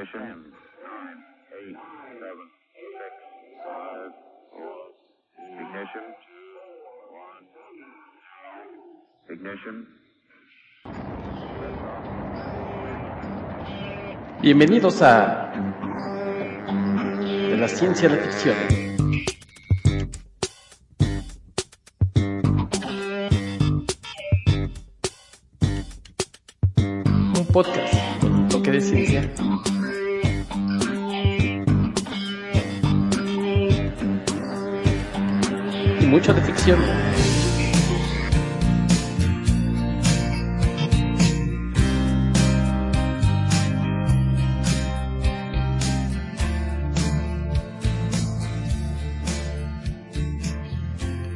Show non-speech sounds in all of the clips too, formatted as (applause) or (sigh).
Ignition. Nine, eight, seven, six, five, four. Ignition. One. Ignition. Bienvenidos a de la ciencia de la ficción. De ficción.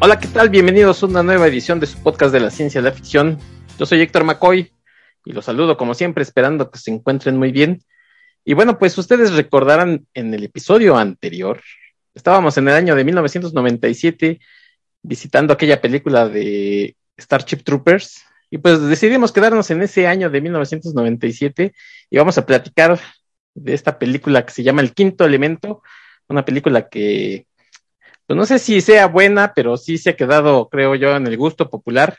Hola, ¿qué tal? Bienvenidos a una nueva edición de su podcast de la ciencia de la ficción. Yo soy Héctor McCoy y los saludo como siempre, esperando que se encuentren muy bien. Y bueno, pues ustedes recordarán en el episodio anterior, estábamos en el año de 1997 visitando aquella película de Starship Troopers y pues decidimos quedarnos en ese año de 1997 y vamos a platicar de esta película que se llama El Quinto Elemento, una película que pues no sé si sea buena, pero sí se ha quedado, creo yo, en el gusto popular.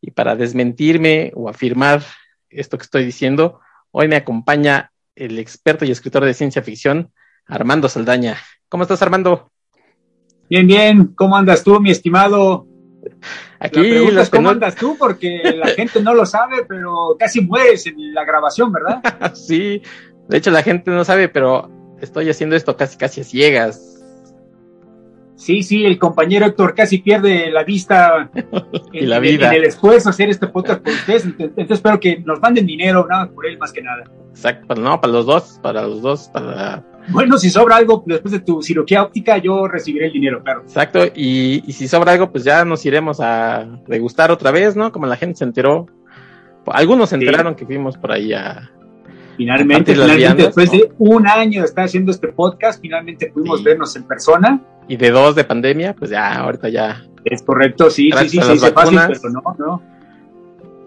Y para desmentirme o afirmar esto que estoy diciendo, hoy me acompaña el experto y escritor de ciencia ficción, Armando Saldaña. ¿Cómo estás, Armando? Bien, bien. ¿Cómo andas tú, mi estimado? Aquí la pregunta es cómo andas tú, porque la (laughs) gente no lo sabe, pero casi mueres en la grabación, ¿verdad? (laughs) sí, de hecho la gente no sabe, pero estoy haciendo esto casi casi a ciegas. Sí, sí, el compañero Héctor casi pierde la vista (laughs) Y la vida. en el esfuerzo de hacer este podcast con ustedes. Entonces, espero que nos manden dinero, nada más por él más que nada. Exacto, no, para los dos, para los dos, para Bueno, si sobra algo después de tu cirugía óptica, yo recibiré el dinero, claro. Exacto, y, y si sobra algo, pues ya nos iremos a degustar otra vez, ¿no? Como la gente se enteró. Algunos se Sí. enteraron que fuimos por ahí a... Finalmente, finalmente viandas, después ¿no? de un año de estar haciendo este podcast, finalmente pudimos Sí. vernos en persona. Y de dos de pandemia, pues ya, ahorita ya. Es correcto, sí, sí, sí, las se fácil, pero no, no.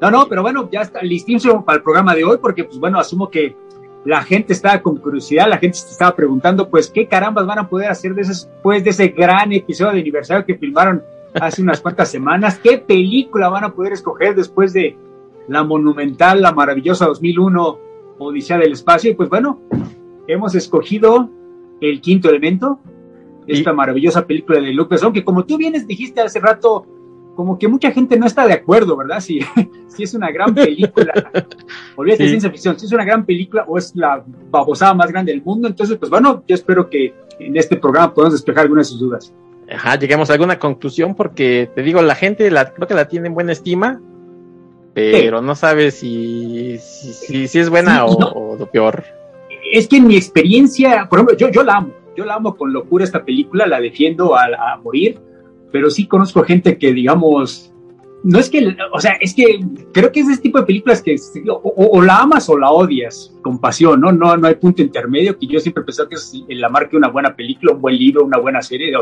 No, no, pero bueno, ya está listísimo para el programa de hoy, porque pues bueno, asumo que la gente estaba con curiosidad, la gente se estaba preguntando, pues, ¿qué carambas van a poder hacer de ese, pues, de ese gran episodio de aniversario que filmaron hace unas cuantas semanas? ¿Qué película van a poder escoger después de la monumental, la maravillosa 2001 Odisea del Espacio? Y pues bueno, hemos escogido El Quinto Elemento, esta maravillosa película de Luc Besson, que como tú vienes dijiste hace rato, como que mucha gente no está de acuerdo, ¿verdad? Si, (laughs) si es una gran película, (laughs) olvídate de ciencia ficción, si es una gran película o es la babosada más grande del mundo, entonces, pues bueno, yo espero que en este programa podamos despejar algunas de sus dudas. Ajá, lleguemos a alguna conclusión porque te digo, la gente la, creo que la tiene en buena estima, pero no sabe si, si, si, si es buena Sí, o, no. o lo peor. Es que en mi experiencia, por ejemplo, yo, yo la amo, yo la amo con locura esta película, la defiendo a, a morir, pero sí conozco gente que, digamos, no es que, o sea, es que creo que es ese tipo de películas que o, o- la amas o la odias con pasión, ¿no? No, no hay punto intermedio, que yo siempre he pensado que es la marca de una buena película, un buen libro, una buena serie,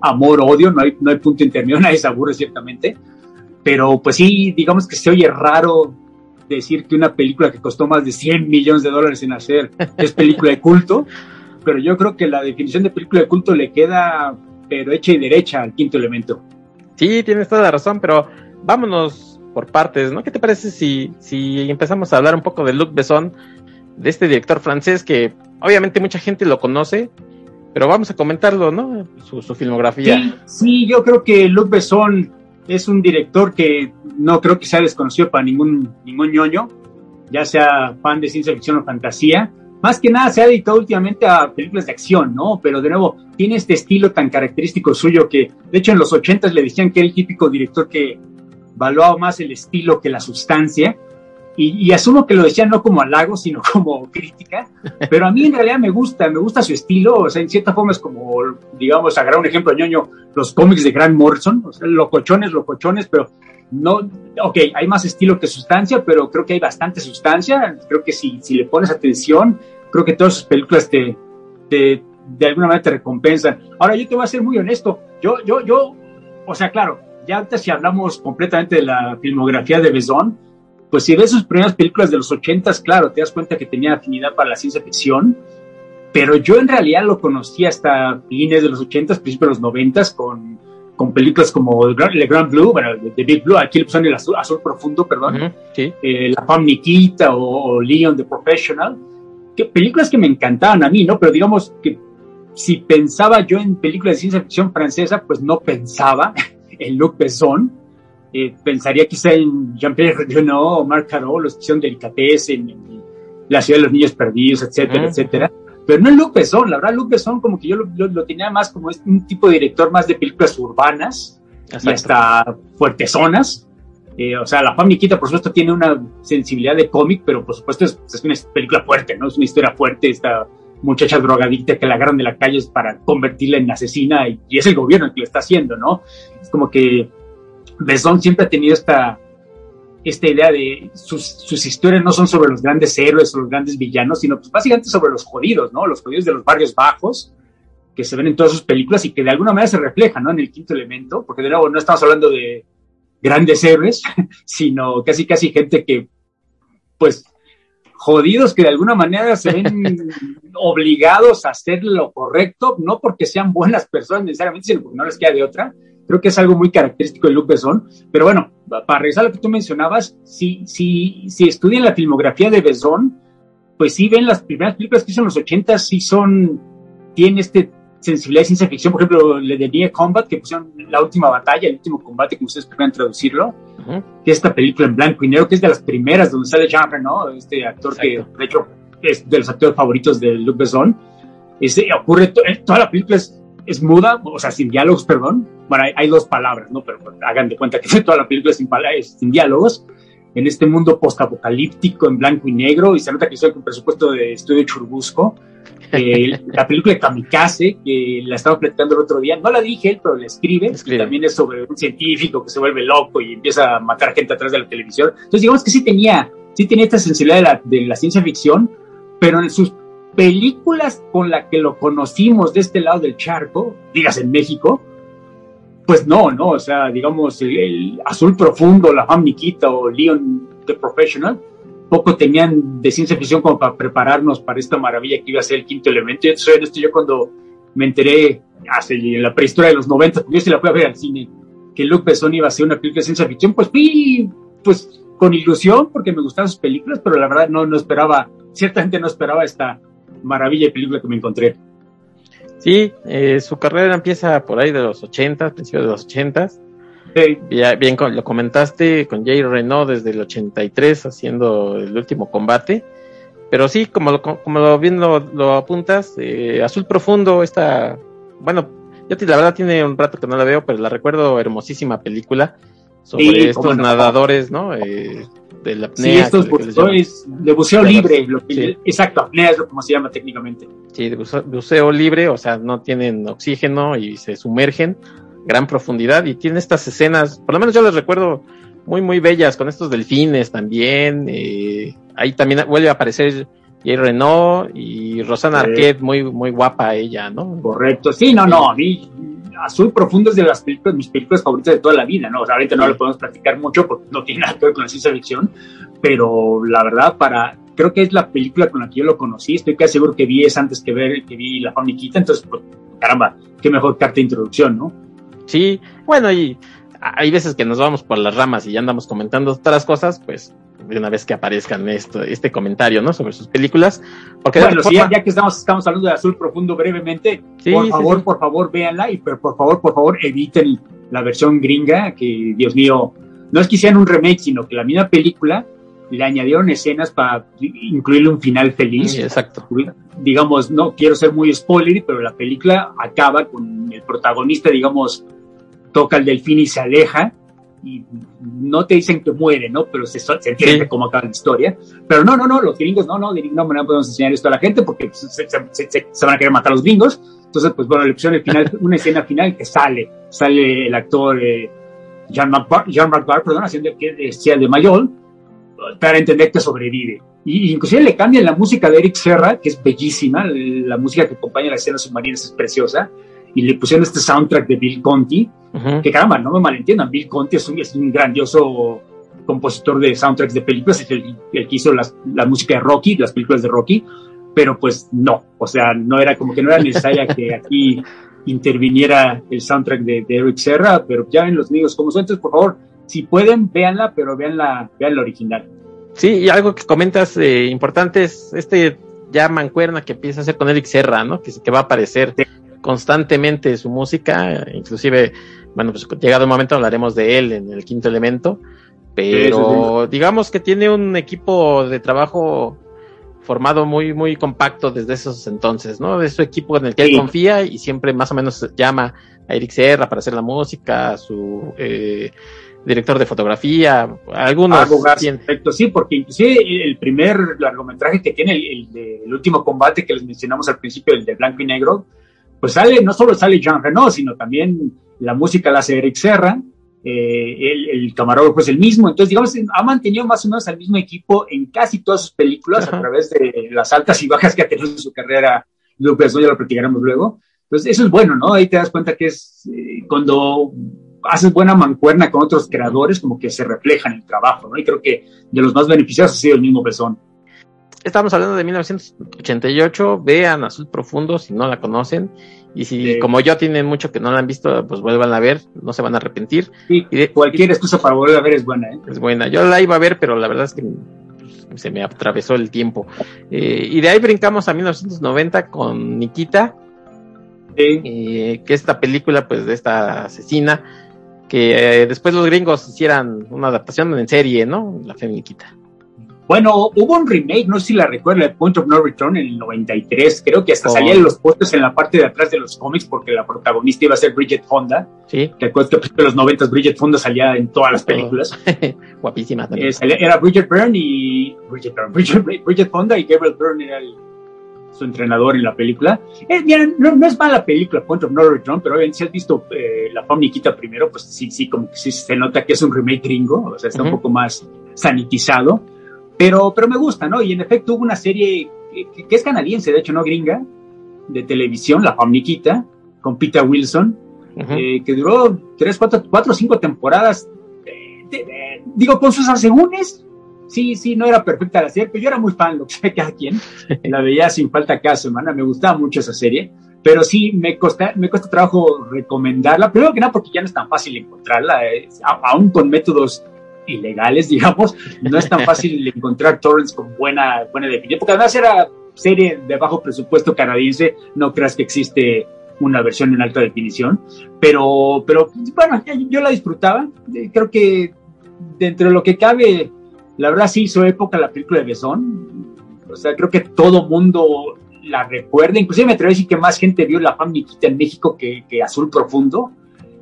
amor, odio, no hay, no hay punto intermedio, (laughs) nadie se aburre ciertamente, pero pues sí, digamos que se oye raro decir que una película que costó más de 100 millones de dólares en hacer es película de culto, pero yo creo que la definición de película de culto le queda, pero hecha y derecha al quinto elemento. Sí, tienes toda la razón, pero vámonos por partes, ¿no? ¿Qué te parece si, si empezamos a hablar un poco de Luc Besson, de este director francés que obviamente mucha gente lo conoce, pero vamos a comentarlo, ¿no? Su, su filmografía. Sí, sí, yo creo que Luc Besson es un director que no creo que sea desconocido para ningún, ningún ñoño, ya sea fan de ciencia ficción o fantasía. Más que nada se ha dedicado últimamente a películas de acción, ¿no? Pero de nuevo, tiene este estilo tan característico suyo que, de hecho, en los ochentas le decían que era el típico director que valuaba más el estilo que la sustancia. Y, y asumo que lo decían no como halago, sino (laughs) como crítica. Pero a mí en realidad me gusta, me gusta su estilo. O sea, en cierta forma es como, digamos, agarrar un ejemplo ñoño, los cómics de Grant Morrison. O sea, locochones, locochones, pero no, ok, hay más estilo que sustancia, pero creo que hay bastante sustancia. Creo que si, si le pones atención, creo que todas sus películas te, te, de alguna manera te recompensan. Ahora, yo te voy a ser muy honesto. Yo, yo, yo, o sea, claro, ya ahorita si hablamos completamente de la filmografía de Besson, pues si ves sus primeras películas de los ochentas, claro, te das cuenta que tenía afinidad para la ciencia ficción, pero yo en realidad lo conocí hasta fines de los ochentas, principios de los noventas, con, con películas como Le Grand Blue, bueno, The Big Blue, aquí le pusieron el azul, azul profundo, perdón, sí. eh, La Fam Nikita o, o Leon the Professional, que películas que me encantaban a mí, ¿no? Pero digamos que si pensaba yo en películas de ciencia ficción francesa, pues no pensaba (laughs) en Luc Besson. Eh, pensaría quizá en Jean-Pierre Jeunet o Marc Caro, los que hicieron Delicatessen, en La ciudad de los niños perdidos, etcétera, etcétera. Pero no en Luc Besson, la verdad, Luc Besson como que yo lo, lo- lo tenía más como un tipo de director más de películas urbanas, y hasta fuertezonas. Eh, o sea, La Fam Nikita, por supuesto, tiene una sensibilidad de cómic, pero por supuesto es, es una película fuerte, ¿no? Es una historia fuerte. Esta muchacha drogadicta que la agarran de la calle es para convertirla en asesina y, y es el gobierno el que lo está haciendo, ¿no? Es como que Besson siempre ha tenido esta, esta idea de sus, sus historias no son sobre los grandes héroes o los grandes villanos, sino pues básicamente sobre los jodidos, ¿no? Los jodidos de los barrios bajos que se ven en todas sus películas y que de alguna manera se reflejan, ¿no? En el quinto elemento, porque de nuevo no estamos hablando de grandes héroes, (laughs) sino casi casi gente que, pues, jodidos que de alguna manera se ven (laughs) obligados a hacer lo correcto, no porque sean buenas personas necesariamente, sino porque no les queda de otra. Creo que es algo muy característico de Luc Besson. Pero bueno, para regresar a lo que tú mencionabas, si, si, si estudian la filmografía de Besson, pues sí ven las primeras películas que hizo en los 80, sí son, tienen este sensibilidad de ciencia ficción, por ejemplo, le de Near Combat, que pusieron la última batalla, el último combate, como ustedes prefieren traducirlo, Ujú. que esta película en blanco y negro, que es de las primeras donde sale Jean Reno, este actor Exacto. que de hecho es de los actores favoritos de Luc Besson. Ese, ocurre, to- eh, toda la película es, es muda, o sea, sin diálogos, perdón. Bueno, hay, hay dos palabras, ¿no? Pero pues, hagan de cuenta que (laughs) toda la película es sin, pala- es sin diálogos. En este mundo postapocalíptico en blanco y negro, y se nota que hizo con presupuesto de estudio Churubusco. Eh, (laughs) la película de Kamikaze, que la estaba platicando el otro día, no la dije él, pero la escribe, Escribe. y también es sobre un científico que se vuelve loco y empieza a matar gente atrás de la televisión. Entonces, digamos que sí tenía, sí tenía esta sensibilidad de la, de la ciencia ficción, pero en sus películas con la que lo conocimos de este lado del charco, digas en México, pues no, no, o sea, digamos, el, el Azul Profundo, La Fam Nikita o Leon the Professional, poco tenían de ciencia ficción como para prepararnos para esta maravilla que iba a ser el quinto elemento. Yo soy honesto, yo cuando me enteré hace la prehistoria de los 90, porque yo sí la fui a ver al cine, que Luc Besson iba a hacer una película de ciencia ficción, pues fui pues con ilusión porque me gustaban sus películas, pero la verdad no, no esperaba, ciertamente no esperaba esta maravilla de película que me encontré. Sí, eh, su carrera empieza por ahí de los 80, principios de los 80. Sí, Ya, bien, lo comentaste con Jay Renault desde el 83 haciendo el último combate. Pero sí, como lo, como lo bien lo, lo apuntas, eh, Azul Profundo, esta, bueno, yo la verdad tiene un rato que no la veo, pero la recuerdo hermosísima película sobre Sí, estos no. nadadores, ¿no? Eh, de la sí, apnea, estos les llaman. buceadores de buceo libre, lo que- sí. exacto, apnea es lo como se llama técnicamente. Sí, de buceo, buceo libre, o sea, no tienen oxígeno y se sumergen, gran profundidad, y tiene estas escenas, por lo menos yo les recuerdo muy, muy bellas, con estos delfines también. eh, ahí también vuelve a aparecer Jay Renault y Rosana Sí. Arquette, muy, muy guapa ella, ¿no? Correcto, sí, no, no, a mí Azul Profundo es de las películas, mis películas favoritas de toda la vida, ¿no? O sea, ahorita no le podemos platicar mucho porque no tiene nada que ver con la ciencia ficción, pero la verdad, para, creo que es la película con la que yo lo conocí, estoy casi seguro que vi esa antes que ver, que vi La Famiquita, entonces, pues, caramba, qué mejor carta de introducción, ¿no? Sí, bueno, y hay veces que nos vamos por las ramas y ya andamos comentando otras cosas, pues de una vez que aparezcan esto, este comentario, ¿no? Sobre sus películas. Porque Bueno, otra sí, ya, forma- ya que estamos, estamos hablando de Azul Profundo brevemente, Sí, por favor, sí. por favor, véanla y pero por favor, por favor, eviten la versión gringa, que Dios mío, no es que hicieran un remake, sino que la misma película le añadieron escenas para incluirle un final feliz. Sí, exacto. Digamos, no quiero ser muy spoiler, pero la película acaba con el protagonista, digamos, toca el delfín y se aleja. Y no te dicen que muere, ¿no? Pero se, se entiende Sí. cómo acaba la historia. Pero no, no, no, los gringos, no, no, ninguna manera podemos enseñar esto a la gente porque se, se- se- se van a querer matar a los gringos. Entonces, pues bueno, le pusieron el final, una escena final que sale, sale el actor eh, Jean-Marc Bar- Jean-Marc Barr, perdón, haciendo que decía de Mayol, para entender que sobrevive. Y inclusive le cambian la música de Eric Serra, que es bellísima, la música que acompaña la escena submarina es preciosa, y le pusieron este soundtrack de Bill Conti, Ujú. que caramba, no me malentiendan, Bill Conti es un, es un grandioso compositor de soundtracks de películas, es el, el que hizo las, la música de Rocky, las películas de Rocky, pero pues no, o sea, no era como que no era necesaria que aquí interviniera el soundtrack de, de Eric Serra, pero ya ven los niños como son, entonces por favor, si pueden, véanla, pero vean la, vean la original. Sí, y algo que comentas eh, importante es este ya mancuerna que empieza a hacer con Eric Serra, ¿no? Que, que va a aparecer sí. Constantemente su música, inclusive, bueno, pues llegado el momento hablaremos de él en el quinto elemento, pero sí, sí, digamos que tiene un equipo de trabajo formado muy, muy compacto desde esos entonces, ¿no? De su equipo en el que él confía y siempre más o menos llama a Eric Serra para hacer la música, su eh, director de fotografía, algunos. Perfecto, sí, porque inclusive el primer largometraje que tiene, el, el, el, último combate que les mencionamos al principio, el de blanco y negro, pues sale, no solo sale Jean Renault, sino también la música la hace Eric Serra, eh, el, el, camarógrafo es el mismo, entonces digamos, ha mantenido más o menos al mismo equipo en casi todas sus películas Ajá. a través de las altas y bajas que ha tenido en su carrera, Lupe, eso ya lo platicaremos luego. Entonces, eso es bueno, ¿no? Ahí te das cuenta que es eh, cuando haces buena mancuerna con otros creadores, como que se refleja en el trabajo, ¿no? Y creo que de los más beneficiados ha sido el mismo Besón. Estamos hablando de 1988, vean Azul Profundo si no la conocen, y si sí. como yo tienen mucho que no la han visto, pues vuelvan a ver, no se van a arrepentir. Sí, y de, cualquier excusa para volver a ver es buena, ¿eh? Es buena, yo la iba a ver, pero la verdad es que pues, se me atravesó el tiempo. Eh, y de ahí brincamos a 1990 con Nikita, sí. eh, que esta película, pues, de esta asesina, que eh, después los gringos hicieran una adaptación en serie, ¿no? La Nikita. Bueno, hubo un remake, no sé si la recuerda, el Point of No Return en el 93, creo que hasta oh. salía de los postes en la parte de atrás de los cómics porque la protagonista iba a ser Bridget Fonda. Sí. ¿Te acuerdas que pues, en los 90 Bridget Fonda salía en todas las películas? Oh. (laughs) Guapísima también. Eh, salía, era Bridget Byrne y Bridget, Byrne, Bridget, Bridget Fonda y Gabriel Byrne era el, su entrenador en la película. Eh, mira, no, no, es mala película, Point of No Return, pero bien, si has visto eh, La Fam Nikita primero, pues sí, sí, como que sí se nota que es un remake gringo, o sea, está uh -huh. un poco más sanitizado pero, pero me gusta, ¿no? Y en efecto hubo una serie que, que es canadiense, de hecho, no gringa, de televisión, La Famniquita, con Peter Wilson, uh -huh. eh, que duró tres, cuatro, cuatro cinco temporadas. Eh, de, de, digo, con sus asegúnes, sí, sí, no era perfecta la serie, pero yo era muy fan, lo que sea cada quien. (laughs) La veía sin falta cada semana, me gustaba mucho esa serie. Pero sí, me cuesta, me cuesta trabajo recomendarla. Primero que nada, porque ya no es tan fácil encontrarla, eh, aún con métodos ilegales, (laughs) digamos, no es tan fácil encontrar torrents con buena, buena definición, porque además era serie de bajo presupuesto canadiense, no creas que existe una versión en alta definición, pero, pero bueno, yo la disfrutaba, creo que dentro de lo que cabe, la verdad sí hizo época la película de Besón, o sea, creo que todo mundo la recuerda, inclusive me atrevo a decir que más gente vio La Fam Nikita en México que Azul Profundo,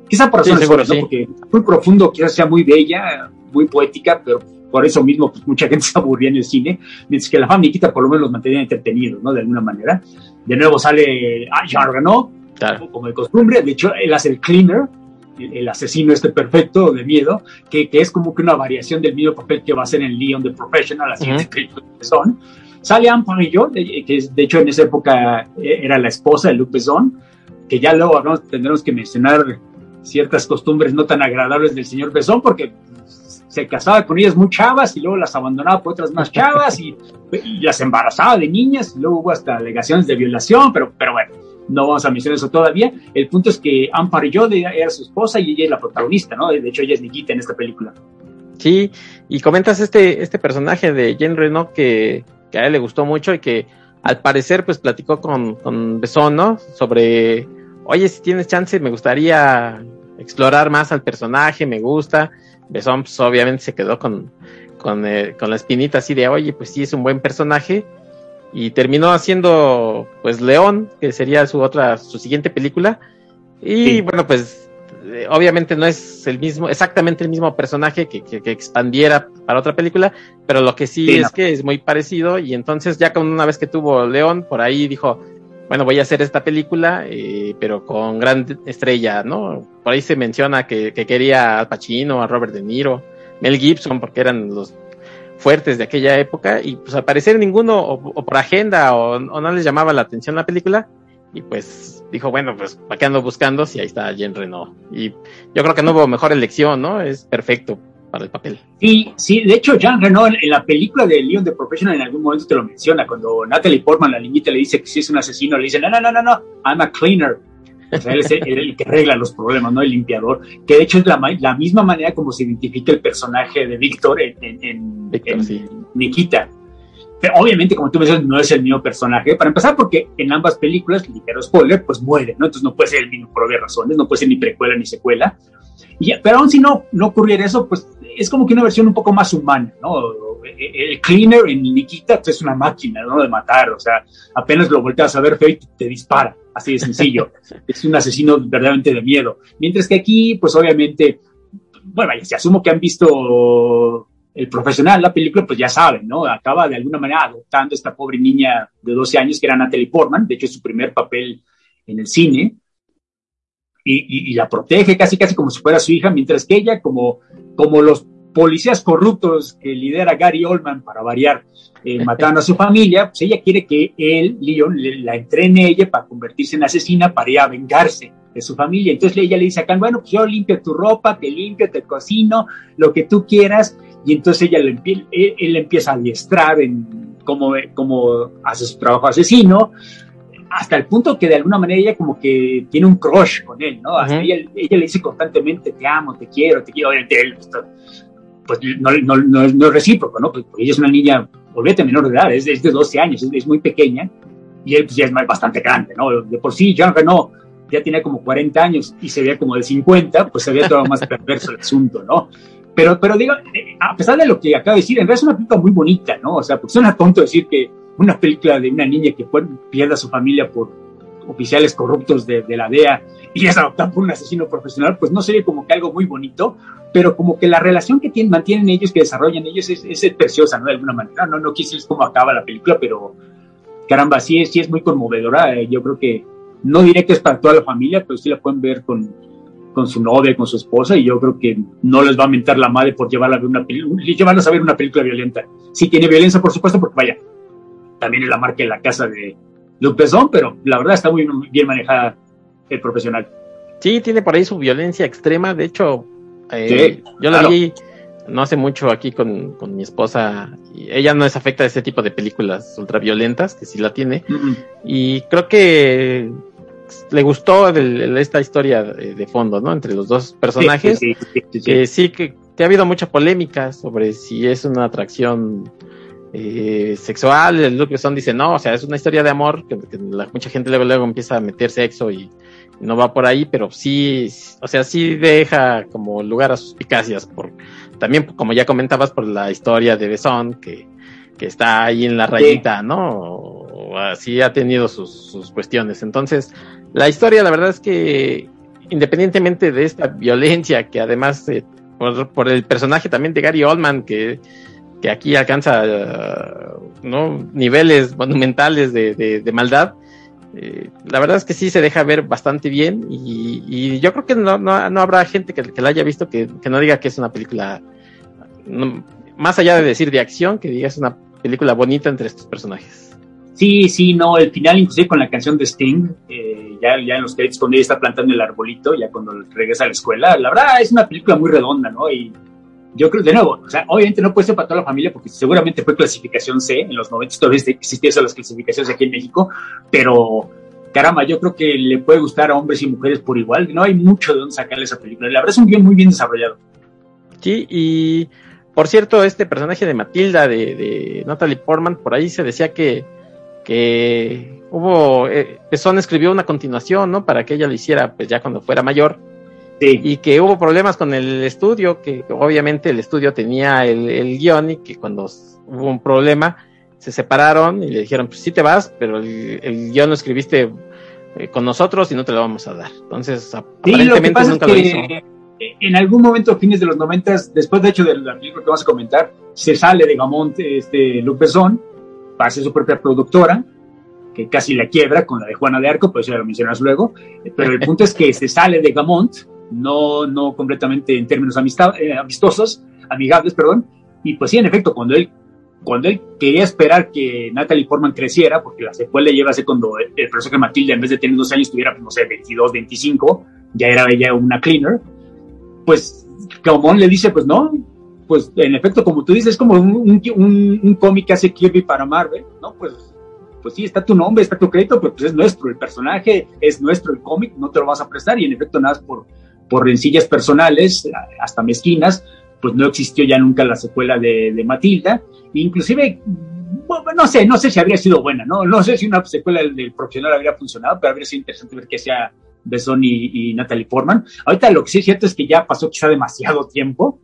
quizá por razones sí, seguro, ¿no? sí. porque Azul Profundo quizás sea muy bella, muy poética, pero por eso mismo pues, mucha gente (laughs) se aburría en el cine, mientras que la famiquita por lo menos los mantenía entretenidos, ¿no? De alguna manera. De nuevo sale ah, Jean Reno, claro. como de costumbre, de hecho él hace el cleaner, el, el asesino este perfecto de miedo, que, que, es como que una variación del mismo papel que va a ser en Leon the Professional, así uh -huh. que son. Sale Anne que es, de hecho en esa época eh, era la esposa de Luc Besson, que ya luego ¿no? tendremos que mencionar ciertas costumbres no tan agradables del señor Besson, porque se casaba con ellas muy chavas y luego las abandonaba por otras más chavas y, las embarazaba de niñas y luego hubo hasta alegaciones de violación, pero, pero bueno, no vamos a mencionar eso todavía. El punto es que Ampar yo era su esposa y ella es la protagonista, ¿no? De hecho, ella es Nikita en esta película. Sí, y comentas este, este personaje de Jean Reno que, que a él le gustó mucho y que al parecer pues platicó con, con Besón, ¿no? Sobre, oye, si tienes chance, me gustaría explorar más al personaje, me gusta Besón pues, obviamente se quedó con, con, eh, con, la espinita así de, oye, pues sí, es un buen personaje. Y terminó haciendo, pues, León, que sería su otra, su siguiente película. Y sí. bueno, pues, eh, obviamente no es el mismo, exactamente el mismo personaje que, que, que expandiera para otra película, pero lo que sí, sí es no. que es muy parecido. Y entonces, ya con una vez que tuvo León, por ahí dijo, bueno, voy a hacer esta película, eh, pero con gran estrella, ¿no? Por ahí se menciona que, que, quería a Pacino, a Robert De Niro, Mel Gibson, porque eran los fuertes de aquella época, y pues al parecer ninguno, o, por agenda, o, o, no les llamaba la atención la película, y pues dijo, bueno, pues ¿para qué ando buscando si ahí está Jean Reno? Y yo creo que no hubo mejor elección, ¿no? Es perfecto para el papel. Sí, sí, de hecho, Jean Reno en, la película de Leon the Professional en algún momento te lo menciona, cuando Natalie Portman, la niñita, le dice que si es un asesino, le dice, no, no, no, no, no, I'm a cleaner. O sea, él es el, que arregla los problemas, ¿no? El limpiador. Que de hecho es la, la misma manera como se identifica el personaje de Víctor en, en, Nikita. Pero obviamente, como tú dices, no es el mismo personaje. Para empezar, porque en ambas películas, ligero spoiler, pues muere, ¿no? Entonces no puede ser el mismo por obvias razones, no puede ser ni precuela ni secuela. Y, pero aún si no, no ocurriera eso, pues es como que una versión un poco más humana, ¿no? El cleaner en Nikita pues, es una máquina, ¿no? De matar, o sea, apenas lo volteas a ver feo y te dispara, así de sencillo. (laughs) es un asesino verdaderamente de miedo. Mientras que aquí, pues obviamente, bueno, si asumo que han visto el profesional, la película, pues ya saben, ¿no? Acaba de alguna manera adoptando a esta pobre niña de 12 años que era Natalie Portman, de hecho es su primer papel en el cine, y, la protege casi casi como si fuera su hija, mientras que ella, como, como los policías corruptos que lidera Gary Oldman para variar, eh, (laughs) matando a su familia, pues ella quiere que él, Leon, la entrene ella para convertirse en asesina para ir a vengarse de su familia. Entonces ella le dice a Khan, bueno, pues yo limpio tu ropa, te limpio, te cocino, lo que tú quieras. Y entonces ella le, él, él empieza a adiestrar en cómo, cómo hace su trabajo asesino hasta el punto que de alguna manera ella como que tiene un crush con él, ¿no? Hasta ella, ella, le dice constantemente, te amo, te quiero, te quiero, obviamente él, pues no, no, no, no, es recíproco, ¿no? Pues, porque ella es una niña, olvídate, menor de edad, es, es de 12 años, es, muy pequeña, y él pues ya es bastante grande, ¿no? De por sí, Jean Renault ya tiene como 40 años y se veía como de 50, pues se veía todo más perverso el asunto, ¿no? Pero, pero digo, eh, a pesar de lo que acabo de decir, en realidad es una película muy bonita, ¿no? O sea, pues suena tonto decir que una película de una niña que pierde a su familia por oficiales corruptos de, la DEA y es adoptada por un asesino profesional, pues no sería como que algo muy bonito, pero como que la relación que tienen, mantienen ellos, que desarrollan ellos, es, es preciosa, ¿no? De alguna manera. No, no quise cómo acaba la película, pero caramba, sí es, sí es muy conmovedora. Eh, yo creo que no diré que es para toda la familia, pero sí la pueden ver con, con su novia, con su esposa, y yo creo que no les va a mentar la madre por llevarla a ver una llevarlos a ver una película violenta. Sí tiene violencia, por supuesto, porque vaya, también es la marca de la casa de Besson, pero la verdad está muy bien manejada el profesional. Sí, tiene por ahí su violencia extrema. De hecho, eh, yo la vi no hace mucho aquí con, mi esposa. Y ella no es afecta a ese tipo de películas ultraviolentas, que sí la tiene. Y creo que le gustó esta historia de, fondo, ¿no? Entre los dos personajes. Sí, que sí, que, que, ha habido mucha polémica sobre si es una atracción eh, sexual, el Luke Besson dice no, o sea, es una historia de amor, que, mucha gente luego, luego empieza a meter sexo y, no va por ahí, pero sí, o sea, sí deja como lugar a suspicacias, por, también como ya comentabas, por la historia de Besson, que, que está ahí en la rayita, ¿no? así ha tenido sus, cuestiones. Entonces, la historia, la verdad es que, independientemente de esta violencia, que además, eh, por, por el personaje también de Gary Oldman, que que aquí alcanza ¿no? niveles monumentales de, de, maldad. Eh, la verdad es que sí se deja ver bastante bien y, yo creo que no, no, habrá gente que, que, la haya visto que, que, no diga que es una película, más allá de decir de acción, que diga es una película bonita entre estos personajes. Sí, sí, no, el final inclusive con la canción de Sting, eh, ya, ya en los créditos cuando ella está plantando el arbolito, ya cuando regresa a la escuela, la verdad es una película muy redonda, ¿no? Y yo creo, de nuevo, o sea, obviamente no puede ser para toda la familia porque seguramente fue clasificación C, en los 90 todavía existían las clasificaciones aquí en México, pero caramba, yo creo que le puede gustar a hombres y mujeres por igual, no hay mucho de dónde sacarle esa película, la verdad es un guion muy bien desarrollado. Sí, y por cierto, este personaje de Matilda, de, Natalie Portman, por ahí se decía que, que hubo, eh, escribió una continuación, ¿no? Para que ella lo hiciera, pues ya cuando fuera mayor, y que hubo problemas con el estudio, que obviamente el estudio tenía el, guion y que cuando hubo un problema se separaron y le dijeron, pues sí te vas, pero el, guion lo escribiste eh, con nosotros y no te lo vamos a dar. Entonces, aparentemente nunca lo hizo. En algún momento, fines de los noventas, después de hecho del libro que vamos a comentar, se sale de Gamont este Besson, pasa su propia productora, que casi la quiebra con la de Juana de Arco, pues ya lo mencionas luego, pero el punto es que se sale de Gamont no, no completamente en términos amistad, eh, amistosos, amigables, perdón. Y pues sí, en efecto, cuando él, cuando él quería esperar que Natalie Portman creciera, porque la secuela lleva a cuando el, profesor que Matilda, en vez de tener dos años, tuviera, no sé, 22, 25, ya era ella una cleaner, pues Gaumont le dice, pues no, pues en efecto, como tú dices, es como un, un, cómic que hace Kirby para Marvel, ¿no? Pues, pues sí, está tu nombre, está tu crédito, pero pues es nuestro, el personaje es nuestro, el cómic, no te lo vas a prestar y en efecto nada por, por rencillas personales, hasta mezquinas, pues no existió ya nunca la secuela de, de Matilda, inclusive no sé, no sé si habría sido buena, ¿no? No sé si una secuela del, profesional habría funcionado, pero habría sido interesante ver que sea Besson y, y, Natalie Portman. Ahorita lo que sí es cierto es que ya pasó quizá demasiado tiempo.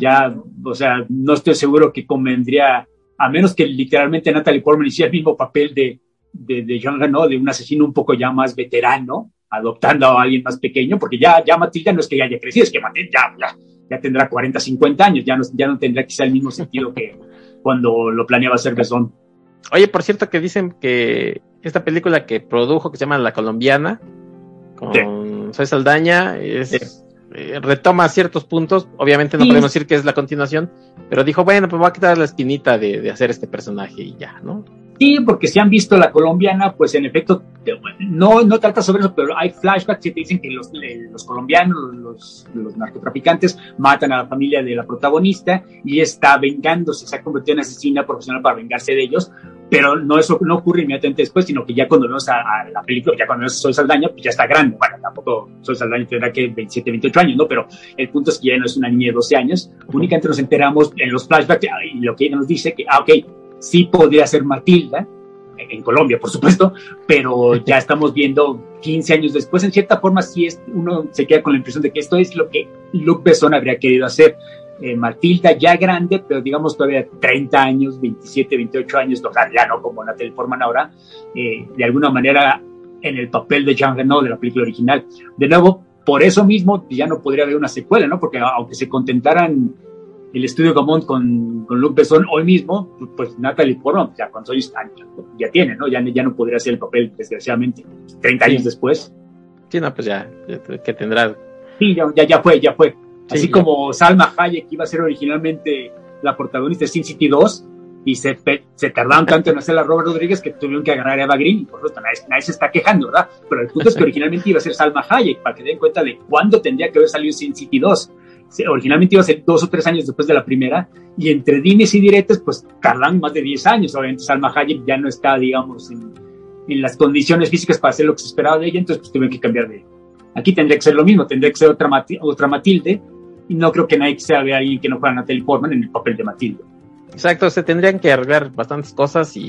Ya, o sea, no estoy seguro que convendría, a menos que literalmente Natalie Portman hiciera el mismo papel de, de, de. De un asesino un poco ya más veterano, adoptando a alguien más pequeño, porque ya, ya Matilda no es que ya haya crecido, es que Matilda ya, ya, ya tendrá 40, 50 años, ya no, ya no tendrá quizá el mismo sentido que cuando lo planeaba hacer Besón. Oye, por cierto que dicen que esta película que produjo, que se llama La Colombiana, con sí. Soy Saldaña, es, sí. eh, retoma ciertos puntos. Obviamente no sí. podemos decir que es la continuación, pero dijo, bueno, pues voy a quitar la espinita de, de hacer este personaje y ya, ¿no? Sí, porque si han visto la colombiana, pues en efecto, no, no trata sobre eso, pero hay flashbacks que te dicen que los, los colombianos, los, los, narcotraficantes, matan a la familia de la protagonista y está vengándose, se ha convertido en asesina profesional para vengarse de ellos, pero no eso no ocurre inmediatamente después, sino que ya cuando vemos a, a la película, ya cuando vemos a Soy Saldaña, pues ya está grande, bueno, tampoco Soy Saldaña tendrá que 27, 28 años, ¿no? Pero el punto es que ya no es una niña de 12 años, únicamente nos enteramos en los flashbacks y lo que ella nos dice que, ah, ok, sí podría ser Matilda, en Colombia, por supuesto, pero ya estamos viendo 15 años después, en cierta forma, sí es, uno se queda con la impresión de que esto es lo que Luc Besson habría querido hacer. Eh, Matilda ya grande, pero digamos todavía 30 años, 27, 28 años, tocar ya no como Natalie Portman ahora, eh, de alguna manera en el papel de Jean Reno de la película original. De nuevo, por eso mismo ya no podría haber una secuela, ¿no? Porque aunque se contentaran el estudio Gamont con, con Luc Besson hoy mismo, pues Natalie Portman, ya cuando soy ya tiene, ¿no? Ya, ya no podría hacer el papel, desgraciadamente, 30 años después. Sí, no, pues ya, que tendrá. Sí, ya, ya, ya fue, ya fue. Así sí, como. Salma Hayek iba a ser originalmente la protagonista de Sin City 2 y se, se tardaron tanto en hacerla Robert Rodríguez que tuvieron que agarrar a Eva Green. Por supuesto, nadie, nadie, se está quejando, ¿verdad? Pero el punto es que (laughs) originalmente iba a ser Salma Hayek, para que den cuenta de cuándo tendría que haber salido Sin City 2 originalmente iba a ser dos o tres años después de la primera, y entre dimes y diretes, pues tardan más de 10 años. Obviamente, Salma Hayek ya no está, digamos, en, en, las condiciones físicas para hacer lo que se esperaba de ella, entonces pues tuvieron que cambiar de. Aquí tendría que ser lo mismo, tendría que ser otra, otra Matilde, y no creo que nadie sea de alguien que no fuera Natalie Portman en el papel de Matilde. Exacto, se tendrían que arreglar bastantes cosas y,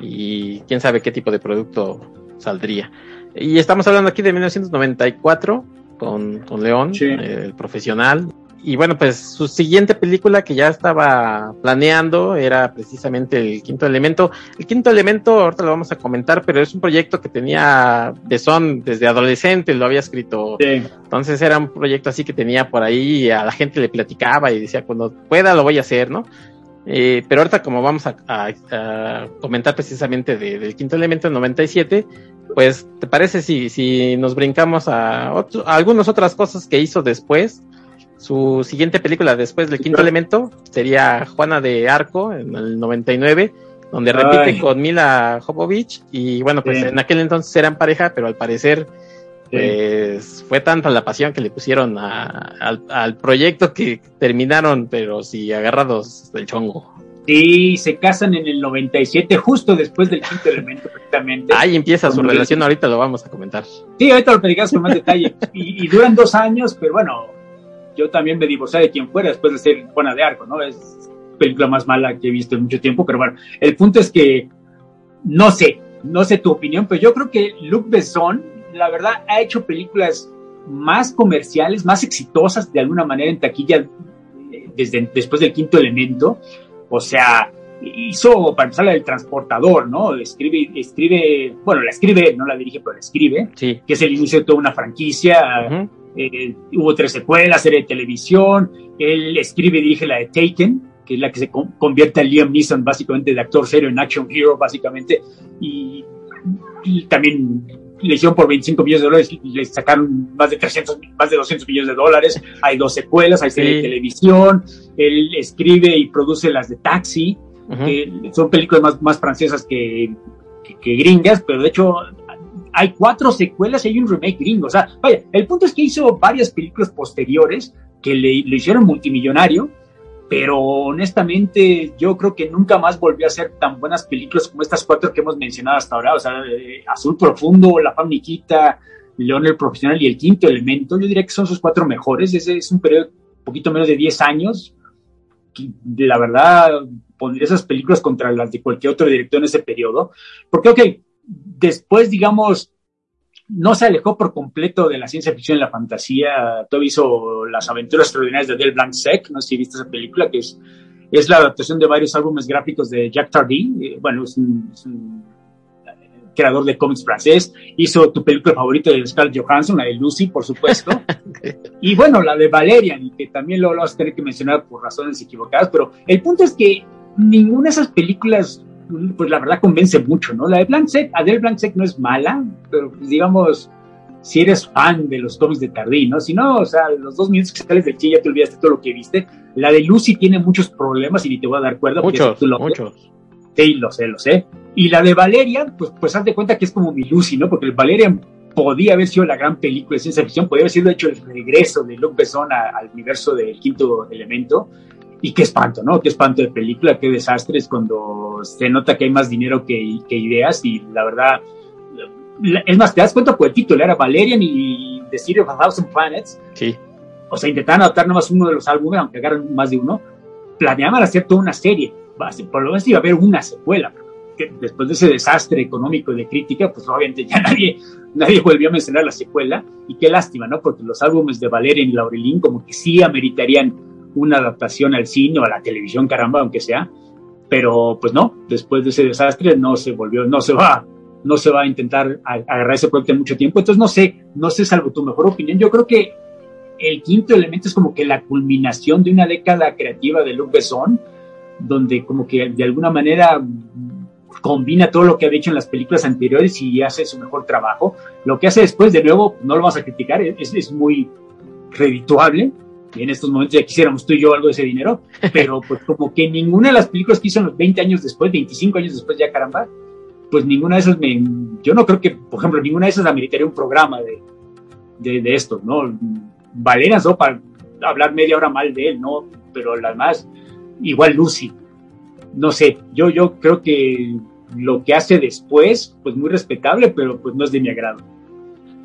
y quién sabe qué tipo de producto saldría. Y estamos hablando aquí de 1994 con, con León, sí. el profesional. Y bueno, pues su siguiente película que ya estaba planeando era precisamente El Quinto Elemento. El Quinto Elemento, ahorita lo vamos a comentar, pero es un proyecto que tenía de son desde adolescente, lo había escrito. Sí. Entonces era un proyecto así que tenía por ahí, a la gente le platicaba y decía, cuando pueda lo voy a hacer, ¿no? Eh, pero ahorita como vamos a, a, a comentar precisamente de, del quinto elemento en 97, pues ¿te parece si, si nos brincamos a, otro, a algunas otras cosas que hizo después? Su siguiente película después del quinto elemento sería Juana de Arco en el 99, donde repite Ay. con Mila Jovovich y bueno, pues en aquel entonces eran pareja, pero al parecer pues fue tanta la pasión que le pusieron a, al, al, proyecto que terminaron, pero sí agarrados del chongo. Sí, se casan en el 97, justo después del quinto elemento, perfectamente. Ahí empieza su relación, el... ahorita lo vamos a comentar. Sí, ahorita lo platicamos con más detalle. y, y, duran dos años, pero bueno, yo también me divorcié de quien fuera después de ser Juana de Arco, ¿no? Es película más mala que he visto en mucho tiempo, pero bueno, el punto es que no sé, no sé tu opinión, pero yo creo que Luc Besson la verdad, ha hecho películas más comerciales, más exitosas de alguna manera en taquilla desde después del quinto elemento. O sea, hizo, para empezar, la del transportador, ¿no? Escribe, escribe, bueno, la escribe, no la dirige, pero la escribe, sí. que es el inicio de toda una franquicia. Uh -huh. eh, hubo tres secuelas, serie de televisión. Él escribe y dirige la de Taken, que es la que se convierte a Liam Neeson básicamente de actor serio en action hero, básicamente. Y, y también le hicieron por 25 millones de dólares, le sacaron más de 300, más de 200 millones de dólares, hay dos secuelas, hay serie sí. de televisión, él escribe y produce las de Taxi, uh -huh. que son películas más, más francesas que, que, que, gringas, pero de hecho hay cuatro secuelas y hay un remake gringo, o sea, vaya, el punto es que hizo varias películas posteriores que le, le hicieron multimillonario, pero honestamente yo creo que nunca más volvió a hacer tan buenas películas como estas cuatro que hemos mencionado hasta ahora, o sea, eh, Azul Profundo, La Fam León el Profesional y El Quinto Elemento, yo diría que son sus cuatro mejores, ese es un periodo un poquito menos de 10 años, que la verdad pondría esas películas contra las de cualquier otro director en ese periodo, porque ok, después digamos no se alejó por completo de la ciencia ficción y la fantasía. Todo hizo Las aventuras extraordinarias de Del Blanc Sec, no sé si viste esa película, que es, es la adaptación de varios álbumes gráficos de Jack Tardy. Eh, bueno, es un, eh, creador de cómics francés. Hizo tu película favorita de Scarlett Johansson, la de Lucy, por supuesto. (laughs) y bueno, la de Valerian, que también lo, lo vas a tener que mencionar por razones equivocadas, pero el punto es que ninguna de esas películas pues la verdad convence mucho, ¿no? La de Blanc Adele Blanc no es mala, pero pues, digamos, si eres fan de los cómics de Tardí, ¿no? Si no, o sea, los dos minutos que sales de chile ya te olvidaste todo lo que viste. La de Lucy tiene muchos problemas y ni te voy a dar cuerda. Muchos, muchos. Sí, lo sé, lo sé. Y la de Valerian, pues, pues haz de cuenta que es como mi Lucy, ¿no? Porque el Valerian podía haber sido la gran película de ciencia ficción, podía haber sido hecho el regreso de Luc Besson al universo del quinto elemento, y qué espanto, ¿no? Qué espanto de película, qué desastre es cuando se nota que hay más dinero que, ideas y la verdad, es más, te das cuenta por el título, era Valerian y The City of a Thousand Planets. Sí. O sea, intentaban adaptar nomás uno de los álbumes, aunque agarran más de uno. Planeaban hacer toda una serie. Por lo menos iba a haber una secuela. Que después de ese desastre económico y de crítica, pues obviamente ya (laughs) nadie, nadie volvió a mencionar la secuela. Y qué lástima, ¿no? Porque los álbumes de Valerian y Laurelín como que sí ameritarían una adaptación al cine o a la televisión, caramba, aunque sea, pero pues no, después de ese desastre no se volvió, no se va, no se va a intentar agarrar ese proyecto en mucho tiempo, entonces no sé, no sé, salvo tu mejor opinión, yo creo que el quinto elemento es como que la culminación de una década creativa de Luc Besson, donde como que de alguna manera combina todo lo que había hecho en las películas anteriores y hace su mejor trabajo. Lo que hace después, de nuevo, no lo vas a criticar, es, es muy redituable, en estos momentos ya quisiéramos tú y yo algo de ese dinero, (laughs) pero pues como que ninguna de las películas que hizo en los 20 años después, 25 años después ya caramba, pues ninguna de esas me, yo no creo que, por ejemplo, ninguna de esas ameritaría un programa de, de, de estos, ¿no? Valeras, ¿no? Para hablar media hora mal de él, ¿no? Pero las más, igual Lucy, no sé, yo, yo creo que lo que hace después, pues muy respetable, pero pues no es de mi agrado.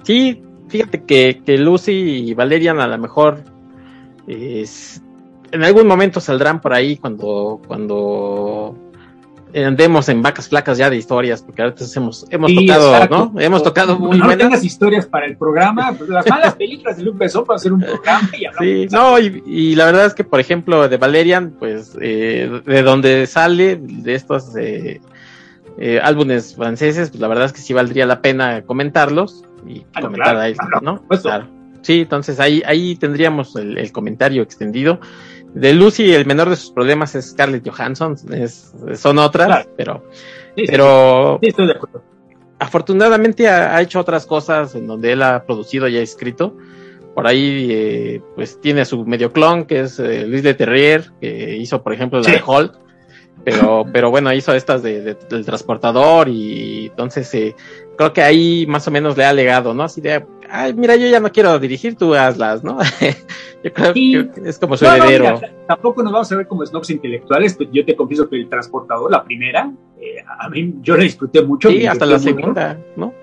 Sí, fíjate que, que Lucy y Valerian a lo mejor en algún momento saldrán por ahí cuando, cuando andemos en vacas flacas ya de historias, porque ahorita hemos, hemos tocado, ¿no? Hemos tocado muy no buenas. tengas historias para el programa, pues las malas películas de Luke Besson para hacer un programa y Sí, no, y, la verdad es que, por ejemplo, de Valerian, pues, eh, de donde sale, de estos eh, eh, álbumes franceses, pues la verdad es que sí valdría la pena comentarlos y ah, comentar ahí, ¿no? Claro. Sí, entonces ahí, ahí tendríamos el, comentario extendido. De Lucy, el menor de sus problemas es Scarlett Johansson, es, son otras, pero, pero afortunadamente ha, hecho otras cosas en donde él ha producido y ha escrito. Por ahí, eh, pues tiene su medio clon, que es eh, Luis de Terrier, que hizo, por ejemplo, la de Hulk pero, (laughs) pero bueno, hizo estas de, del transportador y entonces eh, creo que ahí más o menos le ha legado, ¿no? Así de, ay, mira, yo ya no quiero dirigir, tú hazlas, ¿no? (laughs) yo creo que es como su heredero. tampoco nos vamos a ver como snobs intelectuales, pues yo te confieso que el transportador, la primera, eh, a mí yo la disfruté mucho. Sí, hasta la segunda, ¿no?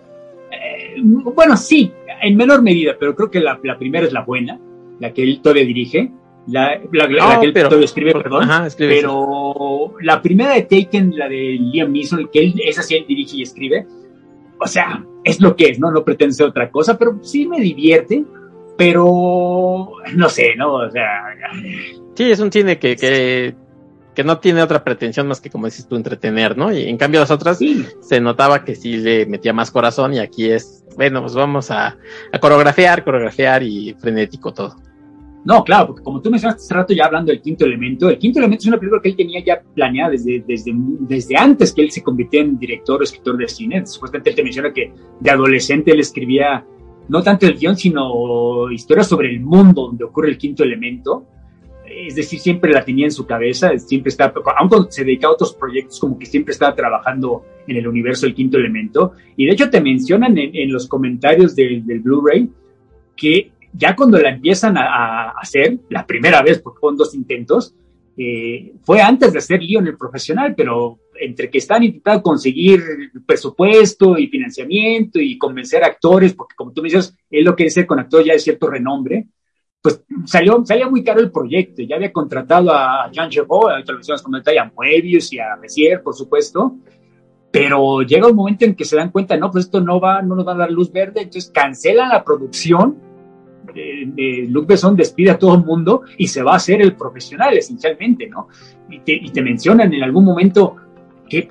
Eh, bueno, sí, en menor medida, pero creo que la, la primera es la buena, la que él todavía dirige la, la, que él escribe, perdón, pero la primera de Taken, la de Liam Neeson, que él, esa sí él dirige y escribe, o sea, es lo que es, ¿no? No pretende ser otra cosa, pero sí me divierte, pero no sé, ¿no? O sea... Sí, es un cine que, que, que no tiene otra pretensión más que, como dices tú, entretener, ¿no? Y en cambio las otras se notaba que sí le metía más corazón y aquí es, bueno, pues vamos a, a coreografiar, coreografiar y frenético todo. No, claro, porque como tú mencionaste hace rato ya hablando del quinto elemento, el quinto elemento es una película que él tenía ya planeada desde, desde, desde antes que él se convirtiera en director o escritor de cine. Supuestamente él te menciona que de adolescente él escribía no tanto el guion, sino historias sobre el mundo donde ocurre el quinto elemento. Es decir, siempre la tenía en su cabeza, siempre estaba, aunque se dedicaba a otros proyectos, como que siempre estaba trabajando en el universo del quinto elemento. Y de hecho te mencionan en, los comentarios del, del Blu-ray que ya cuando la empiezan a, hacer, la primera vez, porque fueron dos intentos, eh, fue antes de hacer en el profesional, pero entre que están intentando conseguir presupuesto y financiamiento y convencer actores, porque como tú me dices, él lo quiere ser con actores ya de cierto renombre, pues salió, salía muy caro el proyecto. Ya había contratado a Jean Chevaux, a televisiones como a Moebius y a Messier, por supuesto, pero llega un momento en que se dan cuenta, no, pues esto no va, no nos va a dar luz verde, entonces cancelan la producción eh, Luc Besson despide a todo el mundo y se va a hacer el profesional esencialmente, ¿no? Y te, mencionan en algún momento que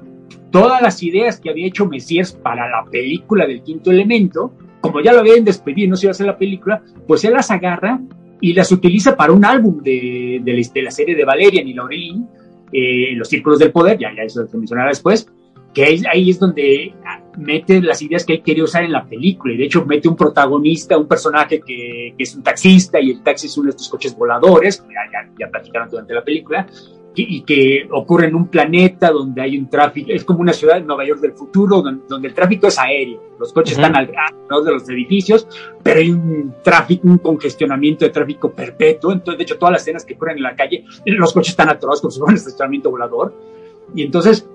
todas las ideas que había hecho Messiers para la película del quinto elemento, como ya lo habían despedido y no se iba a hacer la película, pues él las agarra y las utiliza para un álbum de, de, la serie de Valerian y Laurelin, eh, Los Círculos del Poder, ya, ya eso se mencionará después, que ahí es donde mete las ideas que él quería usar en la película y de hecho mete un protagonista, un personaje que, es un taxista y el taxi es uno de estos coches voladores, ya, ya, platicaron durante la película, y que ocurre en un planeta donde hay un tráfico, es como una ciudad de Nueva York del futuro, donde, el tráfico es aéreo, los coches están alrededor de los edificios, pero hay un tráfico, un congestionamiento de tráfico perpetuo, entonces de hecho todas las escenas que ocurren en la calle, los coches están atorados (laughs) fuera un estacionamiento volador, y entonces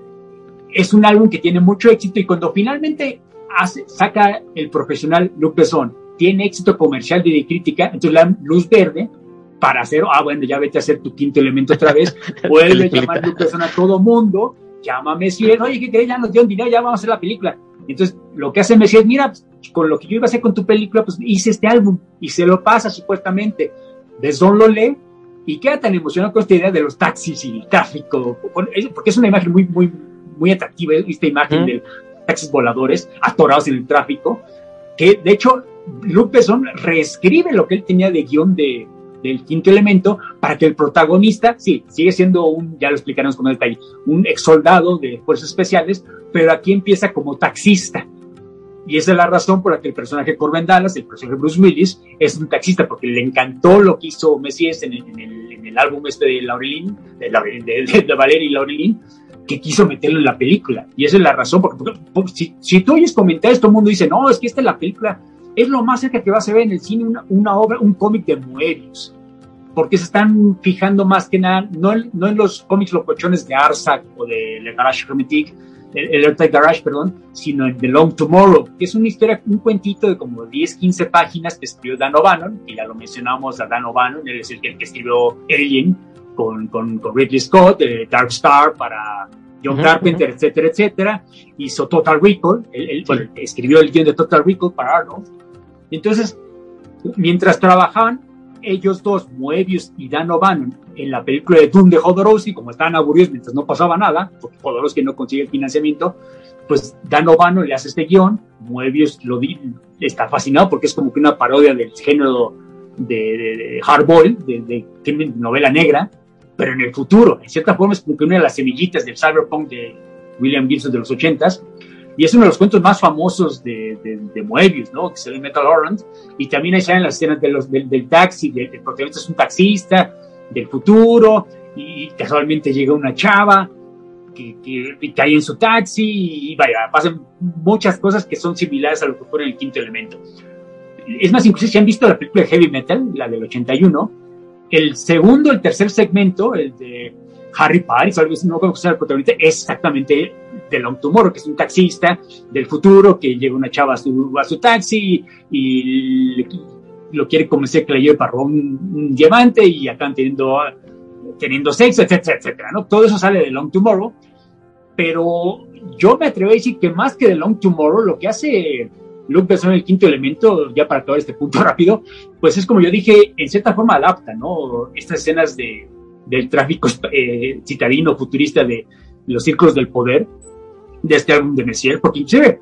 es un álbum que tiene mucho éxito y cuando finalmente hace, saca el profesional Luc Besson, tiene éxito comercial y de crítica, entonces la luz verde para hacer, ah, bueno, ya vete a hacer tu quinto elemento otra vez, (laughs) puedes llamar Luc Besson a todo mundo, llama a Messier, oye, que ya nos dio un dinero, ya vamos a hacer la película. Entonces, lo que hace Messier, mira, pues, con lo que yo iba a hacer con tu película, pues hice este álbum y se lo pasa supuestamente. Besson lo lee y queda tan emocionado con esta idea de los taxis y el tráfico, porque es una imagen muy, muy, muy atractiva esta imagen de taxis voladores atorados en el tráfico, que de hecho Luke Besson reescribe lo que él tenía de guion de, del quinto elemento para que el protagonista, sí, sigue siendo un, ya lo explicaremos con detalle, un ex soldado de fuerzas especiales, pero aquí empieza como taxista. Y esa es la razón por la que el personaje Corbin Dallas, el personaje Bruce Willis, es un taxista, porque le encantó lo que hizo Messies en el, en el, en el álbum este de Laurelin, de, de, de, de Valerie y Laurelin, que quiso meterlo en la película. Y esa es la razón, porque, si, si, tú oyes comentarios, todo el mundo dice, no, es que esta es la película, es lo más cerca que vas a ver en el cine una, una obra, un cómic de Moebius. Porque se están fijando más que nada, no, no en los cómics locochones de Arsac o de Le Garage Hermetique, el, el Garage, perdón, sino en The Long Tomorrow, que es una historia, un cuentito de como 10, 15 páginas que escribió Dan O'Bannon, que ya lo mencionamos a Dan O'Bannon, él es el que, escribió Alien, con, con, con Ridley Scott, de Dark Star para John Carpenter, etcétera, etcétera. Hizo Total Recall, él, escribió el guion de Total Recall para Arnold. Entonces, mientras trabajaban ellos dos, Moebius y Dan O'Bannon, en la película de Doom de Jodorowsky, como estaban aburridos mientras no pasaba nada, porque Jodorowsky no consigue el financiamiento, pues Dan O'Bannon le hace este guion, Moebius lo está fascinado porque es como que una parodia del género de, de, de hardball, de, de novela negra, pero en el futuro. En cierta forma es como que una de las semillitas del cyberpunk de William Gibson de los ochentas, y es uno de los cuentos más famosos de, de, Moebius, ¿no? Que se ve Metal Orange, y también ahí salen las escenas de los, del, taxi, del, el protagonista es un taxista del futuro, y casualmente llega una chava que, que, cae en su taxi, y vaya, pasan muchas cosas que son similares a lo que ocurre en el quinto elemento. Es más, incluso si han visto la película de Heavy Metal, la del 81, el segundo, el tercer segmento, el de Harry Paris, algo así, no creo que sea el protagonista, es exactamente de Long Tomorrow, que es un taxista del futuro que llega una chava a su, taxi y, lo quiere convencer que le lleve para un, un, diamante y acaban teniendo, teniendo sexo, etcétera, etcétera, ¿no? Todo eso sale de Long Tomorrow, pero yo me atrevo a decir que más que de Long Tomorrow, lo que hace Luke Besson, el quinto elemento, ya para acabar este punto (laughs) rápido, pues es como yo dije, en cierta forma adapta, ¿no? Estas escenas de, del tráfico eh, citadino futurista de los círculos del poder de este álbum de Messier, porque inclusive,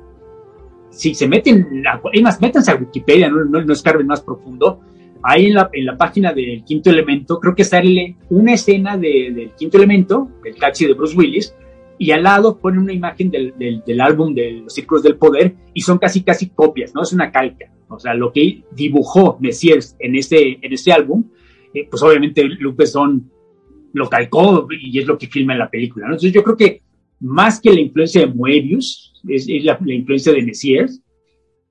si se meten, hay más, métanse a Wikipedia, no, no, no escarben más profundo, ahí en la, en la página del quinto elemento, creo que sale una escena de, del quinto elemento, del taxi de Bruce Willis, y al lado ponen una imagen del, del, del, álbum de los Círculos del Poder y son casi casi copias, ¿no? Es una calca. O sea, lo que dibujó Messiers en este, en este álbum, eh, pues obviamente Luc Besson lo calcó y es lo que filma en la película, ¿no? Entonces yo creo que más que la influencia de Moebius, es, es la, la, influencia de Messiers,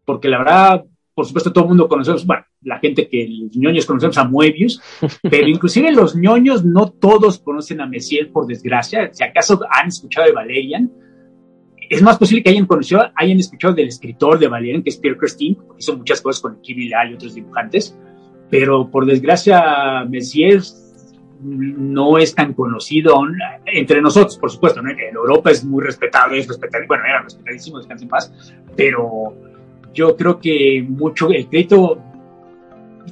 porque la verdad, por supuesto todo el mundo conocemos, bueno, la gente que los ñoños conocemos a Moebius, pero inclusive los ñoños no todos conocen a Messier, por desgracia. Si acaso han escuchado de Valerian, es más posible que hayan conocido, hayan escuchado del escritor de Valerian, que es Pierre Christine, porque hizo muchas cosas con Kibi y otros dibujantes, pero por desgracia Messier no es tan conocido entre nosotros, por supuesto, ¿no? en Europa es muy respetado, es respetado, bueno, era respetadísimo, descanse en paz, pero yo creo que mucho el crédito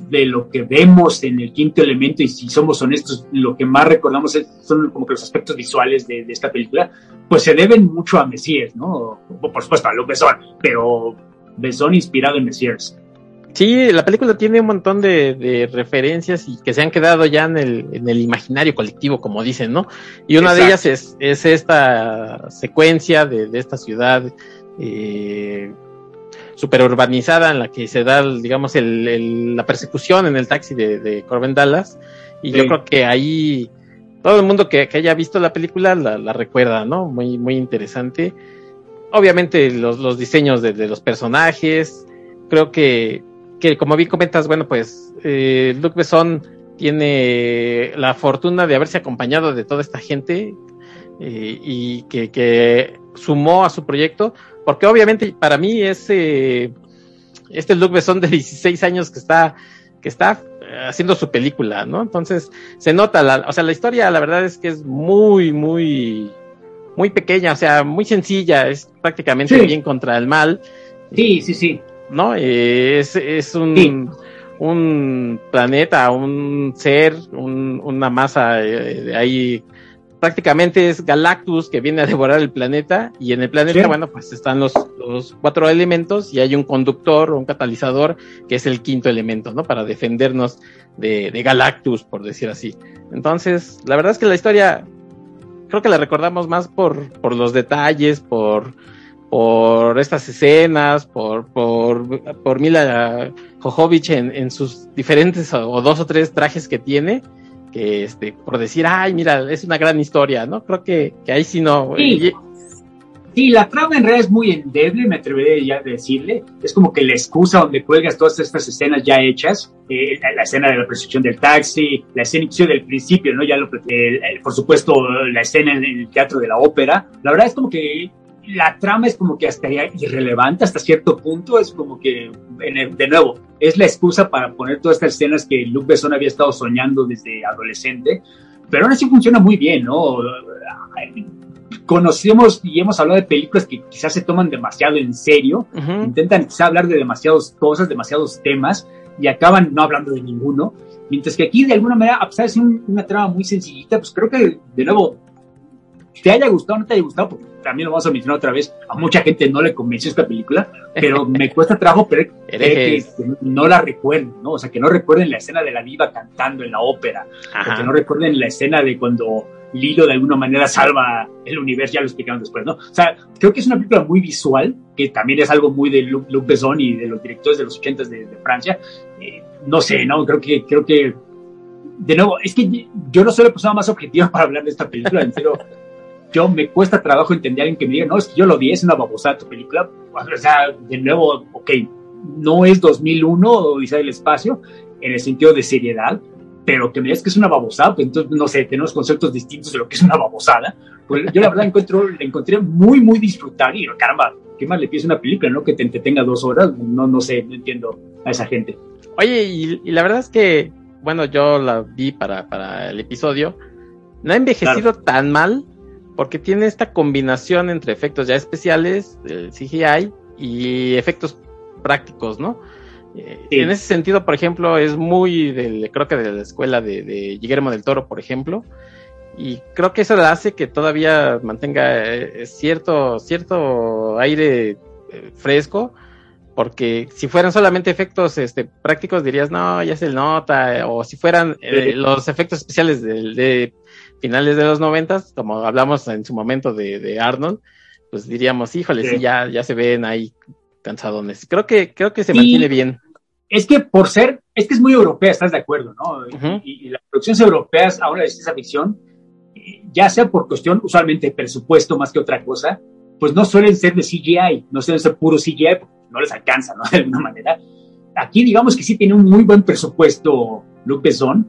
de lo que vemos en el quinto elemento, y si somos honestos, lo que más recordamos son como que los aspectos visuales de, esta película, pues se deben mucho a Messiers, ¿no? Por supuesto a Luc Besson, pero Besson inspirado en Messiers. Sí, la película tiene un montón de, referencias y que se han quedado ya en el, en el imaginario colectivo, como dicen, ¿no? Y una de ellas es, es esta secuencia de, de esta ciudad eh, super urbanizada en la que se da, digamos, el, la persecución en el taxi de, de Corbin Dallas. Y yo creo que ahí todo el mundo que, haya visto la película la, recuerda, ¿no? Muy, muy interesante. Obviamente los, los diseños de, los personajes. Creo que, que, como bien comentas, bueno, pues eh, Luc Besson tiene la fortuna de haberse acompañado de toda esta gente eh, y que, que sumó a su proyecto porque obviamente para mí ese, este Luke Besson de 16 años que está, que está eh, haciendo su película, ¿no? Entonces se nota, la, o sea, la historia la verdad es que es muy, muy, muy pequeña, o sea, muy sencilla, es prácticamente bien contra el mal. Sí, sí, sí. ¿No? Eh, es, es un, un planeta, un ser, un, una masa eh, de ahí prácticamente es Galactus que viene a devorar el planeta y en el planeta, bueno, pues están los, los, cuatro elementos y hay un conductor o un catalizador que es el quinto elemento, ¿no? Para defendernos de, de Galactus, por decir así. Entonces, la verdad es que la historia creo que la recordamos más por, por los detalles, por, por estas escenas, por, por, por Mila Jojovic en, en sus diferentes o dos o tres trajes que tiene este, por decir, ay, mira, es una gran historia, ¿no? Creo que, que ahí sí no. Sí. la trama en realidad es muy endeble, me atrevería ya a decirle. Es como que la excusa donde cuelgas todas estas escenas ya hechas, eh, la, escena de la persecución del taxi, la escena del principio, ¿no? Ya lo, por supuesto, la escena en el teatro de la ópera. La verdad es como que la trama es como que hasta irrelevante hasta cierto punto, es como que, de nuevo, es la excusa para poner todas estas escenas que Luc Besson había estado soñando desde adolescente, pero aún así funciona muy bien, ¿no? Conocemos y hemos hablado de películas que quizás se toman demasiado en serio, intentan quizás hablar de demasiadas cosas, demasiados temas, y acaban no hablando de ninguno, mientras que aquí de alguna manera, a pesar de ser una trama muy sencillita, pues creo que, de nuevo, te haya gustado o no te haya gustado, porque también lo vamos a mencionar otra vez, a mucha gente no le convenció esta película, pero (laughs) me cuesta trabajo pero que, no la recuerden, ¿no? O sea, que no recuerden la escena de la diva cantando en la ópera, que no recuerden la escena de cuando Lilo de alguna manera salva el universo, ya lo explicaron después, ¿no? O sea, creo que es una película muy visual, que también es algo muy de Luc, Besson y de los directores de los 80 de, de Francia. Eh, no sé, ¿no? Creo que, creo que de nuevo, es que yo no soy la persona más objetiva (laughs) para hablar de esta película, en serio, yo me cuesta trabajo entender a alguien que me diga, no, es que yo lo di, es una babosada tu película. O sea, de nuevo, ok, no es 2001 o Odisea del Espacio en el sentido de seriedad, pero que me digas que es una babosada, pues entonces, no sé, tenemos conceptos distintos de lo que es una babosada. Pues yo la verdad encuentro, la encontré muy, muy disfrutable y caramba, ¿qué más le pides una película, no? Que te entretenga dos horas, no, no sé, no entiendo a esa gente. Oye, y, la verdad es que, bueno, yo la vi para, para el episodio, no ha envejecido tan mal, porque tiene esta combinación entre efectos ya especiales, del CGI, y efectos prácticos, ¿no? Eh, en ese sentido, por ejemplo, es muy del, creo que de la escuela de, Guillermo del Toro, por ejemplo, y creo que eso hace que todavía mantenga eh, cierto, cierto aire eh, fresco, porque si fueran solamente efectos este, prácticos dirías, no, ya se nota, o si fueran los efectos especiales de, finales de los noventas, como hablamos en su momento de, Arnold, pues diríamos, híjole, sí. ya, ya se ven ahí cansadones. Creo que, creo que se mantiene bien. Es que por ser, es que es muy europea, estás de acuerdo, ¿no? y, las producciones europeas ahora de ciencia ficción, ya sea por cuestión usualmente de presupuesto más que otra cosa, pues no suelen ser de CGI, no suelen ser puro CGI, porque no les alcanza, ¿no? (laughs) De alguna manera. aquí digamos que sí tiene un muy buen presupuesto Luc Besson,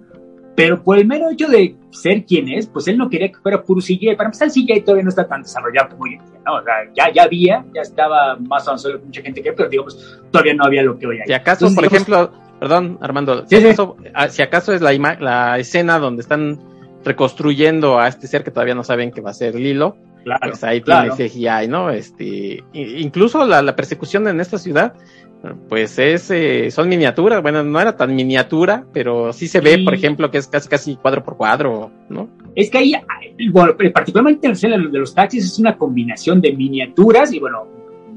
pero por el mero hecho de ser quien es, pues él no quería que fuera puro CGI. Para empezar, el CGI todavía no está tan desarrollado como hoy en día, ¿no? O sea, ya, ya había, ya estaba más avanzado que mucha gente quería, pero digamos, todavía no había lo que hoy hay. Si acaso, Entonces, por digamos, ejemplo, perdón, Armando, si, sí. acaso, ah, si acaso es la, ima- la escena donde están reconstruyendo a este ser que todavía no saben que va a ser Lilo, claro, pues ahí claro. tiene CGI, ¿no? Este, incluso la, la persecución en esta ciudad, pues es, eh, son miniaturas, bueno, no era tan miniatura, pero sí se ve, Sí. por ejemplo, que es casi casi cuadro por cuadro, ¿no? Es que ahí, bueno, particularmente en de los taxis es una combinación de miniaturas y, bueno,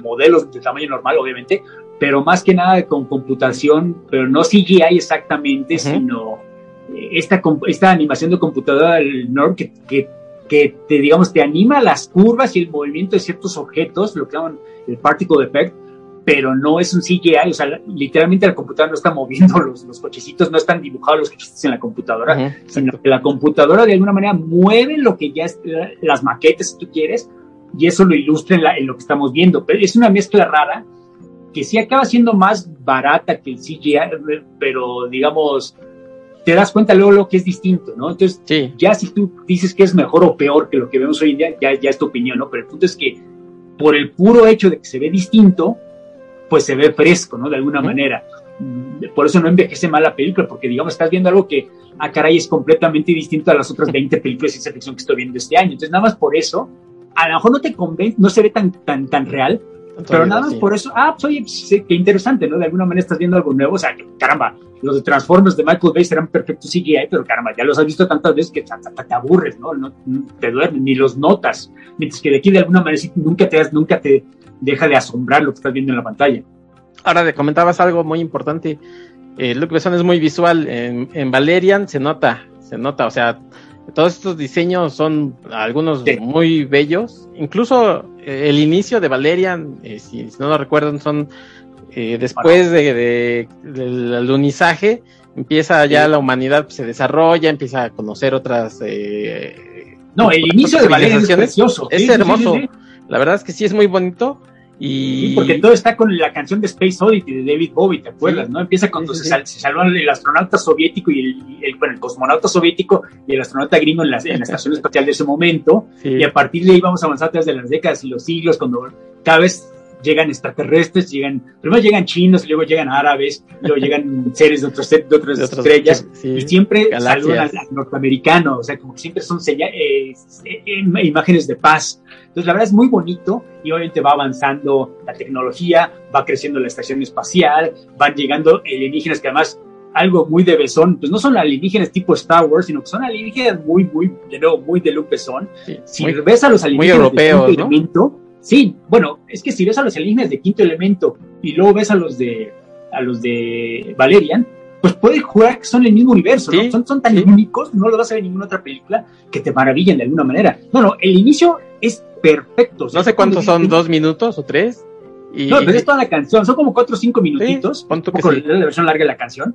modelos de tamaño normal, obviamente, pero más que nada con computación, pero no CGI exactamente, sino eh, esta, esta animación de computadora del NOR que, que, que te, digamos, te anima las curvas y el movimiento de ciertos objetos, lo que llaman el particle effect, pero no es un CGI, o sea, literalmente la computadora no está (laughs) moviendo los, los cochecitos, no están dibujados los cochecitos en la computadora, sino que la computadora de alguna manera mueve lo que ya es la- las maquetas, si tú quieres, y eso lo ilustra en, la- en lo que estamos viendo. Pero es una mezcla rara que sí acaba siendo más barata que el CGI, pero digamos, te das cuenta luego lo que es distinto, ¿no? Entonces, Sí, ya si tú dices que es mejor o peor que lo que vemos hoy en día, ya, ya es tu opinión, ¿no? Pero el punto es que por el puro hecho de que se ve distinto, pues se ve fresco, ¿no? De alguna manera. Por eso no envejece mal la película, porque digamos, estás viendo algo que, a caray, es completamente distinto a las otras 20 películas de ciencia ficción que estoy viendo este año. Entonces, nada más por eso, a lo mejor no te convence, no se ve tan, tan, tan real, pero nada más sí. por eso, ah, pues oye, pues, sí, qué interesante, ¿no? De alguna manera estás viendo algo nuevo, o sea, que, caramba, los de Transformers de Michael Bay serán perfectos CGI, pero caramba, ya los has visto tantas veces que hasta te aburres, ¿no? No te duermes, ni los notas, mientras que de aquí de alguna manera sí, nunca te, nunca te deja de asombrar lo que estás viendo en la pantalla. Ahora le comentabas algo muy importante. Eh, Luke Besson es muy visual. En, en Valerian se nota, se nota. O sea, todos estos diseños son algunos Sí. muy bellos. Incluso el inicio de Valerian, eh, si, si no lo recuerdan, son eh, después de, de- del alunizaje, empieza ya Sí. la humanidad, pues, se desarrolla, empieza a conocer otras. eh, No, el inicio de Valerian es precioso. Hermoso. La verdad es que sí es muy bonito. Y Sí, porque todo está con la canción de Space Oddity de David Bowie, ¿te acuerdas? Sí. ¿no? Empieza cuando Sí, se, se salvan el astronauta soviético y el, bueno, el cosmonauta soviético y el astronauta gringo en la, en la estación (laughs) espacial de ese momento. Y a partir de ahí vamos a avanzar a través de las décadas y los siglos, cuando cada vez llegan extraterrestres, llegan, primero llegan chinos, luego llegan árabes, luego llegan (laughs) seres de, otros, de otras de otras- estrellas, sí. y siempre Galaxias. saludan al, norteamericano, o sea, como que siempre son seña- eh, eh, imágenes de paz. Entonces, la verdad es muy bonito y obviamente va avanzando la tecnología, va creciendo la estación espacial, van llegando alienígenas que además algo muy de Besón, pues no son alienígenas tipo Star Wars, sino que son alienígenas muy, muy, de nuevo, muy de Luke Besón. Sí, Si muy- ves a los alienígenas europeos, de quinto ¿no? elemento, sí, bueno, es que si ves a los alienígenas de quinto elemento y luego ves a los de a los de Valerian, pues puedes jurar que son el mismo universo, ¿no? Sí, Son, son tan sí. únicos, no lo vas a ver en ninguna otra película que te maravillan de alguna manera. No, no, el inicio es perfecto. o sea, no sé cuántos son, dos minutos o tres. Y, No, pero es toda la canción, son como cuatro o cinco minutitos, pon tú que sí. la versión larga de la canción.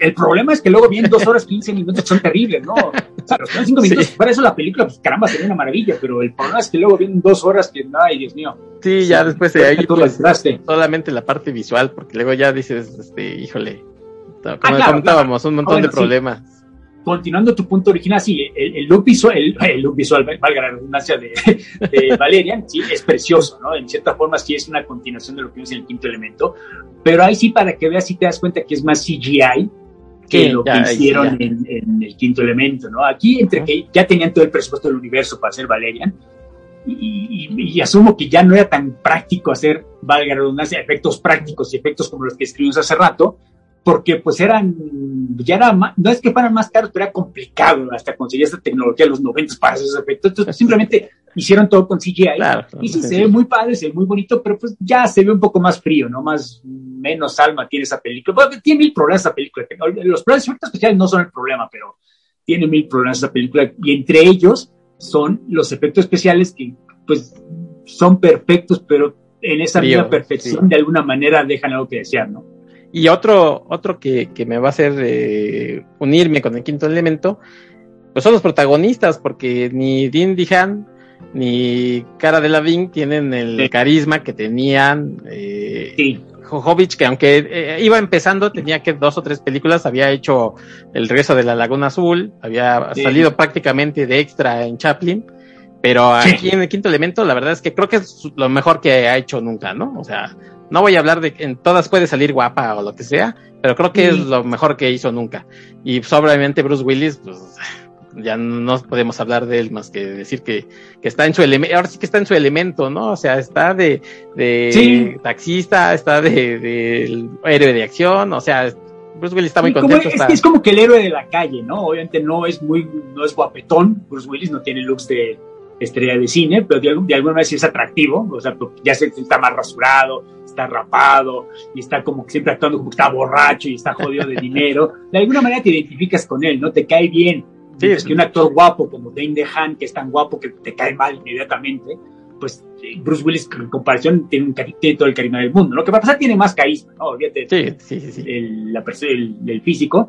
El problema es que luego vienen dos horas, quince minutos que son terribles, ¿no? O sea, los primeros cinco minutos, Sí. para eso la película, pues caramba, sería una maravilla, pero el problema es que luego vienen dos horas que, ay, Dios mío. sí, ya después de ahí, pues, solamente la parte visual, porque luego ya dices, este, híjole, como Ah, claro, comentábamos, un montón Bueno, de sí. problemas. Continuando tu punto original, sí, el, el look visual, el, el look visual, valga la redundancia de, de (laughs) Valerian, sí, es precioso, ¿no? En cierta forma sí es una continuación de lo que vimos en el quinto elemento, pero ahí sí para que veas, sí te das cuenta que es más CGI que Sí, lo ya, que hicieron en, en el quinto elemento, ¿no? Aquí, entre que ya tenían todo el presupuesto del universo para hacer Valerian, y, y- y asumo que ya no era tan práctico hacer, valga la redundancia, efectos prácticos y efectos como los que escribimos hace rato, porque pues eran, ya era más, no es que fueran más caros, pero era complicado hasta conseguir esta tecnología de los 90 para hacer esos efectos, entonces simplemente hicieron todo con CGI, Claro. y sí, se ve muy padre, se ve muy bonito, pero pues ya se ve un poco más frío, ¿no? Más, menos alma tiene esa película. Bueno, tiene mil problemas esa película. Los problemas efectos especiales no son el problema, pero tiene mil problemas esa película. Y entre ellos son los efectos especiales que, pues, son perfectos, pero en esa Frío, misma perfección, sí. de alguna manera, dejan algo que desear, ¿no? Y otro, otro que, que me va a hacer eh, unirme con el quinto elemento, pues son los protagonistas, porque ni Dean Dihan ni Cara de Lavín tienen el Sí. carisma que tenían eh, Sí, Jojovic, que aunque eh, iba empezando, tenía que dos o tres películas, había hecho El regreso de la Laguna Azul, había Sí. salido prácticamente de extra en Chaplin, pero Sí. aquí en el quinto elemento, la verdad es que creo que es lo mejor que ha hecho nunca, ¿no? O sea, no voy a hablar de que en todas puede salir guapa o lo que sea, pero creo que Sí. es lo mejor que hizo nunca. Y pues, obviamente Bruce Willis, pues ya no podemos hablar de él más que decir que, que está en su elemento, ahora sí que está en su elemento, ¿no? O sea, está de, de Sí. taxista, está de, de héroe de acción, o sea, Bruce Willis está muy como- contento. es, está- es como que el héroe de la calle, ¿no? Obviamente no es muy, no es guapetón, Bruce Willis no tiene looks de estrella de cine, pero de, de alguna manera sí es atractivo, o sea, porque ya se, está más rasurado, está rapado, y está como que siempre actuando como que está borracho y está jodido de (laughs) dinero. De alguna manera te identificas con él, ¿no? Te cae bien. Sí. Es que un actor guapo como Dane DeHaan, que es tan guapo que te cae mal inmediatamente, pues eh, Bruce Willis en comparación tiene, un, tiene todo el carisma del mundo. Lo que pasa tiene más carisma, ¿no? Olvídate Sí, sí, el, la el- el físico.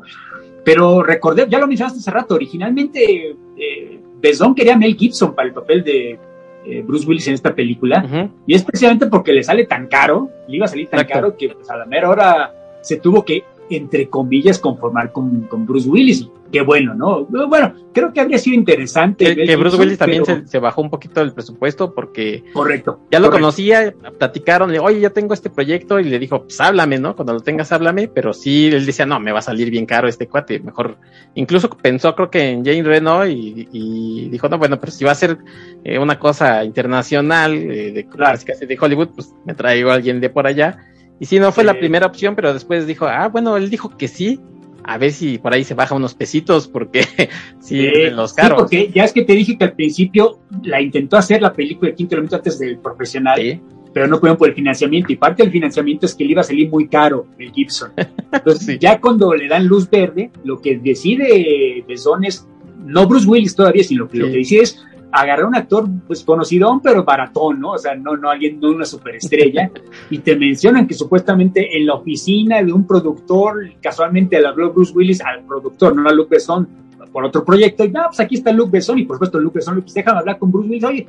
Pero recordé, ya lo mencionaste hace rato, originalmente eh, Besón quería a Mel Gibson para el papel de eh, Bruce Willis en esta película. Y es precisamente porque le sale tan caro, le iba a salir tan Exacto. caro que pues, a la mera hora se tuvo que, entre comillas, conformar con, con Bruce Willis. Qué bueno, ¿no? Bueno, creo que habría sido interesante. Que, Bruce Willis también pero- se, se bajó un poquito del presupuesto porque Correcto. ya lo correcto. conocía, platicaron, le, oye, ya tengo este proyecto y le dijo, pues háblame, ¿no? Cuando lo tengas, háblame, pero sí, él decía, no, me va a salir bien caro este cuate, mejor, incluso pensó creo que en Jane Reno y, y dijo, no, bueno, pero si va a ser eh, una cosa internacional, eh, de, Claro. de Hollywood, pues me traigo a alguien de por allá. Y sí, no fue la primera opción, pero después dijo, ah, bueno, él dijo que sí, a ver si por ahí se baja unos pesitos, porque (laughs) sí, Eh, en los sí, caros. porque ya es que te dije que al principio la intentó hacer la película de Quinto Elemento antes del profesional. Sí. pero no pudieron por el financiamiento. Y parte del financiamiento es que le iba a salir muy caro el Gibson. Entonces, (laughs) ya cuando le dan luz verde, lo que decide Besón es, no Bruce Willis todavía, sino que lo que decide es agarrar un actor pues conocidón, pero baratón, ¿no? O sea, no, no alguien, no una superestrella. (laughs) y te mencionan que supuestamente en la oficina de un productor, casualmente le habló Bruce Willis al productor, no a Luke Besson, por otro proyecto, y ah, pues aquí está Luke Besson, y por supuesto Luke Besson, pues déjame hablar con Bruce Willis, oye,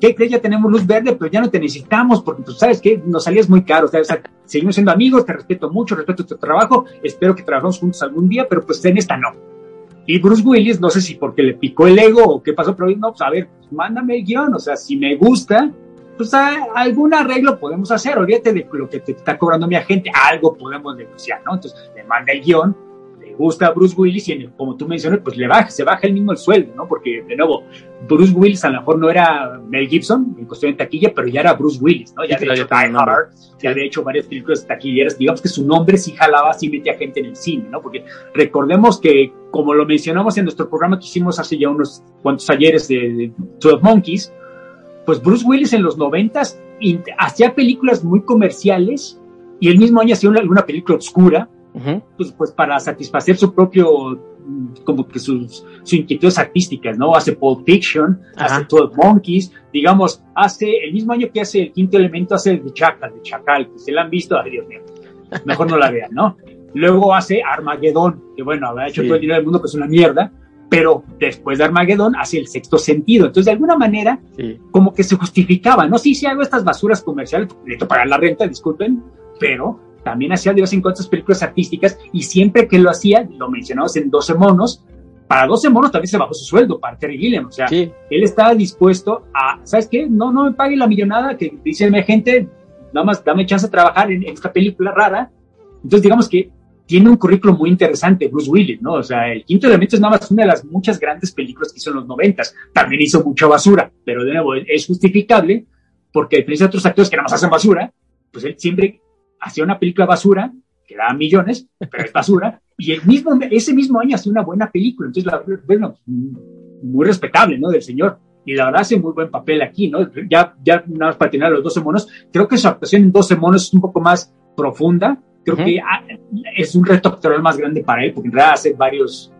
¿qué crees? Ya tenemos luz verde, pero ya no te necesitamos, porque tú sabes que nos salías muy caro, o sea, seguimos siendo amigos, te respeto mucho, respeto tu trabajo, espero que trabajemos juntos algún día, pero pues en esta no. Y Bruce Willis, no sé si porque le picó el ego o qué pasó, pero no, pues a ver, pues, mándame el guion, o sea, si me gusta, pues a- algún arreglo podemos hacer, olvídate de lo que te está cobrando mi agente, algo podemos negociar, ¿no? Entonces le manda el guion, gusta a Bruce Willis y en como tú mencionas, pues le baja, se baja el mismo el sueldo, ¿no? Porque de nuevo, Bruce Willis a lo mejor no era Mel Gibson en cuestión de taquilla, pero ya era Bruce Willis, ¿no? Ya había hecho Die. Hard, ya había hecho varias películas taquilleras, digamos que su nombre sí jalaba, sí metía gente en el cine, ¿no? Porque recordemos que, como lo mencionamos en nuestro programa que hicimos hace ya unos cuantos ayeres de, 12 Monkeys, pues Bruce Willis en los noventas hacía películas muy comerciales y el mismo año hacía una, una película oscura, Ujú. pues, pues para satisfacer su propio, mm, como que sus, sus inquietudes artísticas, ¿no? Hace Pulp Fiction, hace 12 Monkeys, digamos, hace, el mismo año que hace el quinto elemento, hace el de Chacal, de Chacal, que se la han visto, ay Dios mío, mejor no la vean, ¿no? Luego hace Armagedón, que bueno, habrá hecho Sí. todo el dinero del mundo, que es una mierda, pero después de Armagedón hace el sexto sentido. Entonces, de alguna manera, Sí. como que se justificaba, ¿no? Sí, sí hago estas basuras comerciales, necesito pagar la renta, disculpen, pero también hacía de vez en cuando estas películas artísticas y siempre que lo hacía, lo mencionamos en 12 monos, para 12 monos también se bajó su sueldo para Terry Gilliam, o sea, Sí. él estaba dispuesto a, ¿sabes qué? No, no me pague la millonada que dice mi gente, nada más dame chance de trabajar en, en esta película rara. Entonces, digamos que tiene un currículum muy interesante, Bruce Willis, ¿no? O sea, El Quinto Elemento es nada más una de las muchas grandes películas que hizo en los noventas. También hizo mucha basura, pero de nuevo, es justificable porque a diferencia de otros actores que nada más hacen basura, pues él siempre hacía una película basura que daba millones, pero es basura, y el mismo, ese mismo año hacía una buena película. Entonces, la, bueno, muy respetable, ¿no? Del señor. Y la verdad hace muy buen papel aquí, ¿no? Ya, ya nada más para tener los 12 monos, creo que su actuación en 12 monos es un poco más profunda. Creo Ujú. que ah, es un reto actoral más grande para él, porque en realidad hace varios,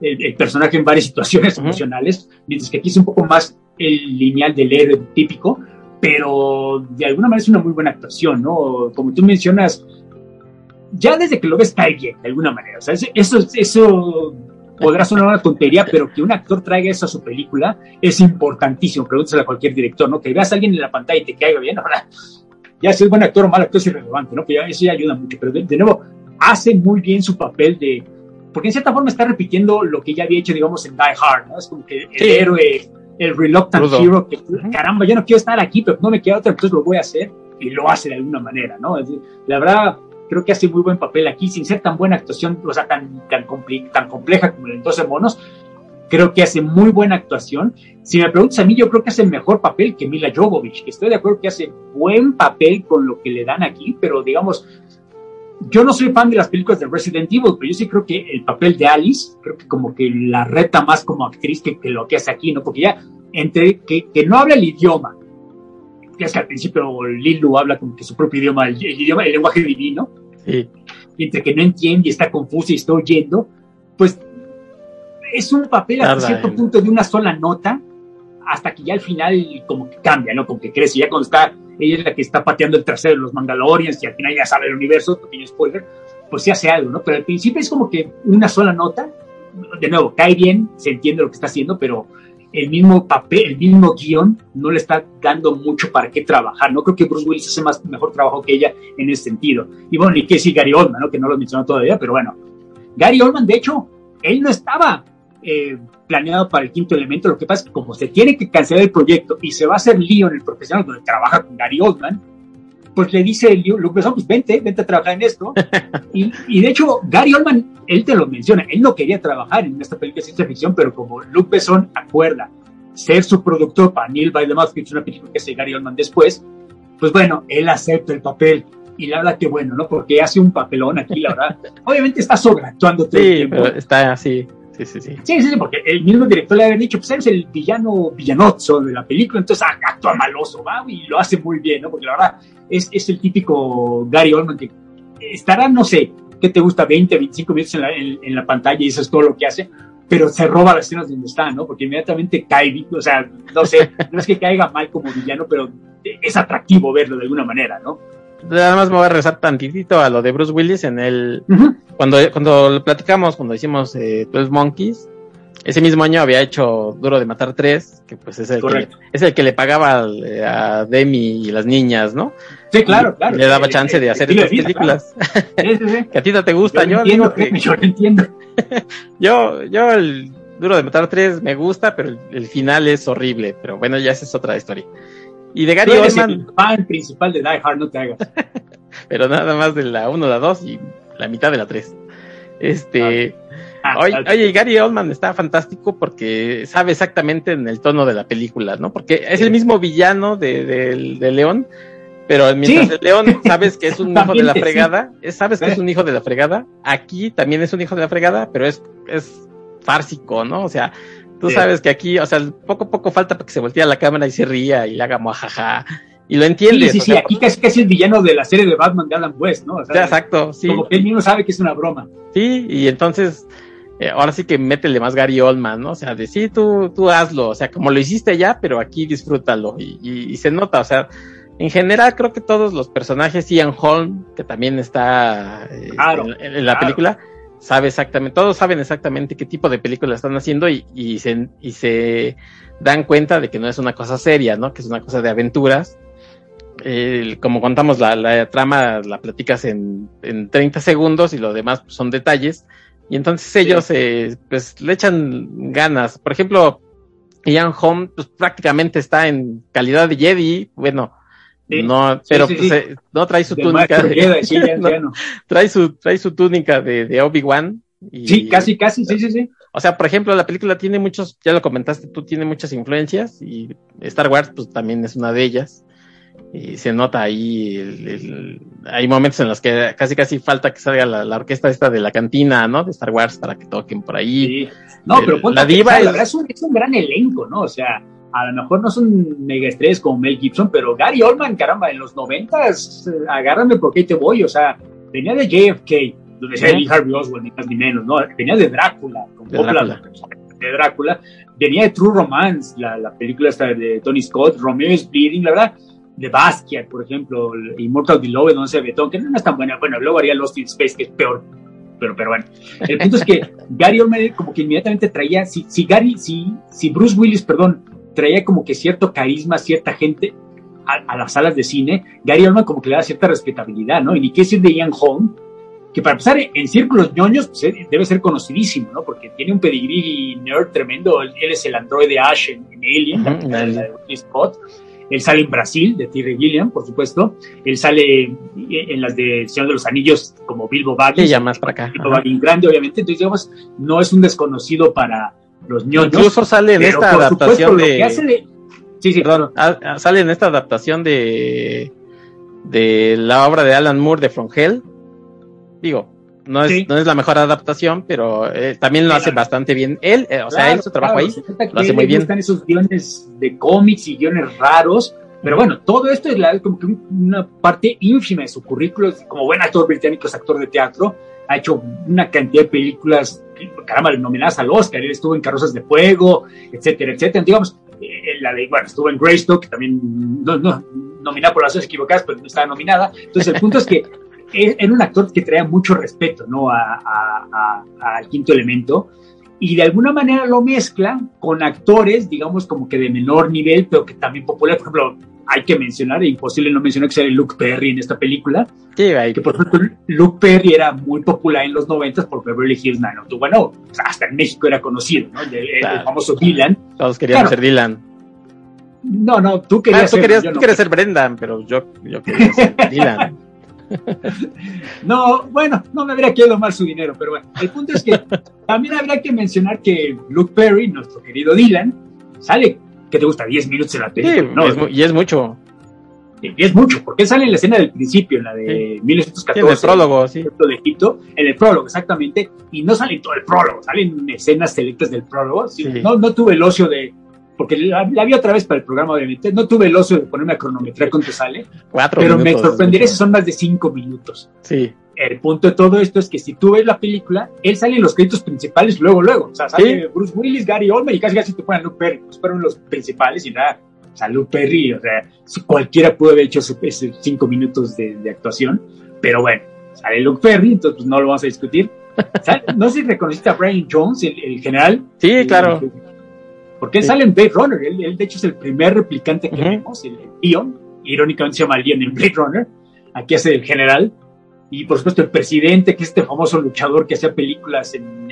el, el personaje en varias situaciones Ujú. emocionales, mientras que aquí es un poco más el lineal del héroe típico, pero de alguna manera es una muy buena actuación, ¿no? Como tú mencionas, ya desde que lo ves cae bien, de alguna manera. O sea, eso, eso, podrá sonar una tontería, pero que un actor traiga eso a su película es importantísimo. Pregúntale a cualquier director, ¿no? Que veas a alguien en la pantalla y te caiga bien, (laughs) ahora, ya si es buen actor o mal actor es irrelevante, ¿no? Que ya, eso ya ayuda mucho, pero de, nuevo, hace muy bien su papel de, porque en cierta forma está repitiendo lo que ya había hecho, digamos, en Die Hard, ¿no? Es como que el héroe, el reluctant hero, que caramba, ya no quiero estar aquí, pero no me queda otra, entonces lo voy a hacer y lo hace de alguna manera, ¿no? la verdad, creo que hace muy buen papel aquí, sin ser tan buena actuación, o sea, tan, tan, tan compleja como en 12 monos, creo que hace muy buena actuación. Si me preguntas a mí, yo creo que hace mejor papel que Mila Jovovich, que estoy de acuerdo que hace buen papel con lo que le dan aquí, pero digamos, yo no soy fan de las películas de Resident Evil, pero yo sí creo que el papel de Alice, creo que como que la reta más como actriz que, lo que hace aquí, ¿no? Porque ya entre que, que no habla el idioma, que es que al principio Lilu habla como que su propio idioma, el, idioma, el lenguaje divino, y entre que no entiende y está confuso y está oyendo, pues es un papel hasta cierto punto de una sola nota, hasta que ya al final como que cambia, ¿no? Como que crece, ya cuando está, ella es la que está pateando el trasero de los Mandalorians y al final ya sabe el universo, pequeño spoiler, pues se hace algo, ¿no? Pero al principio es como que una sola nota, de nuevo, cae bien, se entiende lo que está haciendo, pero el mismo papel, el mismo guion, no le está dando mucho para qué trabajar. No creo que Bruce Willis hace más, mejor trabajo que ella en ese sentido. Y bueno, y que sí, Gary Oldman, ¿no? que no lo mencionó todavía, pero bueno. Gary Oldman, de hecho, él no estaba eh, planeado para el quinto elemento. Lo que pasa es que como se tiene que cancelar el proyecto y se va a hacer lío en el profesional donde trabaja con Gary Oldman, pues le dice Luke Besson, pues vente, vente a trabajar en esto. (laughs) y, y, de hecho, Gary Oldman, él te lo menciona, él no quería trabajar en esta película de ciencia ficción, pero como Luke Besson acuerda ser su productor para Neil by the Mouth, que es una película que hace Gary Oldman después, pues bueno, él acepta el papel. Y la verdad que bueno, ¿no? Porque hace un papelón aquí, la verdad. (laughs) Obviamente está sobreactuando todo sí, el tiempo. Pero está así. Sí, sí, sí. Sí, sí, porque el mismo director le había dicho, pues eres el villano villanoso de la película, entonces actúa maloso, va, y lo hace muy bien, ¿no? Porque la verdad es, es el típico Gary Oldman que estará, no sé, ¿qué te gusta? 20, 25 minutos en la, en, la pantalla y eso es todo lo que hace, pero se roba las escenas donde está, ¿no? Porque inmediatamente cae, o sea, no sé, no es que caiga mal como villano, pero es atractivo verlo de alguna manera, ¿no? Nada más me voy a rezar tantitito a lo de Bruce Willis en el... Cuando, cuando lo platicamos, cuando hicimos eh, 12 Monkeys, ese mismo año había hecho Duro de Matar 3, que pues es el, que, es el que le pagaba a Demi y las niñas, ¿no? Sí, claro, claro. Le daba chance de hacer estas películas. que a ti no te gusta, yo, entiendo, que... yo entiendo. (laughs) yo, yo el Duro de Matar 3 me gusta, pero el, final es horrible, pero bueno, ya esa es otra historia. Y de Gary Oldman. el fan principal de Die Hard, no te hagas. (laughs) pero nada más de la 1, la 2 y la mitad de la 3. Este. Ah, oye, Gary Oldman está fantástico porque sabe exactamente en el tono de la película, ¿no? Porque es el mismo villano de, de, León, pero mientras el León sabes que es un (laughs) hijo de la fregada, sabes que es un hijo de la fregada, aquí también es un hijo de la fregada, pero es, es fársico, ¿no? O sea, tú sabes que aquí, o sea, poco a poco falta para que se voltee a la cámara y se ría y le haga mojaja. Y lo entiendes. Sí, sí, sí, aquí casi, casi el villano de la serie de Batman de Adam West, ¿no? O sea, exacto, sí. Como que él mismo sabe que es una broma. Sí, y entonces eh, ahora sí que métele más Gary Oldman, ¿no? O sea, de sí, tú, tú hazlo, o sea, como lo hiciste ya, pero aquí disfrútalo y, y, se nota, o sea, en general creo que todos los personajes, Ian Holm, que también está eh, en, la película, sabe exactamente, todos saben exactamente qué tipo de película están haciendo y, y, se, y se dan cuenta de que no es una cosa seria, ¿no? Que es una cosa de aventuras. como contamos, la, la, trama la platicas en, en 30 segundos y lo demás son detalles y entonces ellos eh, pues le echan ganas. Por ejemplo, Ian Home pues, prácticamente está en calidad de Jedi, bueno, no, pero pues, eh, no trae su túnica de, (laughs) trae su trae su túnica de, de Obi-Wan Sí, casi casi, sí, sí, sí. O sea, por ejemplo, la película tiene muchos, ya lo comentaste, tú tiene muchas influencias y Star Wars pues también es una de ellas y se nota ahí, hay momentos en los que casi casi falta que salga la, orquesta esta de la cantina, ¿no? De Star Wars para que toquen por ahí. No, pero la diva es... un, es un gran elenco, ¿no? O sea, a lo mejor no son mega estrellas como Mel Gibson, pero Gary Oldman, caramba, en los noventas, eh, agárrame porque te voy, o sea, venía de JFK, donde sea Lee Harvey Oswald, ni más ni menos, ¿no? Venía de Drácula, con de Drácula. de Drácula, venía de True Romance, la, la película esta de Tony Scott, Romeo is Bleeding, la verdad, de Basquiat, por ejemplo, Immortal Beloved, donde se Betón, que no es tan buena. Bueno, luego haría Lost in Space, que es peor. pero, pero bueno. El punto es que Gary Oldman como que inmediatamente traía, si, si Gary, si, si Bruce Willis, perdón, traía como que cierto carisma, cierta gente a, las salas de cine, Gary Oldman como que le da cierta respetabilidad, ¿no? Y ni qué decir de Ian Holm, que para empezar en círculos ñoños pues, eh, debe ser conocidísimo, ¿no? Porque tiene un pedigrí nerd tremendo, él, es el androide Ash en, Alien, la, de Spot. Él sale en Brasil, de Terry Gilliam, por supuesto. Él sale en las de Señor de los Anillos como Bilbo Baggins. ya más para acá. Bilbo Baggins grande, obviamente. Entonces, digamos, no es un desconocido para los ñoños. Incluso sale en esta adaptación de... Sí, sí. Perdón, sale en esta adaptación de de la obra de Alan Moore de From Hell. Digo, no es, no es la mejor adaptación, pero eh, también lo hace bastante bien. Él, eh, o sea, él su trabajo ahí lo hace muy bien. Están esos guiones de cómics y guiones raros, pero bueno, todo esto es la, como que una parte ínfima de su currículo. Como buen actor británico, es actor de teatro, ha hecho una cantidad de películas, caramba, nominadas al Oscar. Él estuvo en Carrozas de Fuego, etcétera, etcétera. Digamos, eh, la de, bueno, estuvo en Greystoke, que también no, no, nominada por las cosas equivocadas, pero no estaba nominada. Entonces, el punto es que (laughs) era un actor que traía mucho respeto ¿no? al quinto elemento y de alguna manera lo mezcla con actores, digamos, como que de menor nivel, pero que también popular. Por ejemplo, hay que mencionar, es imposible no mencionar que sea Luke Perry en esta película. Sí, que por ejemplo, Luke Perry era muy popular en los 90 por Beverly Hills 90210. Bueno, hasta en México era conocido, ¿no? El, famoso Dylan. Todos queríamos ser Dylan. No, no, tú querías, ah, tú querías, ser, tú querías ser Brendan, pero yo, yo quería ser (laughs) Dylan. no, bueno, no me habría quedado mal su dinero, pero bueno, el punto es que también habría que mencionar que Luke Perry, nuestro querido Dylan, sale, que te gusta? 10 minutos en la película. y es mucho. Y es mucho, porque sale en la escena del principio, en la de 1914. en el prólogo, sí. De Egipto, en el prólogo, exactamente. Y no sale todo el prólogo, salen escenas selectas del prólogo. No, no tuve el ocio de, porque la, vi otra vez para el programa, obviamente. No tuve el oso de ponerme a cronometrar cuánto sale. Cuatro pero me sorprendería si son más de cinco minutos. Sí. El punto de todo esto es que si tú ves la película, él sale en los créditos principales luego, luego. O sea, sale Bruce Willis, Gary Oldman y casi casi te ponen Luke Perry. Pues fueron los principales y nada. O sea, Luke Perry, o sea, cualquiera pudo haber hecho esos cinco minutos de, actuación. Pero bueno, sale Luke Perry, entonces pues, no lo vamos a discutir. (laughs) No sé si reconociste a Brian Jones, el, general. Sí, claro. Porque él sale en Blade Runner, él, de hecho es el primer replicante que vemos, el Ion, irónicamente se llama Leon en Blade Runner, aquí hace el general, y por supuesto el presidente, que es este famoso luchador que hacía películas en,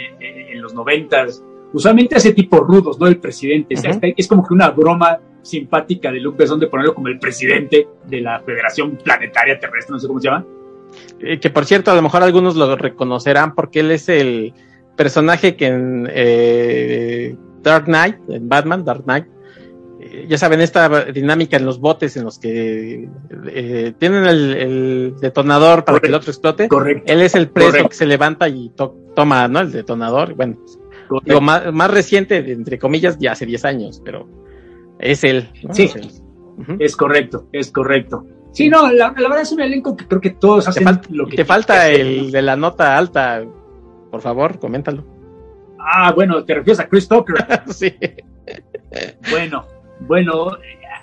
los noventas, usualmente hace tipo rudos, ¿no? El presidente, es como que una broma simpática de Luke Besson de ponerlo como el presidente de la Federación Planetaria Terrestre, no sé cómo se llama. Eh, que por cierto, a lo mejor algunos lo reconocerán porque él es el personaje que en eh, Dark Knight, en Batman, Dark Knight, eh, ya saben, esta dinámica en los botes en los que eh, tienen el, detonador para que el otro explote. Correcto. Él es el preso que se levanta y toma ¿no? el detonador. Bueno, digo, más, reciente, entre comillas, ya hace 10 años, pero es él. Sí, es, correcto, es correcto. Sí, no, la, verdad es un elenco que creo que todos hacen lo que... Te falta el de la nota alta, por favor, coméntalo. Ah, bueno, te refieres a Chris Tucker. (laughs) sí. Bueno, bueno,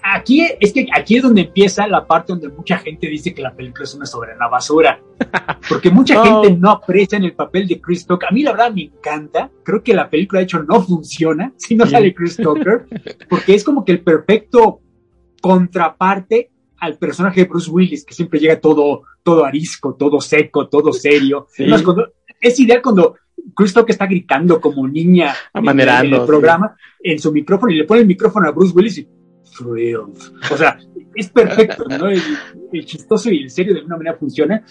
aquí es que aquí es donde empieza la parte donde mucha gente dice que la película es una soberana basura. (laughs) Porque mucha gente no aprecia en el papel de Chris Tucker. A mí la verdad me encanta. Creo que la película de hecho no funciona si no sale Chris Tucker. Porque es como que el perfecto contraparte al personaje de Bruce Willis, que siempre llega todo, todo arisco, todo seco, todo serio. es ideal cuando Chris que está gritando como niña en, el programa en su micrófono y le pone el micrófono a Bruce Willis y O sea, es perfecto, ¿no? El, chistoso y el serio de alguna manera funciona.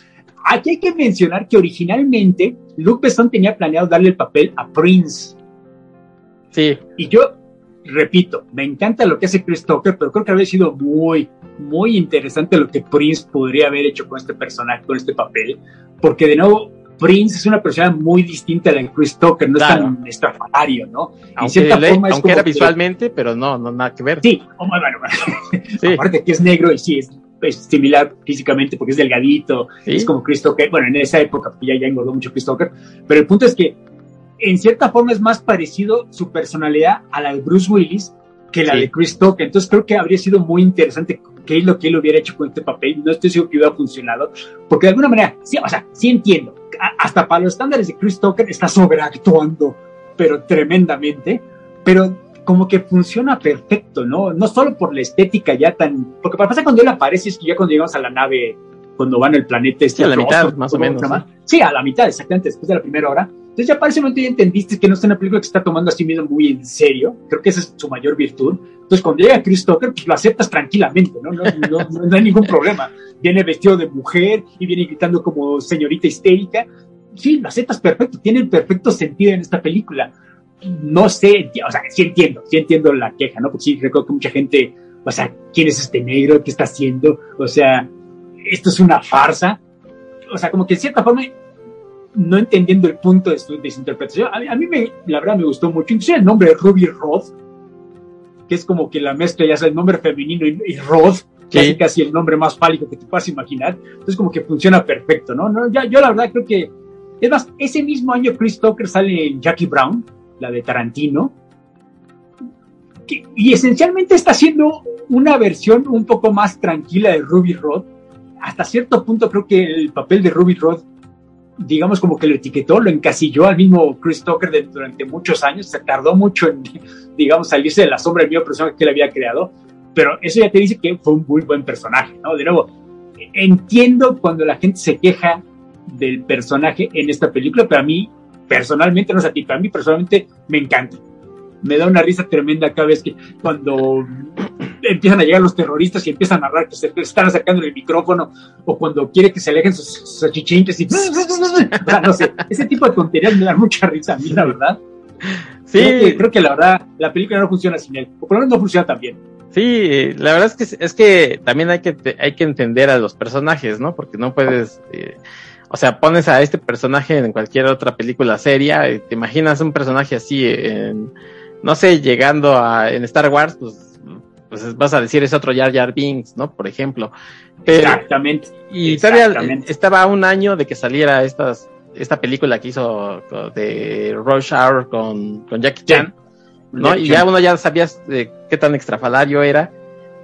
Aquí hay que mencionar que originalmente Luke Besson tenía planeado darle el papel a Prince. Sí. Y yo, repito, me encanta lo que hace Chris Tucker, pero creo que habría sido muy, muy interesante lo que Prince podría haber hecho con este personaje, con este papel, porque de nuevo Prince es una persona muy distinta a la de Chris Tucker, no es tan estrafalario, ¿no? En cierta forma es aunque era visualmente, pero no, no nada que ver. Sí, oh, bueno, bueno. (laughs) aparte que es negro y sí, es, similar físicamente porque es delgadito, es como Chris Tucker, bueno, en esa época, porque ya, ya engordó mucho Chris Tucker, pero el punto es que en cierta forma es más parecido su personalidad a la de Bruce Willis que la de Chris Tucker, entonces creo que habría sido muy interesante qué es lo que él hubiera hecho con este papel, no estoy seguro que hubiera funcionado, porque de alguna manera, sí, o sea, sí entiendo, hasta para los estándares de Chris Tucker está sobreactuando, pero tremendamente, pero como que funciona perfecto, ¿no? No solo por la estética ya tan, porque para pasar cuando él aparece es que ya cuando llegamos a la nave, cuando van al planeta este, sí, a la mitad, más o menos. Sí, a la mitad, exactamente, después de la primera hora. Entonces ya momento ya entendiste que no es una película que está tomando a sí mismo muy en serio. Creo que esa es su mayor virtud. Entonces cuando llega Chris Tucker, pues lo aceptas tranquilamente, ¿no? No, no, no, hay ningún problema. Viene vestido de mujer y viene gritando como señorita histérica. Sí, lo aceptas perfecto, tiene el perfecto sentido en esta película. No sé, o sea, sí entiendo, sí entiendo la queja, ¿no? Porque sí recuerdo que mucha gente, o sea, ¿quién es este negro? ¿Qué está haciendo? O sea, esto es una farsa. O sea, como que en cierta forma no entendiendo el punto de su, de su interpretación. A, mí, me, la verdad, me gustó mucho. Incluso el nombre de Ruby Roth, que es como que la mezcla, ya sea el nombre femenino y, Roth, casi, casi el nombre más fálico que te puedas imaginar. Entonces, como que funciona perfecto, ¿no? no ya, yo, la verdad, creo que. Es más, ese mismo año Chris Tucker sale en Jackie Brown, la de Tarantino. y esencialmente está haciendo una versión un poco más tranquila de Ruby Roth. Hasta cierto punto creo que el papel de Ruby Roth digamos como que lo etiquetó, lo encasilló al mismo Chris Tucker durante muchos años, se tardó mucho en, (laughs) digamos, salirse de la sombra del mismo personaje que él había creado, pero eso ya te dice que fue un muy buen personaje, ¿no? De nuevo, entiendo cuando la gente se queja del personaje en esta película, pero a mí personalmente, no sé a ti, a mí personalmente me encanta. Me da una risa tremenda cada vez que cuando empiezan a llegar los terroristas y empiezan a narrar que se están acercando el micrófono o cuando quiere que se alejen sus, achichinches y (laughs) no sé, ese tipo de tonterías me dan mucha risa a mí, la verdad. Sí. Creo que, la verdad la película no funciona sin él, o por lo menos no funciona tan bien. Sí, la verdad es que es que también hay que hay que entender a los personajes, ¿no? Porque no puedes eh, o sea, pones a este personaje en cualquier otra película seria, y te imaginas un personaje así en no sé, llegando a en Star Wars, pues pues vas a decir es otro Jar Jar Binks, ¿no? Por ejemplo. exactamente. Y todavía estaba un año de que saliera estas, esta película que hizo de Rush Hour con, con Jackie Chan, ¿no? y ya uno ya sabías de qué tan extrafalario era.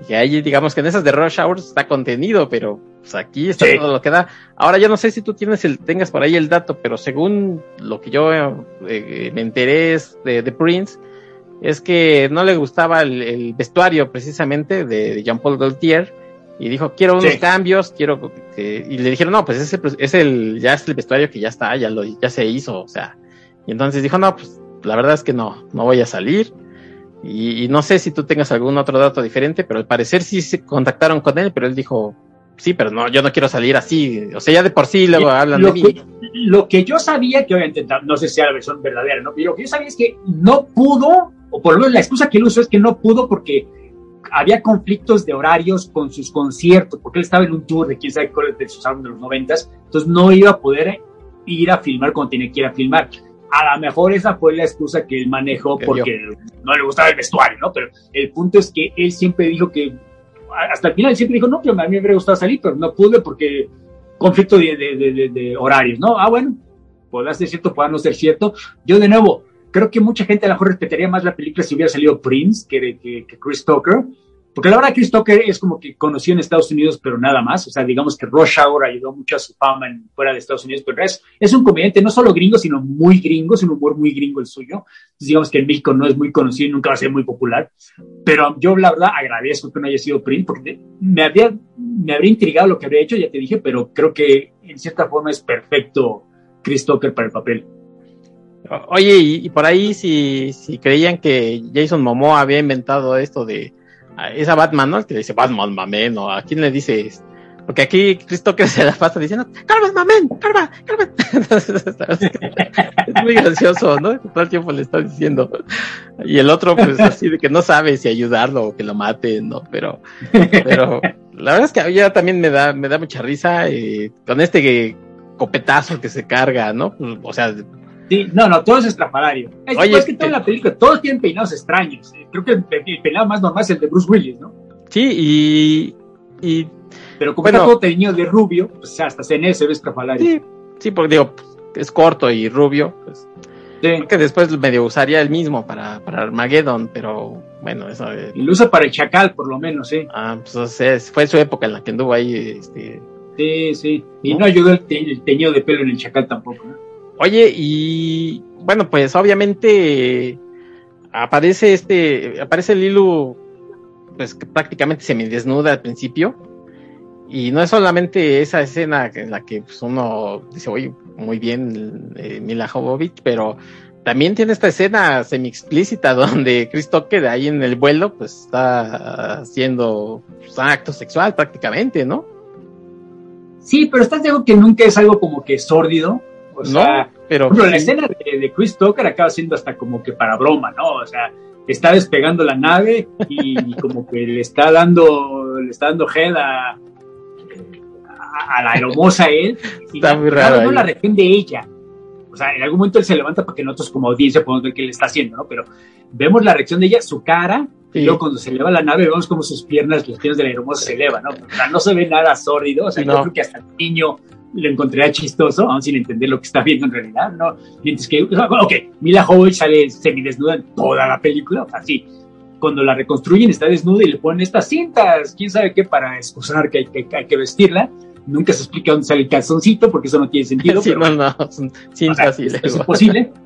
Y ahí, digamos que en esas de Rush Hour está contenido, pero pues aquí está todo lo que da. Ahora yo no sé si tú tienes el, tengas por ahí el dato, pero según lo que yo eh, me enteré es de, de Prince, es que no le gustaba el, vestuario precisamente de, Jean-Paul Gaultier y dijo, quiero unos cambios, quiero que, y le dijeron, no, pues ese es el, ya es el vestuario que ya está, ya lo, ya se hizo, o sea, y entonces dijo, no, pues la verdad es que no, no voy a salir. Y, no sé si tú tengas algún otro dato diferente, pero al parecer sí se contactaron con él, pero él dijo, sí, pero no, yo no quiero salir así. O sea, ya de por sí luego hablan lo de que, Lo que yo sabía, que obviamente no sé si sea la versión verdadera, ¿no? Pero lo que yo sabía es que no pudo o por lo menos la excusa que él usó es que no pudo porque había conflictos de horarios con sus conciertos, porque él estaba en un tour de quién sabe cuál de sus álbumes de los noventas, entonces no iba a poder ir a filmar cuando tenía que ir a filmar. A lo mejor esa fue la excusa que él manejó porque no le gustaba el vestuario, ¿no? Pero el punto es que él siempre dijo que, hasta el final siempre dijo, no, pero a mí me hubiera gustado salir, pero no pude porque conflicto de, de, de, horarios, ¿no? Ah, bueno, podrá ser cierto, podrá no ser cierto. Yo de nuevo, creo que mucha gente a lo mejor respetaría más la película si hubiera salido Prince que, que, Chris Tucker. Porque la verdad Chris Tucker es como que conocido en Estados Unidos, pero nada más. O sea, digamos que Rush Hour ayudó mucho a su fama en, fuera de Estados Unidos, pero es, es un comediante no solo gringo, sino muy gringo, es un humor muy gringo el suyo. Entonces, digamos que en México no es muy conocido y nunca va a ser muy popular. Pero yo la verdad agradezco que no haya sido Prince, porque me, había, me habría intrigado lo que habría hecho, ya te dije, pero creo que en cierta forma es perfecto Chris Tucker para el papel. Oye, y, por ahí si, si creían que Jason Momoa había inventado esto de esa Batman, ¿no? que le dice Batman Mamen, o a quién le dice, porque aquí Cristo que se la pasa diciendo, Carmen Mamen, Carmen, Carmen. (laughs) es muy gracioso, ¿no? Todo el tiempo le está diciendo. Y el otro, pues así de que no sabe si ayudarlo o que lo mate, ¿no? Pero, pero la verdad es que a mí también me da, me da mucha risa eh, con este copetazo que se carga, ¿no? O sea, Sí, no, no, todo es estrafalario. Es, Oye, es que toda la película, todos tienen peinados extraños. Creo que el, peinado más normal es el de Bruce Willis, ¿no? Sí, y. Pero como está todo teñido de rubio, pues hasta en se ve estrafalario. Sí, sí, porque digo, es corto y rubio, pues. Sí. Creo que después medio usaría el mismo para, para Armageddon, pero bueno, eso. Y lo usa para el Chacal, por lo menos, sí. Ah, pues o sea, fue su época en la que anduvo ahí, este Sí, sí. Y no, ayudó el, te el, teñido de pelo en el chacal tampoco. ¿no? Oye, y bueno, pues obviamente aparece este, aparece Lilu, pues que prácticamente semidesnuda al principio. Y no es solamente esa escena en la que pues, uno dice, oye, muy bien eh, Mila Jovovich, pero también tiene esta escena semi explícita (laughs) donde Chris Tucker ahí en el vuelo pues está haciendo pues, un acto sexual prácticamente, ¿no? Sí, pero estás de que nunca es algo como que sórdido. O sea, no, pero por ejemplo, la escena de, de, Chris Tucker acaba siendo hasta como que para broma, ¿no? O sea, está despegando la nave y, como que le está dando, le está dando head a, a, a la hermosa él. Y está muy raro. No la reacción de ella. O sea, en algún momento él se levanta para que nosotros como audiencia podamos ver qué le está haciendo, ¿no? Pero vemos la reacción de ella, su cara, Sí. Y luego cuando se eleva la nave vemos como sus piernas, las piernas de la hermosa se elevan, ¿no? O sea, no se ve nada sórdido, o sea, no. yo creo que hasta el niño lo encontraría chistoso, aún sin entender lo que está viendo en realidad, ¿no? Mientras que, ok, Mila Jovovich sale semidesnuda en toda la película, o sea, sí, cuando la reconstruyen está desnuda y le ponen estas cintas, quién sabe qué, para excusar que hay que, hay que vestirla, nunca se explica dónde sale el calzoncito porque eso no tiene sentido. (laughs) Sí, pero, no, no, son cintas o sea, es, es posible. (laughs)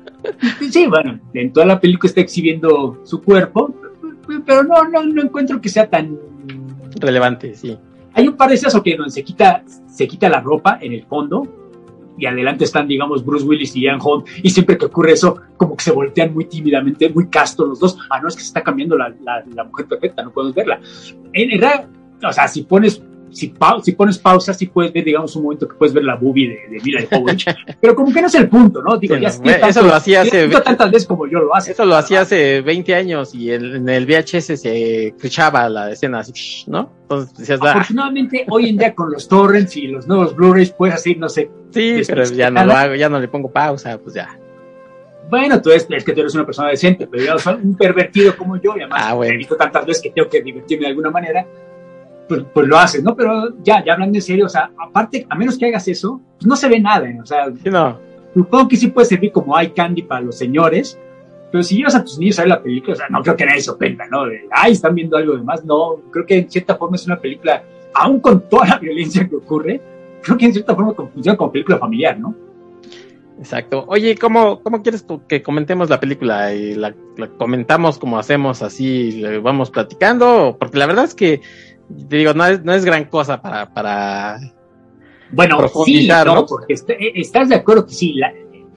Sí, bueno, en toda la película está exhibiendo su cuerpo, pero no, no, no encuentro que sea tan relevante, sí. Hay un par de escenas que donde se quita, se quita la ropa en el fondo y adelante están, digamos, Bruce Willis y Ian Holm y siempre que ocurre eso, como que se voltean muy tímidamente, muy castos los dos. Ah, no, es que se está cambiando la, la, la mujer perfecta, no podemos verla. En realidad, o sea, si pones si, pa si, pones pausa, sí puedes ver, digamos, un momento que puedes ver la boobie de, de Mila Jovovich, (laughs) pero como que no es el punto, ¿no? Digo, ya, no, ya eso tanto, lo hacía hace tantas veces como yo lo hace. Eso lo hacía hace 20 años y el, en el VHS se escuchaba la escena así, ¿no? Entonces decías, ah. Afortunadamente, hoy en día con los torrents y los nuevos Blu-rays puedes hacer, no sé. Sí, pero ya no lo hago, ya no le pongo pausa, pues ya. Bueno, tú es, es que tú eres una persona decente, pero ya un pervertido como yo, y además ah, bueno. he visto tantas veces que tengo que divertirme de alguna manera, pues, pues, lo haces, ¿no? Pero ya, ya hablando en serio, o sea, aparte, a menos que hagas eso, pues no se ve nada, ¿eh? o sea, no. supongo que sí puede servir como eye candy para los señores, pero si llevas a tus niños a ver la película, o sea, no creo que nadie se ofenda, ¿no? De, ay, están viendo algo de más, no, creo que en cierta forma es una película, aún con toda la violencia que ocurre, creo que en cierta forma funciona como película familiar, ¿no? Exacto. Oye, ¿cómo, cómo quieres que comentemos la película? ¿Y la, la comentamos como hacemos así, le vamos platicando? Porque la verdad es que te digo, no es, no es gran cosa para, para bueno, sí, no, ¿no? porque est estás de acuerdo que sí, la,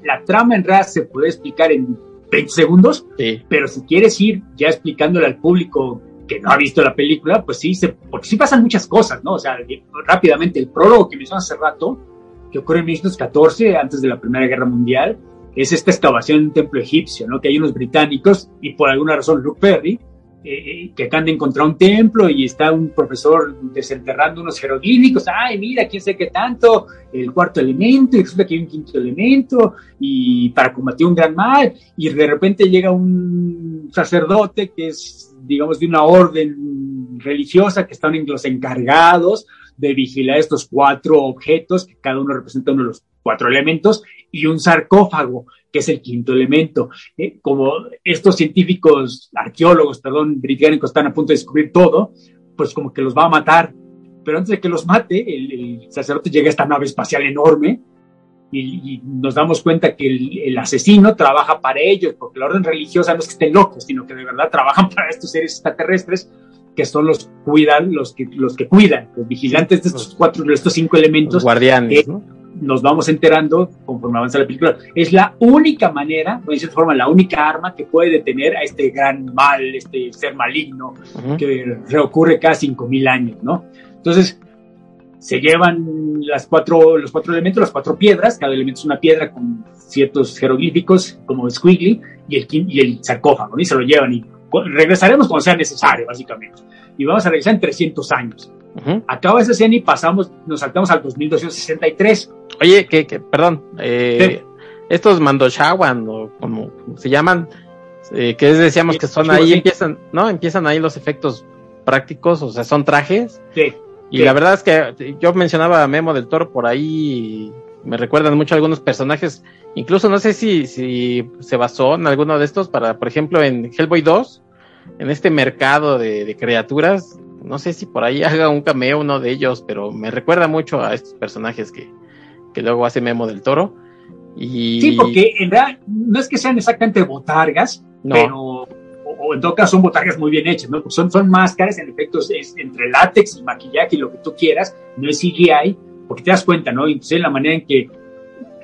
la trama en realidad se puede explicar en 20 segundos, sí. pero si quieres ir ya explicándole al público que no ha visto la película, pues sí, se, porque sí pasan muchas cosas, ¿no? O sea, rápidamente, el prólogo que mencioné hace rato, que ocurre en 1914, antes de la Primera Guerra Mundial, es esta excavación en un templo egipcio, ¿no? Que hay unos británicos, y por alguna razón Luke Perry, eh, que acaban de encontrar un templo y está un profesor desenterrando unos jeroglíficos, ay, mira, quién sé qué tanto, el cuarto elemento, y resulta que hay un quinto elemento, y para combatir un gran mal, y de repente llega un sacerdote que es, digamos, de una orden religiosa, que están los encargados de vigilar estos cuatro objetos, que cada uno representa uno de los cuatro elementos, y un sarcófago, que es el quinto elemento. Eh, como estos científicos, arqueólogos, perdón, británicos están a punto de descubrir todo, pues como que los va a matar. Pero antes de que los mate, el, el sacerdote llega a esta nave espacial enorme y, y nos damos cuenta que el, el, asesino trabaja para ellos, porque la orden religiosa no es que estén locos, sino que de verdad trabajan (laughs) para estos seres extraterrestres que son los cuidan, los que, los que cuidan, los vigilantes de estos cuatro, de estos cinco elementos. Los guardianes, ¿no? Nos vamos enterando conforme avanza la película. Es la única manera, de cierta forma, la única arma que puede detener a este gran mal, este ser maligno uh -huh. que reocurre cada 5000 años, ¿no? Entonces, se llevan las cuatro, los cuatro elementos, las cuatro piedras, cada elemento es una piedra con ciertos jeroglíficos, como Squiggly, y el, y el sarcófago, y se lo llevan y regresaremos cuando sea necesario, básicamente. Y vamos a regresar en 300 años. Uh -huh. Acaba esa escena y pasamos, nos saltamos al 2263. Oye, que, que perdón, eh, sí. estos Mandoshawan, o como se llaman, eh, que decíamos que son ahí, sí. empiezan, ¿no? Empiezan ahí los efectos prácticos, o sea, son trajes. Sí. Y la verdad es que yo mencionaba a Memo del Toro por ahí, me recuerdan mucho a algunos personajes, incluso no sé si, si se basó en alguno de estos para, por ejemplo, en Hellboy 2, en este mercado de, de criaturas, no sé si por ahí (laughs) haga un cameo uno de ellos, pero me recuerda mucho a estos personajes que, que luego hace Memo del Toro. Y... Sí, porque en realidad no es que sean exactamente botargas, No. pero o, o en todo caso son botargas muy bien hechas, ¿no? Porque son, son máscaras, en efecto, es entre látex y maquillaje y lo que tú quieras, no es CGI, porque te das cuenta, ¿no? Inclusive la manera en que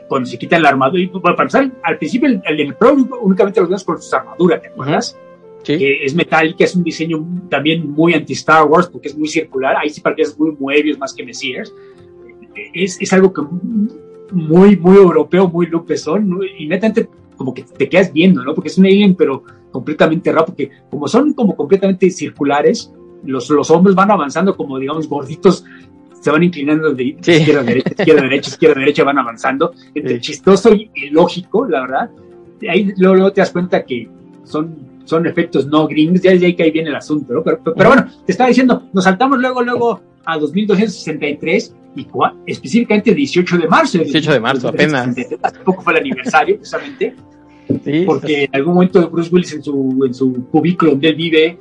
cuando se quitan la armadura, y bueno, para empezar, al principio el, el, el Pro únicamente los vemos con sus armaduras, ¿te acuerdas? Sí. que es metálica, es un diseño también muy anti-Star Wars porque es muy circular, ahí sí parecía muy Moebius más que Messiers. Es, es algo que muy, muy europeo, muy lupezón, y netamente como que te quedas viendo, ¿no? Porque es un alien, pero completamente raro, porque como son como completamente circulares, los, los hombres van avanzando como, digamos, gorditos, se van inclinando de Sí. izquierda a derecha, izquierda a derecha, izquierda a derecha, van avanzando, entre Sí. chistoso y lógico, la verdad. Ahí luego, luego te das cuenta que son son efectos no gringos, ya desde ahí que ahí viene el asunto, ¿no? Pero, pero, pero bueno, te estaba diciendo, nos saltamos luego, luego a 2263 y cua- específicamente 18 de marzo. 18 de marzo, apenas. Hace poco fue el aniversario, precisamente, Sí, porque en algún momento Bruce Willis en su, en su cubículo donde él vive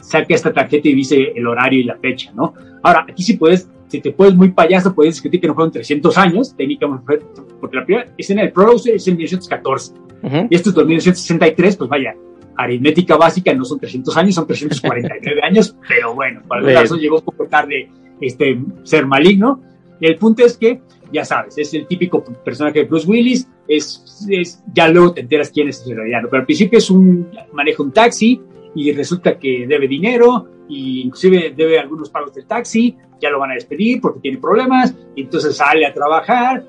saca esta tarjeta y dice el horario y la fecha, ¿no? Ahora, aquí sí puedes, si te puedes muy payaso, puedes discutir que no fueron 300 años, técnicamente, porque la primera escena del prólogo es en 1914. Ujú. Y esto es 1963, pues vaya, aritmética básica no son 300 años, son 349 (laughs) años, pero bueno, para el caso llegó un poco tarde este ser maligno. El punto es que, ya sabes, es el típico personaje de Bruce Willis, es, es ya luego te enteras quién es en realidad, pero al principio es un, maneja un taxi y resulta que debe dinero y inclusive debe algunos pagos del taxi, ya lo van a despedir porque tiene problemas, y entonces sale a trabajar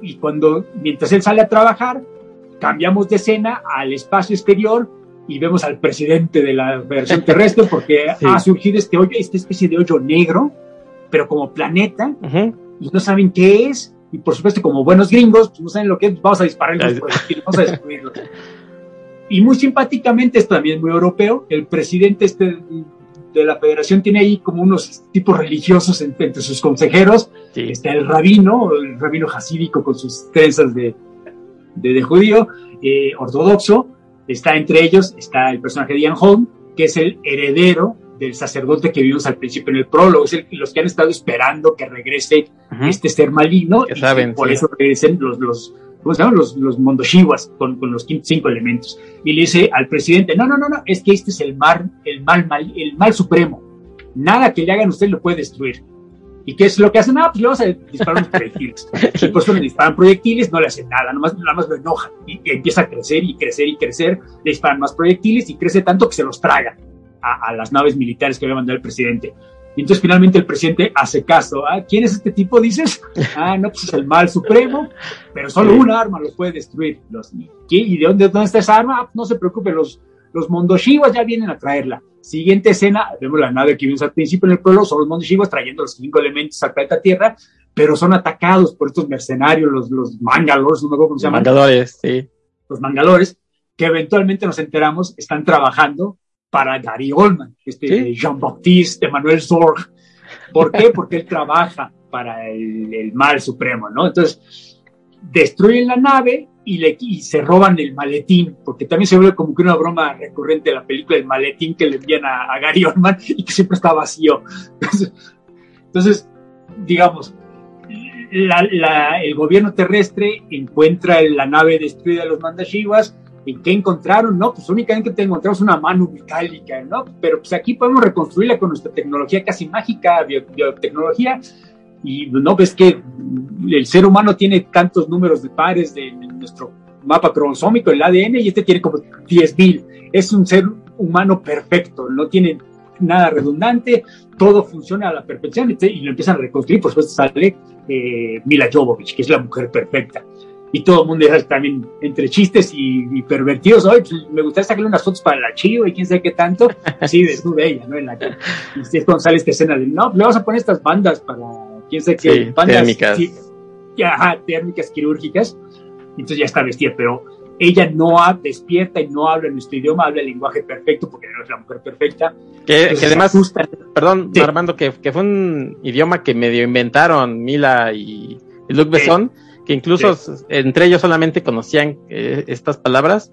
y cuando, mientras él sale a trabajar, cambiamos de escena al espacio exterior y vemos al presidente de la versión terrestre porque (laughs) Sí. ha surgido este hoyo, esta especie de hoyo negro, pero como planeta, Ujú. y no saben qué es, y por supuesto como buenos gringos, pues no saben lo que es, vamos a disparar los proyectiles, vamos a destruirlos. Y muy simpáticamente, esto también es muy europeo, el presidente este de la federación tiene ahí como unos tipos religiosos entre, entre sus consejeros, Sí. está el rabino, el rabino hasídico con sus trenzas de, de, de judío, eh, ortodoxo, está entre ellos, está el personaje de Ian Holm, que es el heredero del sacerdote que vimos al principio en el prólogo, es el, los que han estado esperando que regrese este ser maligno, y saben, por sí. eso regresan los, los, ¿cómo se llaman? Los, los mondoshiwas con, con los cinco elementos. Y le dice al presidente, no, no, no, no, es que este es el mal, el mal, mal- el mal supremo. Nada que le hagan a usted lo puede destruir. ¿Y qué es lo que hacen? Ah, pues le vamos a disparar unos proyectiles. (laughs) Y por eso le disparan proyectiles, no le hacen nada, nomás, nada más lo enojan. Y, y empieza a crecer y crecer y crecer, le disparan más proyectiles y crece tanto que se los traga a, a las naves militares que había mandado el presidente. Y entonces finalmente el presidente hace caso. ¿Ah, ¿Quién es este tipo? Dices. Ah, no, pues es el mal supremo, pero solo una arma los puede destruir. Los, ¿y, qué? ¿Y de dónde, dónde está esa arma? Ah, no se preocupe, los, los mondoshiwas ya vienen a traerla. Siguiente escena, vemos la nave que vimos al principio en el pueblo, son los mondoshiwas trayendo los cinco elementos al planeta Tierra, pero son atacados por estos mercenarios, los, los mangalores, no me acuerdo cómo se llaman Mangadores, sí. los mangalores, que eventualmente nos enteramos están trabajando para Gary Oldman, este Sí. Jean-Baptiste Emmanuel Zorg. ¿Por qué? (laughs) Porque él trabaja para el, el mal supremo, ¿no? Entonces, destruyen la nave y, le, y se roban el maletín, porque también se vuelve como que una broma recurrente de la película, el maletín que le envían a, a Gary (laughs) Oldman y que siempre está vacío. Entonces, digamos, la- la- el gobierno terrestre encuentra la nave destruida de los mandashivas. ¿Y qué encontraron? No, pues únicamente te encontramos una mano metálica, ¿no? Pero pues aquí podemos reconstruirla con nuestra tecnología casi mágica, bio- biotecnología. Y no ves que el ser humano tiene tantos números de pares de nuestro mapa cromosómico, el ADN, y este tiene como 10.000. Es un ser humano perfecto, no tiene nada redundante, todo funciona a la perfección y, te- y lo empiezan a reconstruir. Por supuesto, sale eh, Mila Jovovich, que es la mujer perfecta. Y todo el mundo ya también entre chistes y, y pervertidos. Oye, pues, me gustaría sacarle unas fotos para la chivo y quién sabe qué tanto. Así desnuda ella, ¿no? En la, y es cuando sale esta escena de, no, le vamos a poner estas bandas para quién sabe qué. Sí, térmicas. sí, ya, ajá, térmicas quirúrgicas. Entonces ya está vestida, pero ella no ha, despierta y no habla nuestro idioma, habla el lenguaje perfecto porque no es la mujer perfecta. Que, que además, se asusta. perdón, Sí. Armando, que, que fue un idioma que medio inventaron Mila y, Luc Besson, que incluso s- entre ellos solamente conocían eh, estas palabras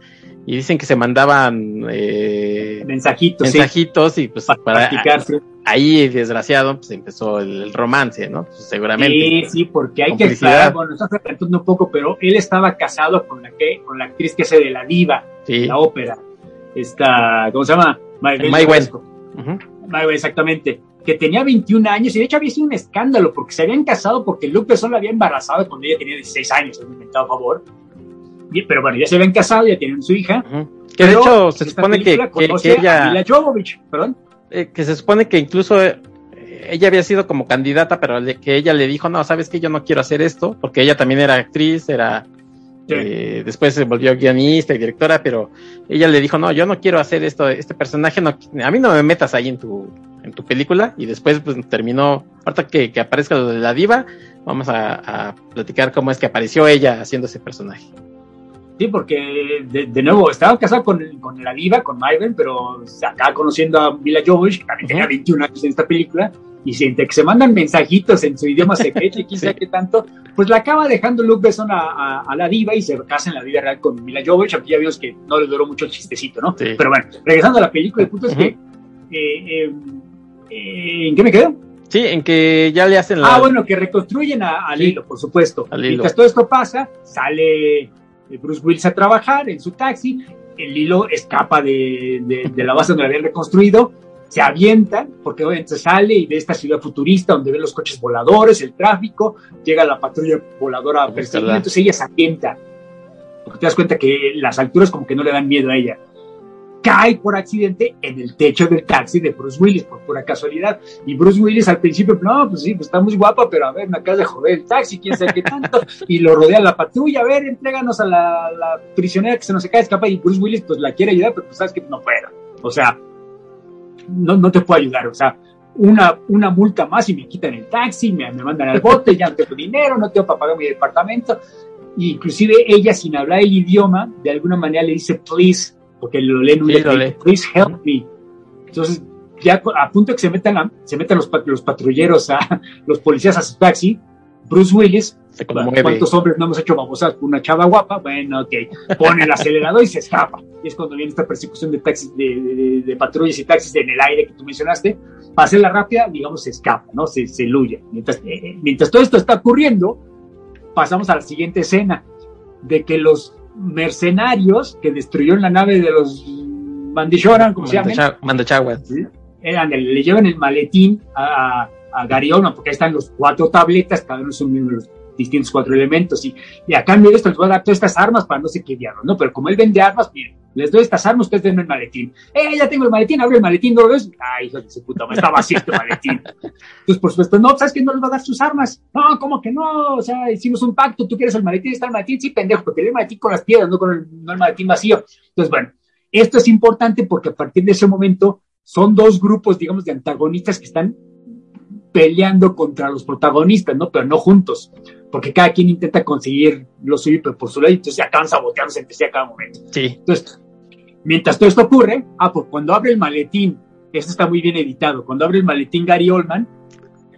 y dicen que se mandaban eh, mensajitos, sí, mensajitos y pues para para practicarse. ahí, desgraciado, pues empezó el, romance, ¿no? Pues, seguramente. Sí, sí, porque hay que aclarar, bueno, estás un poco, pero él estaba casado con la que, con la actriz que hace de la diva, la ópera, esta, ¿cómo se llama? May exactamente, que tenía 21 años y de hecho había sido un escándalo porque se habían casado porque Luke Besson la había embarazado cuando ella tenía 16 años, inventado a favor. Pero bueno, ya se habían casado, ya tienen su hija. Que de hecho se supone que, que, ella... perdón. Eh, que se supone que incluso eh, ella había sido como candidata, pero que ella le dijo, no, sabes que yo no quiero hacer esto, porque ella también era actriz, era eh, después se volvió guionista y directora, pero ella le dijo, no, yo no quiero hacer esto, este personaje, no, a mí no me metas ahí en tu, en tu película, y después pues terminó, ahorita que, que aparezca lo de la diva, vamos a, platicar cómo es que apareció ella haciendo ese personaje. Sí, porque de, nuevo estaba casado con, con, la diva, con Myron, pero acá conociendo a Mila Jovovich, que también tenía 21 años en esta película, y siente que se mandan mensajitos en su idioma secreto y quién (laughs) sabe qué tanto, pues la acaba dejando Luke Besson a, a, la diva y se casa en la vida real con Mila Jovovich, aquí ya vimos que no le duró mucho el chistecito, ¿no? Pero bueno, regresando a la película, el punto es que, eh, eh, eh, ¿en qué me quedo? Sí, en que ya le hacen la... Ah, bueno, que reconstruyen a, Lilo, por supuesto. Mientras todo esto pasa, sale Bruce Willis a trabajar en su taxi, el hilo escapa de, de, la base donde lo habían reconstruido, se avientan, porque obviamente sale y ve esta ciudad futurista donde ven los coches voladores, el tráfico, llega la patrulla voladora a perseguir, entonces ella se avienta, porque te das cuenta que las alturas como que no le dan miedo a ella cae por accidente en el techo del taxi de Bruce Willis, por pura casualidad. Y Bruce Willis al principio, no, pues sí, pues está muy guapa, pero a ver, me acabas de joder el taxi, quién sabe qué tanto. y lo rodea la patrulla, a ver, entréganos a la, prisionera que se nos cae escapa. Y Bruce Willis, pues la quiere ayudar, pero pues sabes que no puedo. O sea, no, no te puedo ayudar. O sea, una, una multa más y me quitan el taxi, me, me mandan al bote, ya no tengo dinero, no tengo para pagar mi departamento. Y inclusive ella, sin hablar el idioma, de alguna manera le dice, please, porque lo leen un please help me. Entonces, ya a punto de que se metan, se metan los, los patrulleros, a, (laughs) los policías a su taxi, Bruce Willis, ¿cuántos hombres no hemos hecho babosas con una chava guapa? Bueno, ok, pone el acelerador y se escapa. Y es cuando viene esta persecución de taxis, de, patrullas y taxis en el aire que tú mencionaste. Para hacerla rápida, digamos, se escapa, ¿no? Se, se eluye. Mientras, eh, eh, mientras todo esto está ocurriendo, pasamos a la siguiente escena, de que los mercenarios que destruyeron la nave de los Mandishoran, como se llama? Mandachawas. Eran le llevan el maletín a, a Gary porque ahí están los cuatro tabletas, cada uno son los distintos cuatro elementos, y, y a cambio de esto les voy a dar todas estas armas para no sé qué diablos, ¿no? Pero como él vende armas, miren, les doy estas armas, ustedes denme el maletín. ¡Eh, ya tengo el maletín! Abre el maletín, ¿no lo ves? ¡Ay, hijo de su puta madre! Está vacío este maletín. Entonces, por supuesto, no, ¿sabes que no les va a dar sus armas? No, ¿cómo que no? O sea, hicimos un pacto, tú quieres el maletín, está el maletín, sí, pendejo, porque el maletín con las piedras, no con el, no el maletín vacío. Entonces, bueno, esto es importante porque a partir de ese momento son dos grupos, digamos, de antagonistas que están peleando contra los protagonistas, ¿no? Pero no juntos, porque cada quien intenta conseguir lo suyo, pero por su lado, entonces se acaban saboteándose entre sí a cada momento. Sí. Entonces, mientras todo esto ocurre, ah, pues cuando abre el maletín, esto está muy bien editado, cuando abre el maletín Gary Oldman,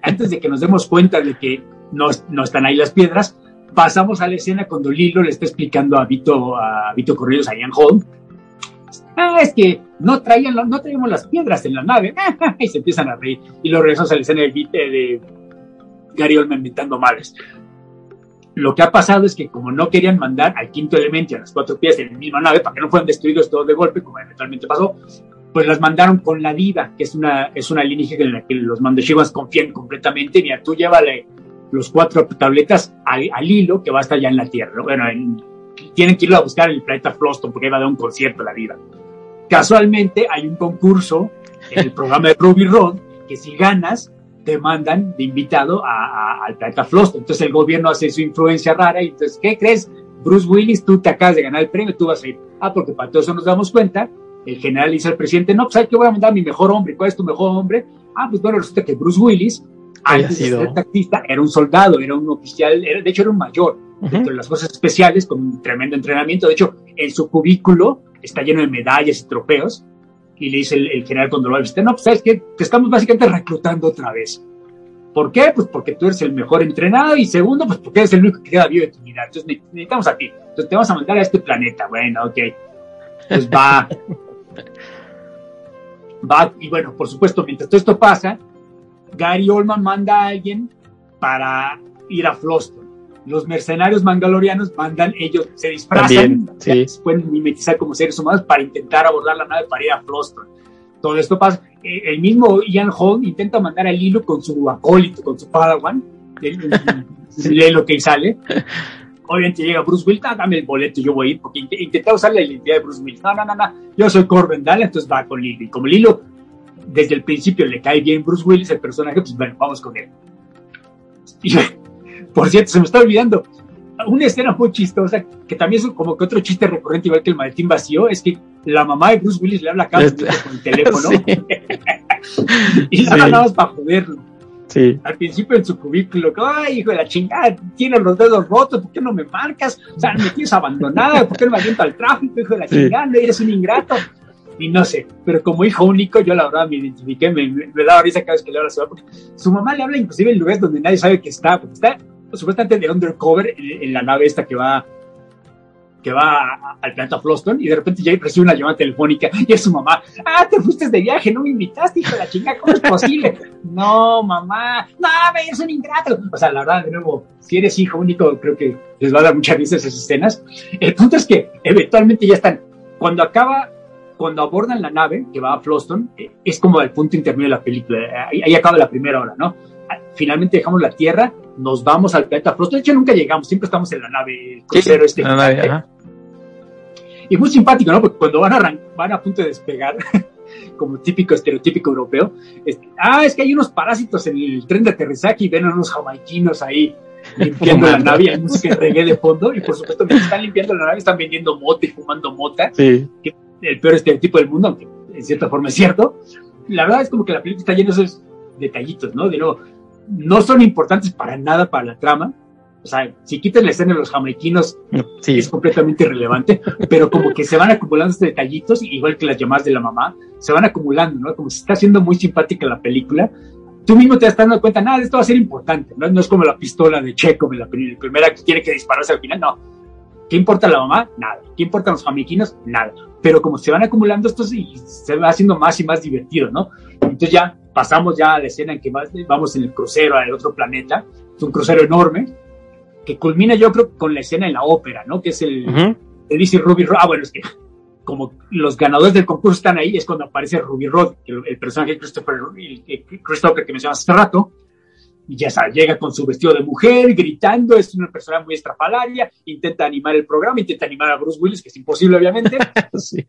antes de que nos demos cuenta de que no, no están ahí las piedras, pasamos a la escena cuando Lilo le está explicando a Vito, a Vito Correos, a Ian Holm, ah, es que no traían, no traíamos las piedras en la nave, (laughs) y se empiezan a reír, y lo regresamos a la escena de, de Gary Oldman inventando males. Lo que ha pasado es que como no querían mandar al quinto elemento y a las cuatro piezas en la misma nave para que no fueran destruidos todos de golpe, como eventualmente pasó, pues las mandaron con la diva, que es una, es una alienígena en la que los mandashivas confían completamente. Mira, tú llévale los cuatro tabletas al, hilo que va a estar ya en la Tierra. Bueno, tienen que irlo a buscar en el planeta Floston porque va a dar un concierto la diva. Casualmente hay un concurso en el programa de Ruby Road que si ganas te mandan de invitado a, al planeta Flost. Entonces el gobierno hace su influencia rara y entonces, ¿qué crees? Bruce Willis, tú te acabas de ganar el premio, tú vas a ir. Ah, porque para todo eso nos damos cuenta. El general dice al presidente, no, pues hay que voy a mandar a mi mejor hombre. ¿Cuál es tu mejor hombre? Ah, pues bueno, resulta que Bruce Willis, antes de ser taxista, era un soldado, era un oficial, de hecho era un mayor dentro de las cosas especiales, con un tremendo entrenamiento. De hecho, en su cubículo está lleno de medallas y trofeos y le dice el, general cuando lo va a visitar, no, pues sabes que te estamos básicamente reclutando otra vez. ¿Por qué? Pues porque tú eres el mejor entrenado y segundo, pues porque eres el único que queda vivo de tu vida. Entonces necesitamos a ti. Entonces te vamos a mandar a este planeta. Bueno, ok. Pues va. (laughs) va, y bueno, por supuesto, mientras todo esto pasa, Gary Oldman manda a alguien para ir a Floston. Los mercenarios mangalorianos mandan, ellos se disfrazan, También, sí. se pueden mimetizar como seres humanos para intentar abordar la nave para ir a Floston. Todo esto pasa. Eh, El mismo Ian Holm intenta mandar al hilo con su acólito, con su Padawan, lee (laughs) lo que sale. Obviamente llega Bruce Willis, ah, dame el boleto, yo voy a ir, porque int- intentaba usar la identidad de Bruce Willis. No, no, no, no, yo soy Corbin Dallas, entonces va con Lilo. Y como Lilo desde el principio le cae bien Bruce Willis, el personaje, pues bueno, vamos con él. Y, por cierto, se me está olvidando, una escena muy chistosa, que también es como que otro chiste recurrente, igual que el maletín vacío, es que la mamá de Bruce Willis le habla a cada Este- (laughs) con el teléfono (laughs) Sí, (laughs) y Sí. nada más para joderlo. sí. Al principio en su cubículo, ay, hijo de la chingada, tienes los dedos rotos, ¿por qué no me marcas? O sea, me tienes abandonada, ¿por qué no me aviento al tráfico, hijo de la chingada? No eres un ingrato. Y no sé, pero como hijo único, yo la verdad me identifiqué, me, me, me daba risa cada vez que le habla a su mamá, porque su mamá le habla inclusive en lugares donde nadie sabe que está, porque está supuestamente de undercover en, en la nave esta que va que va al planeta Floston y de repente ya recibe una llamada telefónica y es su mamá, ah, te fuiste de viaje, no me invitaste, hijo de la chingada, ¿cómo es posible? (laughs) no, mamá, no, me eres un ingrato. O sea, la verdad, de nuevo, si eres hijo único, creo que les va a dar mucha risa esas escenas. El punto es que eventualmente ya están, cuando acaba, cuando abordan la nave que va a Floston, eh, es como el punto intermedio de la película, ahí, ahí acaba la primera hora, ¿no? Finalmente dejamos la Tierra, nos vamos al planeta Floston, de hecho nunca llegamos, siempre estamos en la nave, crucero este. la nave, ajá. Y muy simpático, ¿no? Porque cuando van a, van a punto de despegar, (laughs) como típico estereotípico europeo, es, ah, es que hay unos parásitos en el tren de aterrizaje y ven a unos jamaiquinos ahí limpiando la (laughs) nave, hay música de reggae de fondo, y por supuesto, mientras están limpiando la nave, están vendiendo mota y fumando mota, Sí, el peor estereotipo del mundo, aunque en cierta forma es cierto. La verdad es como que la película está llena de esos detallitos, ¿no? De nuevo, no son importantes para nada para la trama. O sea, si quitas la escena de los jamaiquinos, sí. es completamente irrelevante, (laughs) pero como que se van acumulando estos detallitos, igual que las llamadas de la mamá, se van acumulando, ¿no? Como si está siendo muy simpática la película. Tú mismo te estás dando cuenta, nada, esto va a ser importante, ¿no? No es como la pistola de Checo la primera que tiene que dispararse al final, no. ¿Qué importa la mamá? Nada. ¿Qué importan los jamaiquinos? Nada. Pero como se van acumulando estos y se va haciendo más y más divertido, ¿no? Entonces ya pasamos ya a la escena en que vamos en el crucero al otro planeta. Es un crucero enorme que culmina yo creo con la escena en la ópera, ¿no? Que es el, le dice Ruby Rod, ah, bueno, es que como los ganadores del concurso están ahí, es cuando aparece Ruby Rod, el, el personaje de Christopher, el- el Christopher que mencionas hace rato, y ya sabes, llega con su vestido de mujer, gritando, es una persona muy estrafalaria, intenta animar el programa, intenta animar a Bruce Willis, que es imposible obviamente, (laughs) Sí.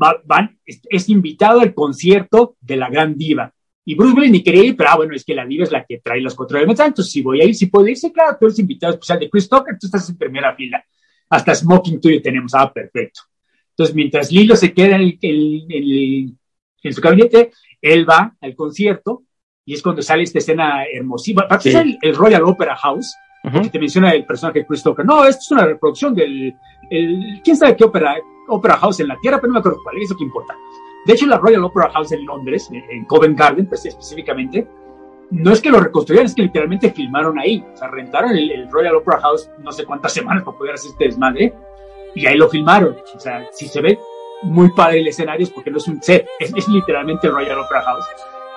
Va- van, es, es invitado al concierto de la gran diva. Y Bruce Willis ni quería ir, pero ah, bueno, es que la diva es la que trae los elementos. Ah, Entonces, si voy a ir, si puedo ir, sí, claro, tú eres invitado especial de Chris Tucker, tú estás en primera fila. Hasta smoking tuyo tenemos, ah, perfecto. Entonces, mientras Lilo se queda en, el- en- en- en su gabinete, él va al concierto y es cuando sale esta escena hermosísima. Aparte, Sí. es el, el Royal Opera House, Ujú. que te menciona el personaje de Chris Tucker. No, esto es una reproducción del. El, ¿Quién sabe qué ópera, ópera House en la Tierra? Pero no me acuerdo cuál, eso que importa. De hecho, la Royal Opera House en Londres, en- en Covent Garden pues, específicamente, no es que lo reconstruyeran, es que literalmente filmaron ahí. O sea, rentaron el, el Royal Opera House no sé cuántas semanas para poder hacer este desmadre y ahí lo filmaron. O sea, si se ve muy padre el escenario es porque no es un set, es, es literalmente el Royal Opera House.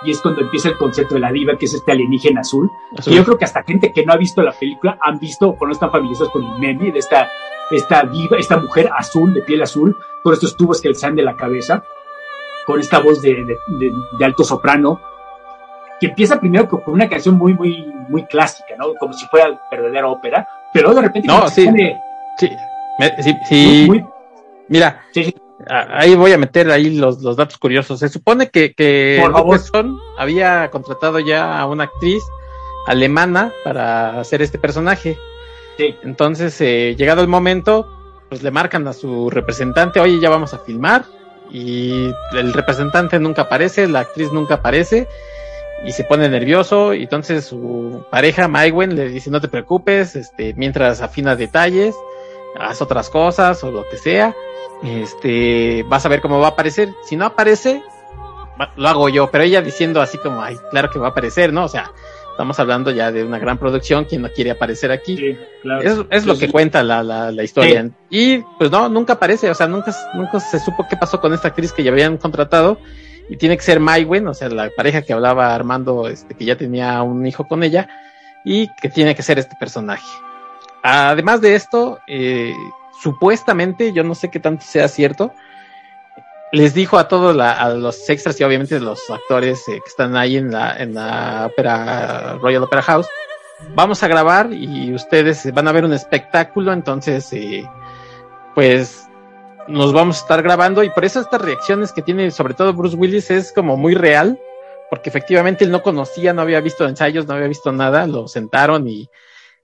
Y es cuando empieza el concepto de la diva, que es este alienígena azul. Azul. Y yo creo que hasta gente que no ha visto la película han visto o no están familiarizados con el meme de esta, esta diva, esta mujer azul, de piel azul, con estos tubos que le salen de la cabeza, con esta voz de, de- de- de alto soprano, que empieza primero con una canción muy, muy, muy clásica, ¿no? Como si fuera verdadera ópera, pero de repente No, sí. Sí, me- sí, sí. muy, muy- Mira, sí, ahí voy a meter ahí los, los datos curiosos. Se supone que, que había contratado ya a una actriz alemana para hacer este personaje. Sí. Entonces, eh, llegado el momento, pues le marcan a su representante, oye, ya vamos a filmar. Y el representante nunca aparece, la actriz nunca aparece. Y se pone nervioso. Y entonces su pareja, Maigwen, le dice, no te preocupes, este, mientras afina detalles, haz otras cosas o lo que sea. Este, vas a ver cómo va a aparecer. Si no aparece, lo hago yo. Pero ella diciendo así como, ay, claro que va a aparecer, ¿no? O sea, estamos hablando ya de una gran producción. quien no quiere aparecer aquí? Sí, claro. Es, es lo que cuenta la, la, la historia. Y pues no, nunca aparece, o sea, nunca, nunca se supo qué pasó con esta actriz que ya habían contratado. y tiene que ser Maywin, o sea, la pareja que hablaba Armando, este, que ya tenía un hijo con ella, y que tiene que ser este personaje. Además de esto, eh, supuestamente, yo no sé qué tanto sea cierto, les dijo a todos a los extras y obviamente los actores eh, que están ahí en la, en la ópera, Royal Opera House, vamos a grabar y ustedes van a ver un espectáculo, entonces, eh, pues nos vamos a estar grabando y por eso estas reacciones que tiene sobre todo Bruce Willis es como muy real, porque efectivamente él no conocía, no había visto ensayos, no había visto nada, lo sentaron y,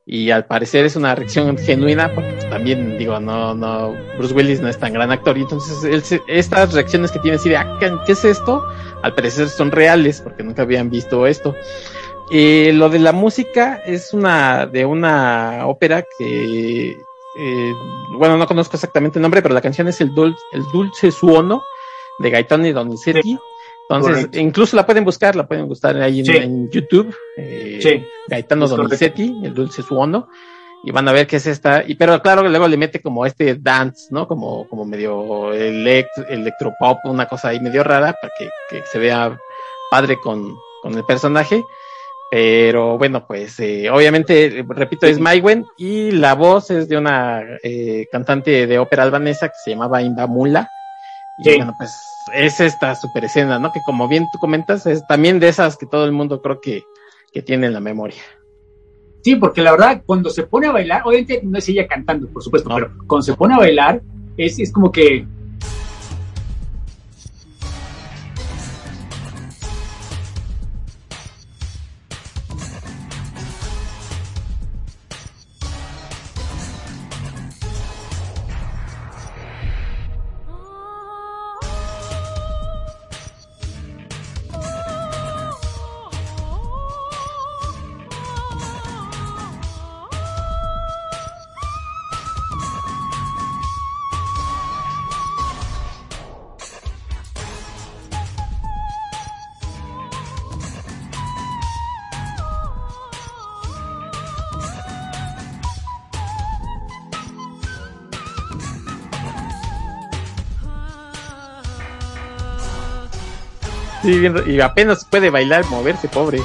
y al parecer es una reacción genuina, porque pues, también digo, no, no, Bruce Willis no es tan gran actor y entonces él, estas reacciones que tiene así de, ah, ¿qué es esto? Al parecer son reales porque nunca habían visto esto. Eh, lo de la música es una de una ópera que, eh, bueno, no conozco exactamente el nombre, pero la canción es el, Dulce, el Dulce Suono de Gaetano Donizetti. Entonces, incluso la pueden buscar, la pueden buscar ahí en, YouTube. Eh, sí. Gaetano Donizetti, el Dulce Suono. Y van a ver qué es esta. Y pero claro, luego le mete como este dance, ¿no? Como, como medio elect, electropop, una cosa ahí medio rara para que, que se vea padre con, con el personaje. Pero bueno, pues eh, obviamente, repito, es Maiwen y la voz es de una eh, cantante de ópera albanesa que se llamaba Imba Mula. Y bueno, pues es esta super escena, ¿no? Que como bien tú comentas, es también de esas que todo el mundo creo que, que tiene en la memoria. Sí, porque la verdad, cuando se pone a bailar, obviamente no es ella cantando, por supuesto, pero cuando se pone a bailar, es, es como que y apenas puede bailar, moverse, pobre.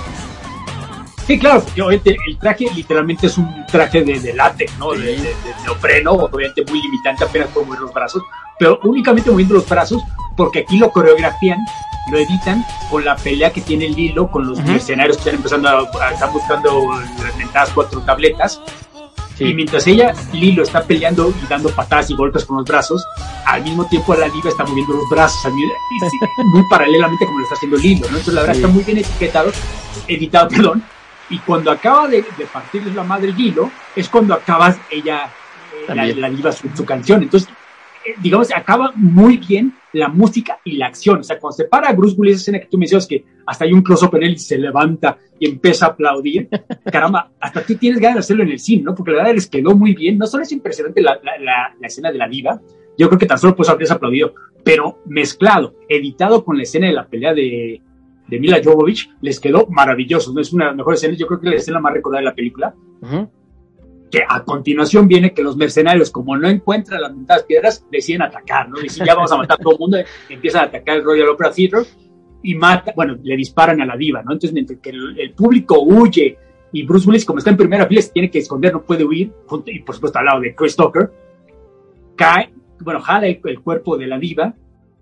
Sí, claro, obviamente el traje literalmente es un traje de, de látex, ¿no? De, de, neopreno, obviamente muy limitante, apenas puede mover los brazos, pero únicamente moviendo los brazos, porque aquí lo coreografían, lo editan con la pelea que tiene el hilo, con los mercenarios que están empezando a, están buscando las mentadas cuatro tabletas, y mientras ella, Lilo, está peleando y dando patadas y golpes con los brazos, al mismo tiempo la diva está moviendo los brazos, (laughs) muy paralelamente como lo está haciendo Lilo, ¿no? Entonces la verdad está muy bien etiquetado, editado, (laughs) perdón, y cuando acaba de, de partirles la madre Lilo, es cuando acaba ella, eh, la, diva, su, canción. Entonces, eh, digamos, acaba muy bien la música y la acción. O sea, cuando se para Bruce Willis, esa escena que tú me decías que hasta hay un close-up en él y se levanta y empieza a aplaudir, (laughs) caramba, hasta tú tienes ganas de hacerlo en el cine, ¿no? Porque la verdad les quedó muy bien. No solo es impresionante la, la, la, escena de la diva, yo creo que tan solo puedes habrías aplaudido, pero mezclado, editado con la escena de la pelea de, de Mila Jovovich, les quedó maravilloso. ¿no? Es una de las mejores escenas, yo creo que es la escena más recordada de la película. Que a continuación viene que los mercenarios, como no encuentran las montadas piedras, deciden atacar, ¿no? Dicen, ya vamos a matar a todo el mundo, empiezan a atacar el Royal Opera Theater y mata, bueno, le disparan a la diva, ¿no? Entonces, mientras que el, público huye y Bruce Willis, como está en primera fila, se tiene que esconder, no puede huir, y por supuesto al lado de Chris Tucker, cae, bueno, jala el, cuerpo de la diva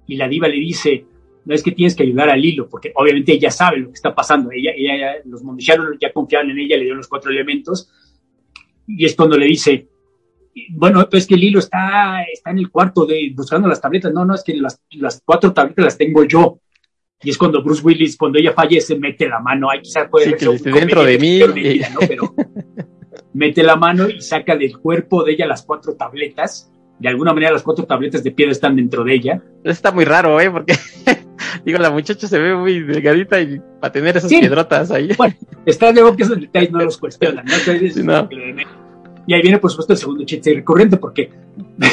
y la diva le dice, no es que tienes que ayudar a Lilo, porque obviamente ella sabe lo que está pasando, ella, ella los mondicianos ya confiaban en ella, le dieron los cuatro elementos, y es cuando le dice, bueno, es que Lilo está, está en el cuarto de, buscando las tabletas, no, no, es que las, las cuatro tabletas las tengo yo, y es cuando Bruce Willis, cuando ella fallece, mete la mano, ahí quizás puede ser dentro de mí, pero (laughs) mete la mano y saca del cuerpo de ella las cuatro tabletas, de alguna manera las cuatro tabletas de piedra están dentro de ella. Está muy raro, ¿eh? Porque, digo, la muchacha se ve muy delgadita y para tener esas piedrotas ahí. Bueno, está de que esos detalles no los cuestionan, ¿no? Y ahí viene, por supuesto, el segundo chiste recurrente, porque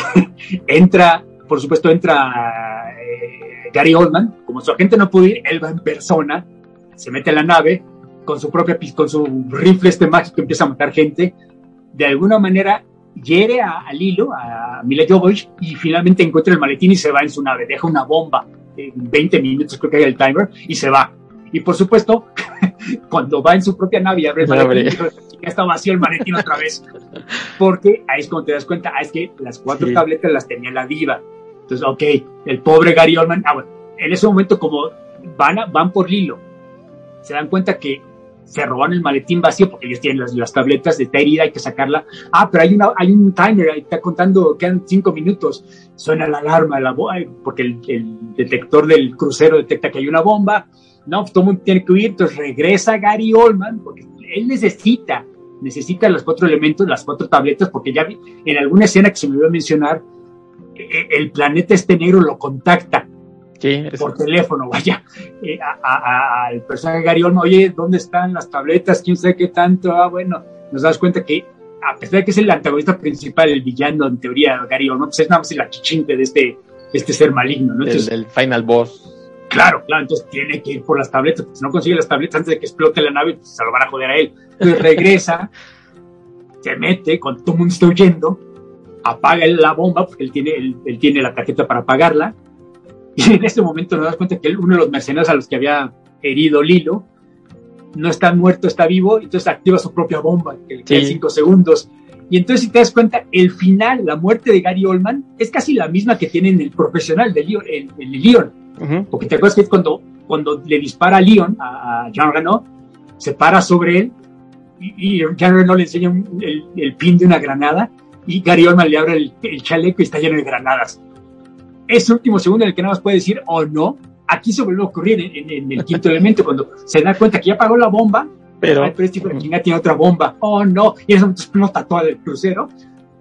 (laughs) entra, por supuesto, entra eh, Gary Oldman, como su agente no pudo ir, él va en persona, se mete a la nave con su propia, con su rifle este mágico, empieza a matar gente. De alguna manera Llega a, Lilo, a Mila Jovovich, y finalmente encuentra el maletín y se va en su nave, deja una bomba 20 minutos, creo que hay el timer, y se va. Y por supuesto, (laughs) cuando va en su propia nave y abre el maletín, ya está vacío el maletín otra vez. (laughs) Porque ahí es cuando te das cuenta, ah, es que las cuatro tabletas las tenía la diva. Entonces, ok, el pobre Gary Oldman, ah, bueno, en ese momento como van, van por Lilo, se dan cuenta que se roban el maletín vacío porque ellos tienen las, tabletas de herida, hay que sacarla. Ah, pero hay, una, hay un timer, está contando, quedan cinco minutos. Suena la alarma, la porque el, el, detector del crucero detecta que hay una bomba. No, pues todo el mundo tiene que huir, entonces regresa Gary Oldman porque él necesita, necesita los cuatro elementos, las cuatro tabletas, porque ya en alguna escena que se me iba a mencionar, e, e, el planeta este negro lo contacta por teléfono, (laughs) vaya, eh, al personaje Gary Oldman, oye, ¿dónde están las tabletas? ¿Quién sabe qué tanto? Ah, bueno, nos das cuenta que a pesar de que es el antagonista principal, el villano en teoría, Gary Oldman, pues es nada más el achichinte de este, este ser maligno, ¿no? el, final boss. Claro, claro, entonces tiene que ir por las tabletas, porque si no consigue las tabletas antes de que explote la nave, pues se lo van a joder a él. Entonces regresa, (laughs) se mete, cuando todo el mundo está huyendo, apaga la bomba, porque él tiene, él tiene la tarjeta para apagarla, (laughs) y en ese momento nos das cuenta que uno de los mercenarios a los que había herido Lilo no está muerto, está vivo, entonces activa su propia bomba, que le queda cinco segundos. Y entonces, si te das cuenta, el final, la muerte de Gary Oldman, es casi la misma que tiene en el profesional de Leon, en, el Leon. Porque te acuerdas que es cuando, cuando le dispara a Leon, a, Jean Renault, se para sobre él y, Jean Renault le enseña el, pin de una granada y Gary Oldman le abre el, el, chaleco y está lleno de granadas ese último segundo en el que nada más puede decir o no, aquí se vuelve a ocurrir en, el quinto elemento, cuando se da cuenta que ya apagó la bomba, pero, ay, pero este tiene otra bomba, oh no, y en momento explota todo el crucero,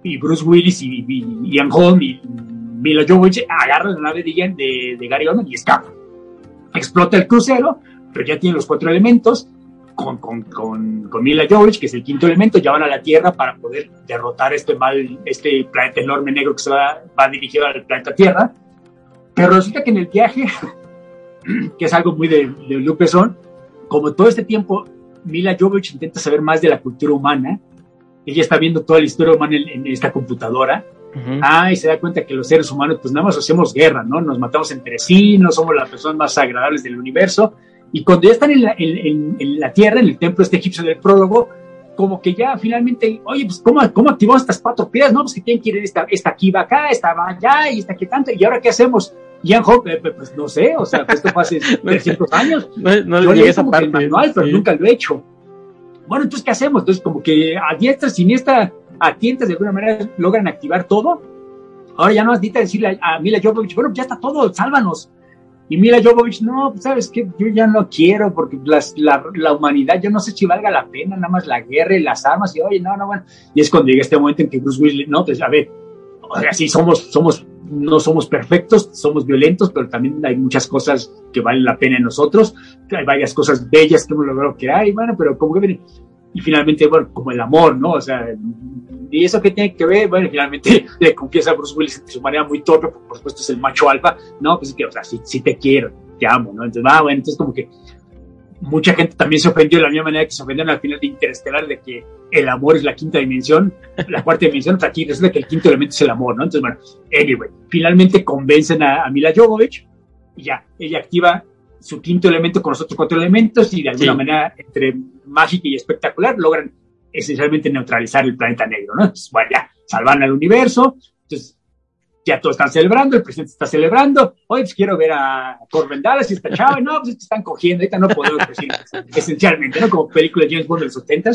y Bruce Willis y, Ian Holm y Mila Jovovich agarran la nave de, de, Gary Oldman y escapan. Explota el crucero, pero ya tiene los cuatro elementos, con, con, con, con, Mila Jovovich, que es el quinto elemento, ya van a la Tierra para poder derrotar este mal, este planeta enorme negro que se va, va dirigido al planeta Tierra. Pero resulta que en el viaje, (clears throat) que es algo muy de, de Son, como todo este tiempo Mila Jovovich intenta saber más de la cultura humana, ella está viendo toda la historia humana en, esta computadora, Ah, y se da cuenta que los seres humanos, pues nada más hacemos guerra, ¿no? Nos matamos entre sí, no somos las personas más agradables del universo. Y cuando ya están en la, en, la tierra, en el templo este egipcio del prólogo, como que ya finalmente, oye, pues ¿cómo, cómo activó estas cuatro piedras? No, pues que quién quiere esta, esta aquí va acá, esta va allá y esta aquí tanto, y ahora qué hacemos? Ian Hope, eh, pues no sé, o sea, pues esto fue hace (laughs) 300 años. No, no Yo leí esa parte. manual, pero nunca lo he hecho. Bueno, entonces, ¿qué hacemos? Entonces, como que a diestra, siniestra, a tientas de alguna manera logran activar todo. Ahora ya no has dicho decirle a, a Mila Jovovich, bueno, ya está todo, sálvanos. Y Mila Jovovich, no, pues sabes que yo ya no quiero porque la, la, humanidad, yo no sé si valga la pena, nada más la guerra y las armas, y oye, no, no, bueno. Y es cuando llega este momento en que Bruce Willis, no, pues a ver, o sea, sí somos, somos, no somos perfectos, somos violentos, pero también hay muchas cosas que valen la pena en nosotros, hay varias cosas bellas que hemos logrado crear, y bueno, pero como que y finalmente, bueno, como el amor, ¿no? O sea, ¿y eso qué tiene que ver? Bueno, finalmente (laughs) le confiesa a Bruce Willis de su manera muy torpe, porque por supuesto es el macho alfa, ¿no? Pues es que, o sea, sí, te quiero, te amo, ¿no? Entonces, va, ah, bueno, entonces como que mucha gente también se ofendió de la misma manera que se ofendieron al final de Interestelar de que el amor es la quinta dimensión, la cuarta dimensión, pues aquí resulta que el quinto elemento es el amor, ¿no? Entonces, bueno, anyway, finalmente convencen a, a Mila Jovovich y ya, ella activa su quinto elemento con los otros cuatro elementos y de alguna manera, entre mágica y espectacular, logran esencialmente neutralizar el planeta negro, ¿no? Entonces, bueno, ya, salvan al universo, entonces ya todos están celebrando, el presidente está celebrando, hoy pues quiero ver a Corbin Dallas y esta chava, no, pues están cogiendo, ahorita no podemos decir, esencialmente, ¿no? Como película de James Bond de los 70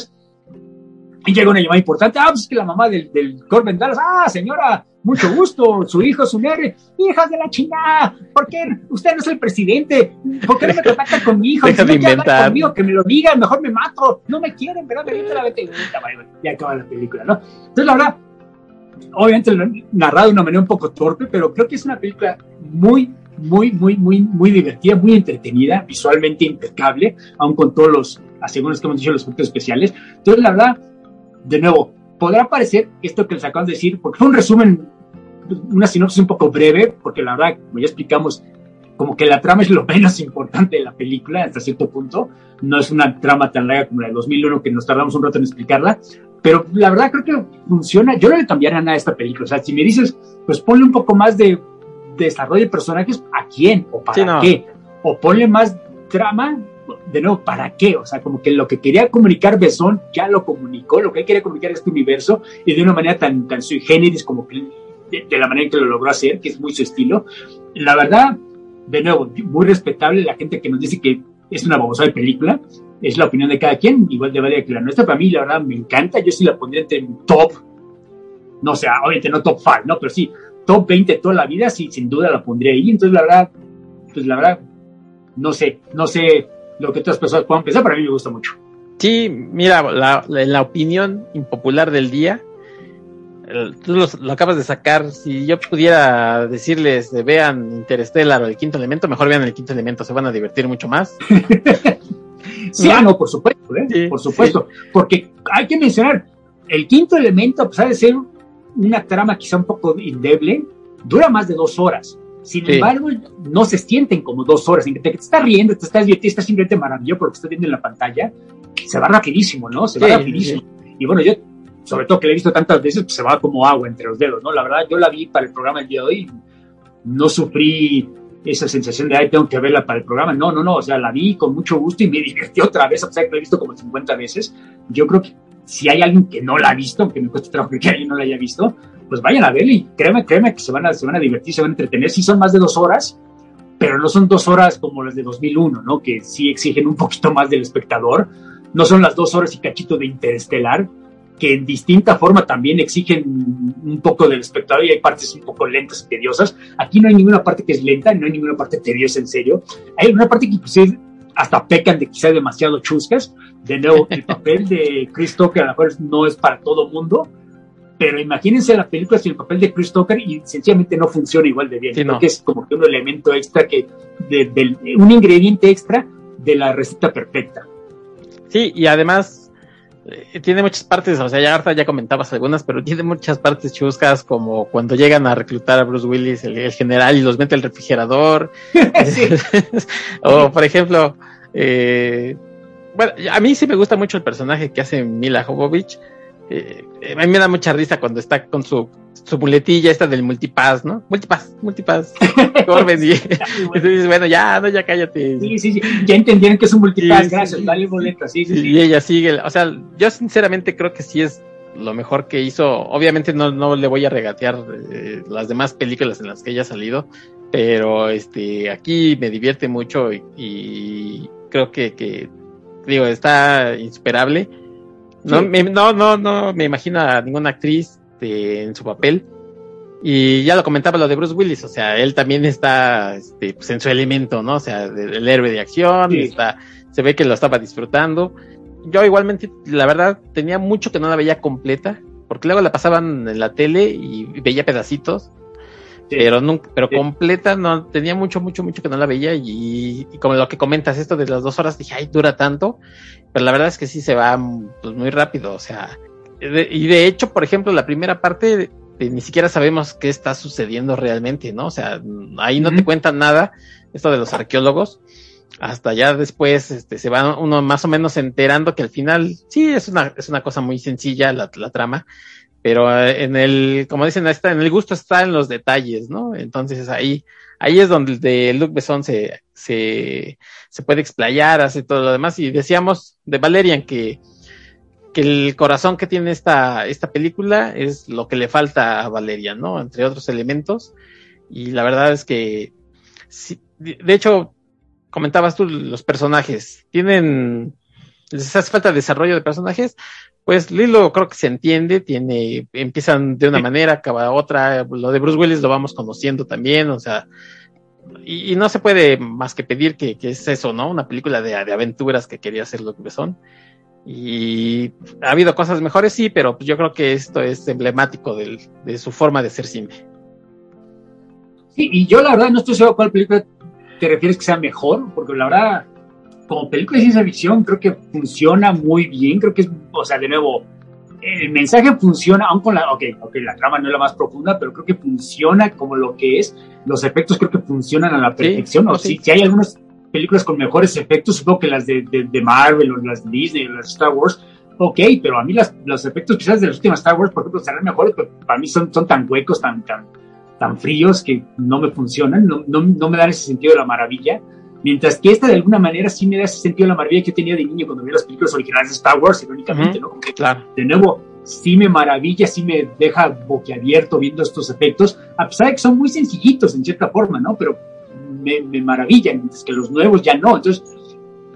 y llega una llamada importante, ah, pues es que la mamá del, del Corbin Dallas, ah, señora, mucho gusto, su hijo, su madre, hijas de la chingada, ¿por qué usted no es el presidente? ¿Por qué no me contacta con mi hijo? (laughs) Deja de inventar. Conmigo, que me lo digan, mejor me mato, no me quieren, pero me la vete, ya acaba la película, ¿no? Entonces, la verdad, obviamente lo he narrado de una manera un poco torpe, pero creo que es una película muy, muy, muy, muy, muy divertida, muy entretenida, visualmente impecable, aun con todos los, asegúrense que hemos dicho, los efectos especiales. Entonces, la verdad, de nuevo, podrá parecer esto que les acabo de decir, porque fue un resumen, una sinopsis un poco breve, porque la verdad, como ya explicamos, como que la trama es lo (laughs) menos importante de la película hasta cierto punto. No es una trama tan larga como la de 2001 que nos tardamos un rato en explicarla, pero la verdad creo que funciona. Yo no le cambiaría nada a esta película. O sea, si me dices, pues ponle un poco más de, desarrolle personajes, ¿a quién? ¿O para qué? O ponle más trama, de nuevo, ¿para qué? O sea, como que lo que quería comunicar Besón ya lo comunicó, lo que él quería comunicar este universo, y de una manera tan, tan sui generis como que de, la manera en que lo logró hacer, que es muy su estilo. La verdad, de nuevo, muy respetable la gente que nos dice que es una babosa de película, es la opinión de cada quien, igual de válida que la nuestra. Para mí, la verdad, me encanta. Yo sí la pondría entre top, no sé, obviamente no top 5, ¿no? Pero sí, top 20 toda la vida, sí, sin duda la pondría ahí. Entonces, la verdad, pues la verdad, no sé, no sé lo que otras personas puedan pensar, pero a mí me gusta mucho. Sí, mira, la, la, opinión impopular del día, tú lo, acabas de sacar. Si yo pudiera decirles de vean Interstellar o el quinto elemento, mejor vean el quinto elemento, se van a divertir mucho más. (laughs) sí, ah, no, por supuesto, ¿eh? por supuesto. Porque hay que mencionar, el quinto elemento, a pesar de ser una trama quizá un poco indeble, dura más de dos horas. Sin embargo, no se sienten como dos horas. En que te, estás riendo, te estás divirtiendo, estás simplemente maravilloso porque estás viendo en la pantalla. Se va rapidísimo, ¿no? Se va rapidísimo. Y bueno, yo, sobre todo que la he visto tantas veces, pues se va como agua entre los dedos, ¿no? La verdad, yo la vi para el programa el día de hoy. No sufrí esa sensación de, ay, tengo que verla para el programa. No, no, no. O sea, la vi con mucho gusto y me (laughs) divertí otra vez, a pesar que la he visto como 50 veces. Yo creo que si hay alguien que no la ha visto, aunque me cuesta trabajo (laughs) que alguien no la haya visto, pues vayan a verla y créeme, créeme que se van a, se van a divertir, se van a entretener. Sí son más de dos horas, pero no son dos horas como las de 2001, ¿no? Que sí exigen un poquito más del espectador. No son las dos horas y cachito de Interestelar, que en distinta forma también exigen un poco del espectador y hay partes un poco lentas y tediosas. Aquí no hay ninguna parte que es lenta, no hay ninguna parte tediosa en serio. Hay una parte que inclusive hasta pecan de quizá demasiado chuscas. De nuevo, el papel de Chris Tucker a lo mejor no es para todo mundo, pero imagínense la película sin el papel de Chris Tucker y sencillamente no funciona igual de bien. Creo que es como que un elemento extra que, de, un ingrediente extra de la receta perfecta. Sí, y además eh, tiene muchas partes, o sea, ya ya comentabas algunas, pero tiene muchas partes chuscas, como cuando llegan a reclutar a Bruce Willis, el, general, y los mete al refrigerador. (laughs) (laughs) o, por ejemplo, eh, bueno, a mí sí me gusta mucho el personaje que hace Mila Jovovich eh, a mí me da mucha risa cuando está con su, su muletilla esta del multipass, ¿no? Multipass, multipass. (laughs) Corben y, (laughs) entonces, bueno, ya, no, ya cállate. Sí, sí, sí, ya entendieron que es un multipass, gracias, dale boleta, sí, sí, Y ella sigue, o sea, yo sinceramente creo que sí es lo mejor que hizo. Obviamente no, no le voy a regatear eh, las demás películas en las que ella ha salido, pero este, aquí me divierte mucho y, y creo que, que, digo, está insuperable no, me, no, no, no me imagino a ninguna actriz en su papel. Y ya lo comentaba lo de Bruce Willis, o sea, él también está este, pues en su elemento, ¿no? O sea, el héroe de acción, está, se ve que lo estaba disfrutando. Yo igualmente, la verdad, tenía mucho que no la veía completa, porque luego la pasaban en la tele y veía pedacitos, pero nunca, pero completa no, tenía mucho, mucho, mucho que no la veía y, como lo que comentas, esto de las dos horas, dije, ay, dura tanto, pero la verdad es que sí se va pues, muy rápido, o sea, y de hecho, por ejemplo, la primera parte ni siquiera sabemos qué está sucediendo realmente, ¿no? O sea, ahí no te cuentan nada, esto de los arqueólogos, hasta ya después este, se va uno más o menos enterando que al final sí es una, es una cosa muy sencilla la, la trama, pero eh, en el, como dicen, está, en el gusto está en los detalles, ¿no? Entonces ahí, ahí es donde Luc Besson se, se, se puede explayar, hace todo lo demás. Y decíamos de Valerian que, que el corazón que tiene esta, esta película es lo que le falta a Valerian, ¿no? Entre otros elementos. Y la verdad es que, sí, de hecho, comentabas tú los personajes, tienen, les hace falta desarrollo de personajes, pues Lilo creo que se entiende, tiene, empiezan de una manera, acaba otra, lo de Bruce Willis lo vamos conociendo también, o sea, y, no se puede más que pedir que, es eso, ¿no? Una película de, aventuras que quería hacer lo que son. Y ha habido cosas mejores, sí, pero pues yo creo que esto es emblemático de su forma de ser cine. Sí, y yo la verdad no estoy seguro a cuál película te refieres que sea mejor, porque la verdad como película de ciencia ficción creo que funciona muy bien, creo que es, o sea, de nuevo, el mensaje funciona, aun con la, ok, ok, la trama no es la más profunda, pero creo que funciona como lo que es, los efectos creo que funcionan a la perfección, o si, si hay algunas películas con mejores efectos, supongo que las de, de, Marvel o las de Disney o las de Star Wars, ok, pero a mí las, los efectos quizás de las últimas Star Wars, por ejemplo, serán mejores, pero para mí son, son tan huecos, tan, tan, tan fríos que no me funcionan, no, no, no me dan ese sentido de la maravilla. Mientras que esta de alguna manera sí me da ese sentido de la maravilla que yo tenía de niño cuando vi las películas originales de Star Wars, irónicamente, Ujú, ¿no? Como que, Claro. de nuevo, sí me maravilla, sí me deja boquiabierto viendo estos efectos, a pesar de que son muy sencillitos en cierta forma, ¿no? Pero me, me maravillan, mientras que los nuevos ya no. Entonces,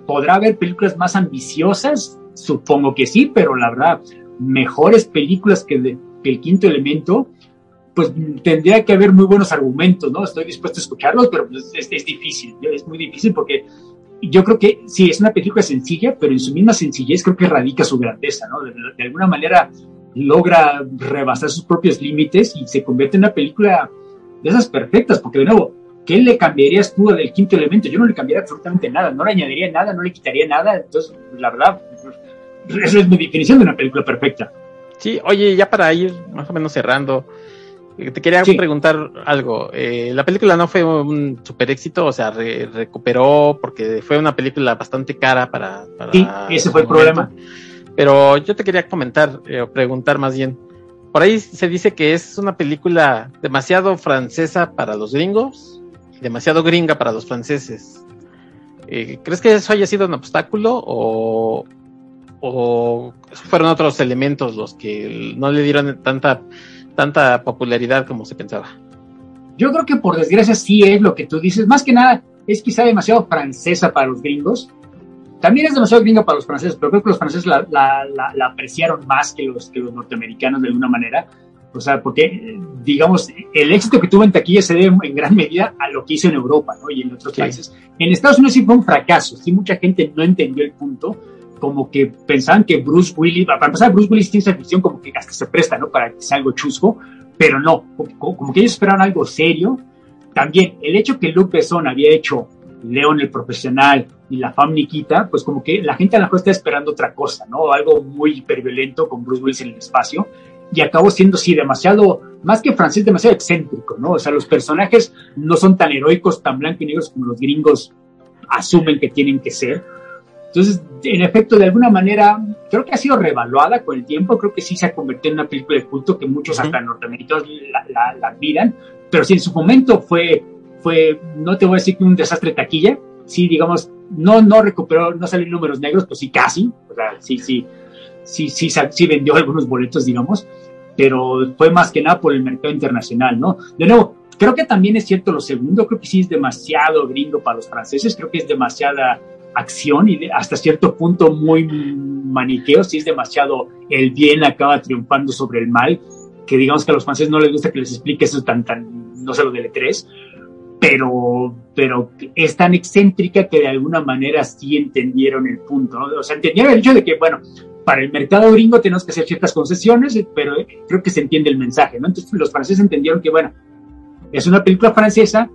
¿podrá haber películas más ambiciosas? Supongo que sí, pero la verdad, mejores películas que, el quinto elemento, pues tendría que haber muy buenos argumentos, ¿no? Estoy dispuesto a escucharlos, pero pues, es, es difícil, es muy difícil porque yo creo que sí, es una película sencilla, pero en su misma sencillez creo que radica su grandeza, ¿no? De, de alguna manera logra rebasar sus propios límites y se convierte en una película de esas perfectas, porque de nuevo, ¿qué le cambiarías tú del quinto elemento? Yo no le cambiaría absolutamente nada, no le añadiría nada, no le quitaría nada, entonces, la verdad, esa es mi definición de una película perfecta. Sí, oye, ya para ir más o menos cerrando, eh, te quería Sí. preguntar algo. Eh, la película no fue un super éxito, o sea, re- recuperó porque fue una película bastante cara para. para Sí, ese fue el momento. problema. Pero yo te quería comentar, eh, o preguntar más bien. Por ahí se dice que es una película demasiado francesa para los gringos demasiado gringa para los franceses. Eh, ¿Crees que eso haya sido un obstáculo o, fueron otros elementos los que no le dieron tanta, tanta popularidad como se pensaba? Yo creo que por desgracia sí es lo que tú dices. Más que nada, es quizá demasiado francesa para los gringos. También es demasiado gringa para los franceses, pero creo que los franceses la- la apreciaron más que los, que los norteamericanos de alguna manera. O sea, porque, eh, digamos, el éxito que tuvo en taquilla se debe en gran medida a lo que hizo en Europa ¿no? y en otros Sí. países. En Estados Unidos sí fue un fracaso. Sí, mucha gente no entendió el punto. Como que pensaban que Bruce Willis, para empezar, Bruce Willis ciencia ficción como que hasta se presta, ¿no? Para que sea algo chusco, pero no, como, como que ellos esperaban algo serio. También el hecho que Luc Besson había hecho León el profesional y la fam Nikita, pues como que la gente a lo mejor está esperando otra cosa, ¿no? Algo muy hiperviolento con Bruce Willis en el espacio y acabó siendo, sí, demasiado, más que francés, demasiado excéntrico, ¿no? O sea, los personajes no son tan heroicos, tan blancos y negros como los gringos asumen que tienen que ser. Entonces, en efecto, de alguna manera, creo que ha sido revaluada con el tiempo, creo que sí se ha convertido en una película de culto que muchos hasta norteamericanos la, la, la admiran, pero si en su momento fue, fue, no te voy a decir que un desastre de taquilla, sí, digamos, no, no recuperó, no salió en números negros, pues sí, casi, o sea, sí, sí, sí, sí, vendió (laughs) algunos boletos, digamos, pero fue más que nada por el mercado internacional, ¿no? De nuevo, creo que también es cierto lo segundo, creo que sí es demasiado gringo para los franceses, creo que es demasiada acción y hasta cierto punto muy maniqueo, sí es demasiado el bien acaba triunfando sobre el mal, que digamos que a los franceses no les gusta que les explique eso tan, tan, no sé lo del E3, pero, pero es tan excéntrica que de alguna manera sí entendieron el punto, ¿no? O sea, entendieron el hecho de que, bueno, para el mercado gringo tenemos que hacer ciertas concesiones, eh, pero eh, creo que se entiende el mensaje, ¿no? Entonces los franceses entendieron que, bueno, es una película francesa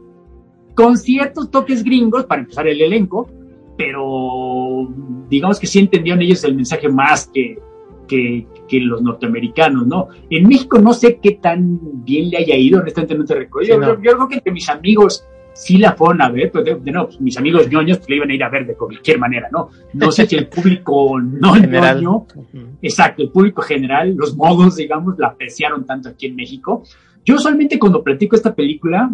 con ciertos toques gringos para empezar el elenco, pero digamos que sí entendieron ellos el mensaje más que, que, que los norteamericanos, ¿no? En México no sé qué tan bien le haya ido, honestamente no te recuerdo. Sí, yo, no. yo creo que entre mis amigos sí la fueron a ver, pero de, de nuevo, pues, mis amigos ñoños pues, la iban a ir a ver de cualquier manera, ¿no? No sé si el (laughs) público no General. ñoño, exacto, el público general, los modos, digamos, la apreciaron tanto aquí en México. Yo usualmente cuando platico esta película,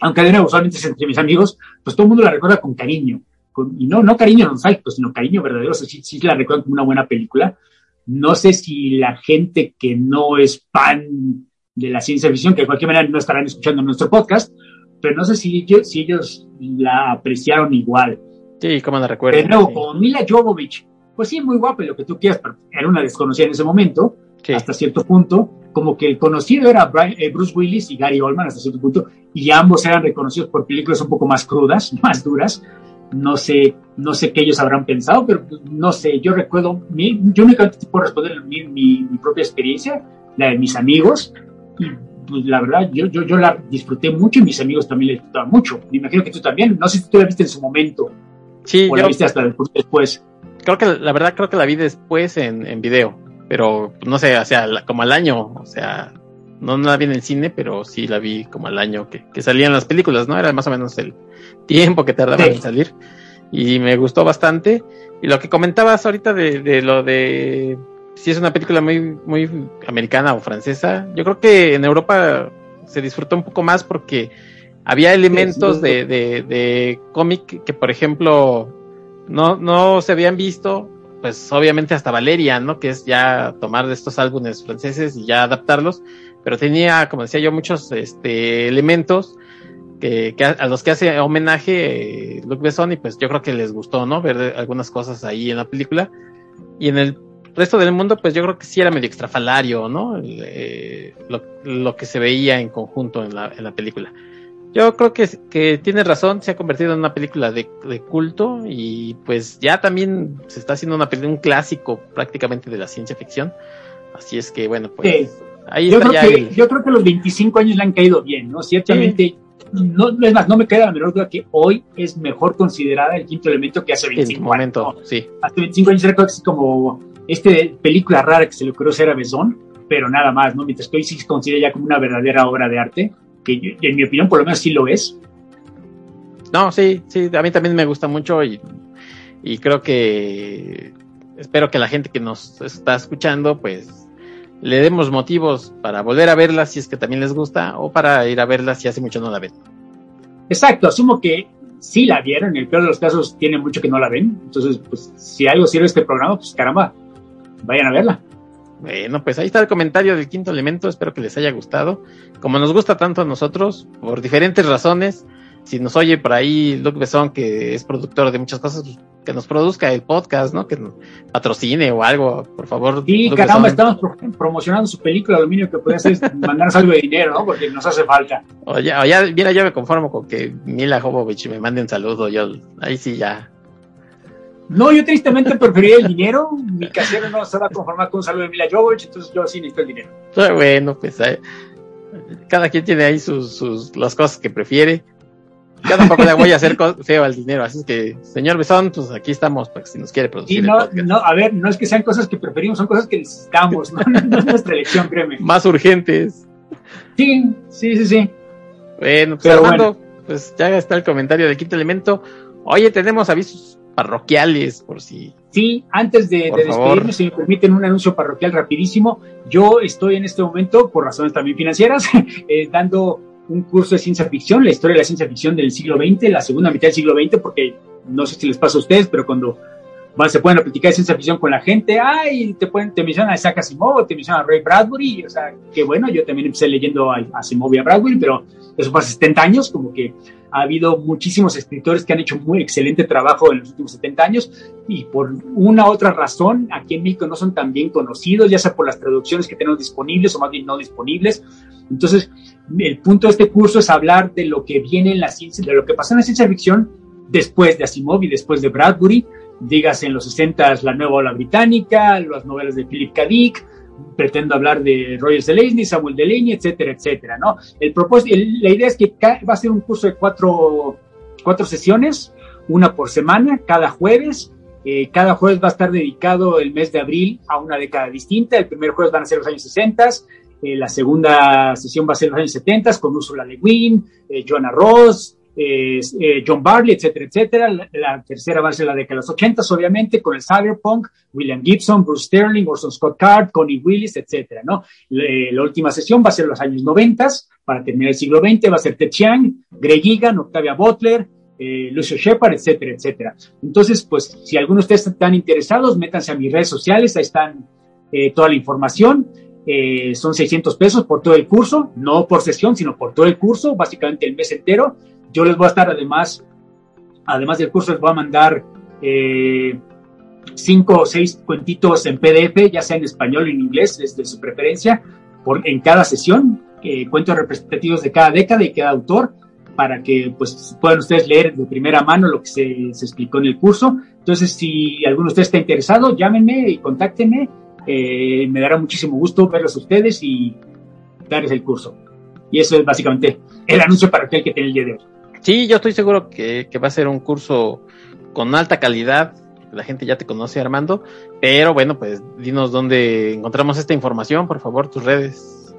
aunque de nuevo usualmente es entre mis amigos, pues todo el mundo la recuerda con cariño. Con- y no, no cariño nostálgico, sino cariño verdadero. O sea, sí, sí la recuerdan como una buena película. No sé si la gente que no es fan de la ciencia ficción, que de cualquier manera no estarán escuchando nuestro podcast, pero no sé si ellos, si ellos la apreciaron igual. Sí, como no recuerdo. De nuevo, sí. con Mila Jovovich, pues sí, muy guapa y lo que tú quieras, pero era una desconocida en ese momento, Sí. hasta cierto punto. Como que el conocido era Brian- eh, Bruce Willis y Gary Oldman hasta cierto punto, y ambos eran reconocidos por películas un poco más crudas, (laughs) más duras. No sé, no sé qué ellos habrán pensado, pero no sé, yo recuerdo, mi- yo únicamente te puedo responder mi, mi- mi propia experiencia, la de mis amigos, pues la verdad, yo, yo, yo la disfruté mucho y mis amigos también la disfrutaban mucho. Me imagino que tú también, no sé si tú la viste en su momento Sí, o la viste hasta después. creo que la verdad creo que la vi después en, en video, pero no sé, o sea, la- como al año, o sea, no, no la vi en el cine, pero sí la vi como al año que, que salían las películas, ¿no? Era más o menos el tiempo que tardaban Sí. en salir y me gustó bastante. Y lo que comentabas ahorita de, de lo de si es una película muy, muy americana o francesa, yo creo que en Europa se disfrutó un poco más porque había elementos de, de, de cómic que, por ejemplo, no, no se habían visto, pues obviamente hasta Valeria, ¿no? Que es ya tomar de estos álbumes franceses y ya adaptarlos, pero tenía, como decía yo, muchos este, elementos que, que a, los que hace homenaje eh, Luc Besson y pues yo creo que les gustó, ¿no? Ver algunas cosas ahí en la película. Y en el resto del mundo, pues yo creo que sí era medio extrafalario, ¿no? Eh, lo, lo, que se veía en conjunto en la, en la película. Yo creo que, que tiene razón, se ha convertido en una película de, de culto y pues ya también se está haciendo una un clásico prácticamente de la ciencia ficción. Así es que bueno, pues sí. ahí yo está creo ya que, el... Yo creo que los 25 años le han caído bien, ¿no? Ciertamente, sí. no, es más, no me queda la menor duda que hoy es mejor considerada el quinto elemento que hace 25 en momento, años. Sí. Hace 25 años era como este película rara que se le ocurrió hacer a Besón, pero nada más, ¿no? Mientras que hoy sí se considera ya como una verdadera obra de arte que yo, en mi opinión por lo menos sí lo es. No, sí, sí, a mí también me gusta mucho y, y creo que espero que la gente que nos está escuchando pues le demos motivos para volver a verla si es que también les gusta o para ir a verla si hace mucho no la ven. Exacto, asumo que sí la vieron, en el peor de los casos tiene mucho que no la ven, entonces pues si algo sirve este programa, pues caramba, vayan a verla. Bueno, pues ahí está el comentario del quinto elemento, espero que les haya gustado. Como nos gusta tanto a nosotros, por diferentes razones, si nos oye por ahí Luc Besson, que es productor de muchas cosas, que nos produzca el podcast, ¿no? Que nos patrocine o algo, por favor. Sí, Luc caramba, estamos pro promocionando su película, lo mínimo que puede hacer es (laughs) mandarnos algo de dinero, ¿no? Porque nos hace falta. O ya, o ya, mira, yo me conformo con que Mila Jovovich me mande un saludo, yo, ahí sí ya, no, yo tristemente preferiría el dinero. Mi casero no se va a conformar con un saludo de Mila Jovovich, entonces yo sí necesito el dinero. Bueno, pues eh, cada quien tiene ahí sus, sus, las cosas que prefiere. Yo tampoco le voy a hacer feo al dinero, así es que, señor Besón, pues aquí estamos, para que si nos quiere producir. Y no, no, a ver, no es que sean cosas que preferimos, son cosas que necesitamos, no, (laughs) no es nuestra elección, créeme. Más urgentes. Sí, sí, sí, sí. Bueno, pues Pero Armando, bueno. pues ya está el comentario del quinto elemento. Oye, tenemos avisos parroquiales, por si. Sí, antes de, de despedirme, si me permiten un anuncio parroquial rapidísimo. Yo estoy en este momento, por razones también financieras, (laughs) eh, dando un curso de ciencia ficción, la historia de la ciencia ficción del siglo XX, la segunda mitad del siglo XX, porque no sé si les pasa a ustedes, pero cuando van, se pueden platicar de ciencia ficción con la gente, ay, te, pueden, te mencionan a Isaac Asimov, te mencionan a Ray Bradbury, o sea, que bueno, yo también empecé leyendo a Asimov y a Bradbury, pero eso fue hace 70 años, como que ha habido muchísimos escritores que han hecho muy excelente trabajo en los últimos 70 años y por una u otra razón aquí en México no son tan bien conocidos, ya sea por las traducciones que tenemos disponibles o más bien no disponibles. Entonces, el punto de este curso es hablar de lo que viene en la ciencia, de lo que pasó en la ciencia ficción después de Asimov y después de Bradbury, digas en los 60 la nueva ola británica, las novelas de Philip K. Dick, pretendo hablar de Roger Zelazny, Samuel Delaney, etcétera, etcétera, ¿no? El propósito, la idea es que va a ser un curso de cuatro, cuatro sesiones, una por semana, cada jueves. Eh, cada jueves va a estar dedicado el mes de abril a una década distinta. El primer jueves van a ser los años 60, eh, la segunda sesión va a ser los años 70 con Ursula Le Guin, eh, Joanna Ross, eh, John Barley, etcétera, etcétera. La, la, tercera a ser la década de los 80, obviamente, con el cyberpunk, William Gibson, Bruce Sterling, Orson Scott Card, Connie Willis, etcétera, ¿no? La última sesión va a ser los años 90, para terminar el siglo XX, va a ser Ted Chiang, Greg Egan, Octavia Butler, eh, Lucio Shepard, etcétera, etcétera. Entonces, pues, si algunos de ustedes están interesados, métanse a mis redes sociales, ahí están eh, toda la información. Eh, son 600 pesos por todo el curso, no por sesión, sino por todo el curso, básicamente el mes entero. Yo les voy a estar además, además del curso, les voy a mandar eh, cinco o seis cuentitos en PDF, ya sea en español o en inglés, desde su preferencia, por, en cada sesión, eh, cuentos representativos de cada década y cada autor, para que pues puedan ustedes leer de primera mano lo que se, explicó en el curso. Entonces, si alguno de ustedes está interesado, llámenme y contáctenme. Eh, me dará muchísimo gusto verlos a ustedes y darles el curso. Y eso es básicamente el anuncio para aquel que tiene el día de hoy. Sí, yo estoy seguro que, va a ser un curso con alta calidad. La gente ya te conoce, Armando. Pero bueno, pues dinos dónde encontramos esta información, por favor, tus redes.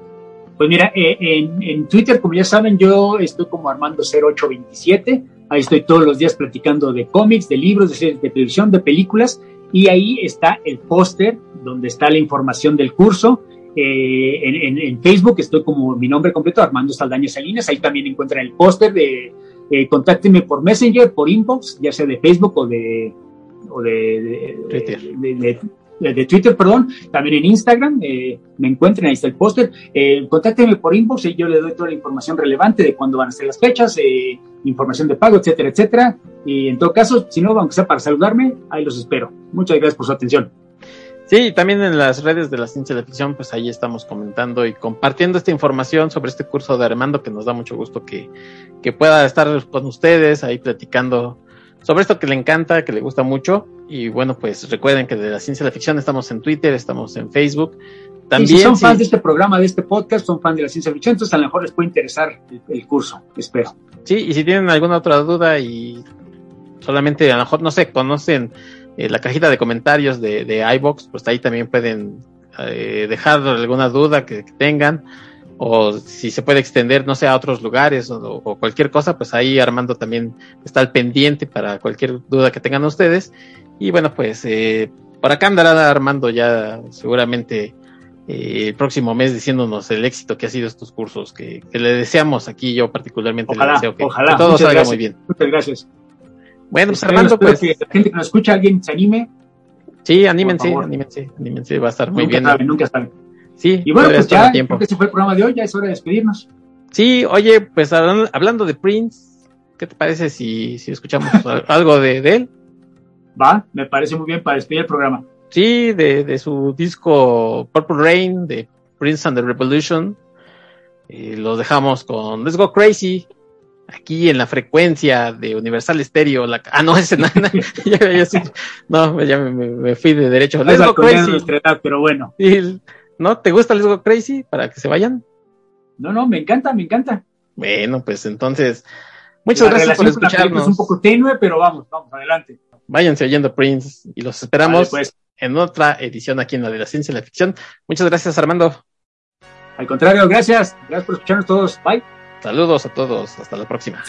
Pues mira, eh, en, Twitter, como ya saben, yo estoy como Armando0827. Ahí estoy todos los días platicando de cómics, de libros, de series de televisión, de películas. Y ahí está el póster donde está la información del curso. Eh, en, en Facebook estoy como mi nombre completo, Armando Saldaña Salinas. Ahí también encuentran el póster de eh, contáctenme por Messenger, por inbox, ya sea de Facebook o de, o de, Twitter. de, Twitter, perdón, también en Instagram, eh, me encuentren, ahí está el póster, eh, contáctenme por inbox y yo le doy toda la información relevante de cuándo van a ser las fechas, eh, información de pago, etcétera, etcétera. Y en todo caso, si no, aunque sea para saludarme, ahí los espero. Muchas gracias por su atención. Sí, también en las redes de la ciencia de la ficción, pues ahí estamos comentando y compartiendo esta información sobre este curso de Armando, que nos da mucho gusto que, que pueda estar con ustedes ahí platicando sobre esto que le encanta, que le gusta mucho. Y bueno, pues recuerden que de la ciencia de la ficción estamos en Twitter, estamos en Facebook. También, y si son fans de este programa, de este podcast, son fans de la ciencia de ficción, entonces a lo mejor les puede interesar el, el curso, espero. Sí, y si tienen alguna otra duda y solamente a lo mejor, no sé, conocen eh, la cajita de comentarios de, de iBox, pues ahí también pueden eh, dejar alguna duda que, tengan o si se puede extender, no sé, a otros lugares o, cualquier cosa, pues ahí Armando también está al pendiente para cualquier duda que tengan ustedes. Y bueno, pues eh, por acá andará Armando ya seguramente eh, el próximo mes diciéndonos el éxito que ha sido estos cursos, que, le deseamos aquí yo particularmente ojalá, le deseo que, ojalá. todo salga muy bien. Muchas gracias. Bueno, pues Armando, pues. Que la gente que nos escucha, alguien se anime. Sí, anímense, anímense, anímense, va a estar muy nunca bien. Sabe, nunca sabe. Sí, y bueno, pues ya, tiempo. creo que ese fue el programa de hoy, ya es hora de despedirnos. Sí, oye, pues hablando de Prince, ¿qué te parece si, si escuchamos (laughs) algo de, de, él? Va, me parece muy bien para despedir el programa. Sí, de, de su disco Purple Rain, de Prince and the Revolution. Eh, los dejamos con Let's Go Crazy, aquí en la frecuencia de Universal Stereo. La... Ah, no, (laughs) ese no, ya, ya, no, ya me, me, fui de derecho. Let's Go Crazy. Edad, pero bueno. ¿No? ¿Te gusta Let's Go Crazy para que se vayan? No, no, me encanta, me encanta. Bueno, pues entonces, muchas la gracias por escucharnos. Es un poco tenue, pero vamos, vamos, adelante. Váyanse oyendo Prince y los esperamos vale, pues. en otra edición aquí en la de la ciencia y la ficción. Muchas gracias, Armando. Al contrario, gracias. Gracias por escucharnos todos. Bye. Saludos a todos, hasta la próxima.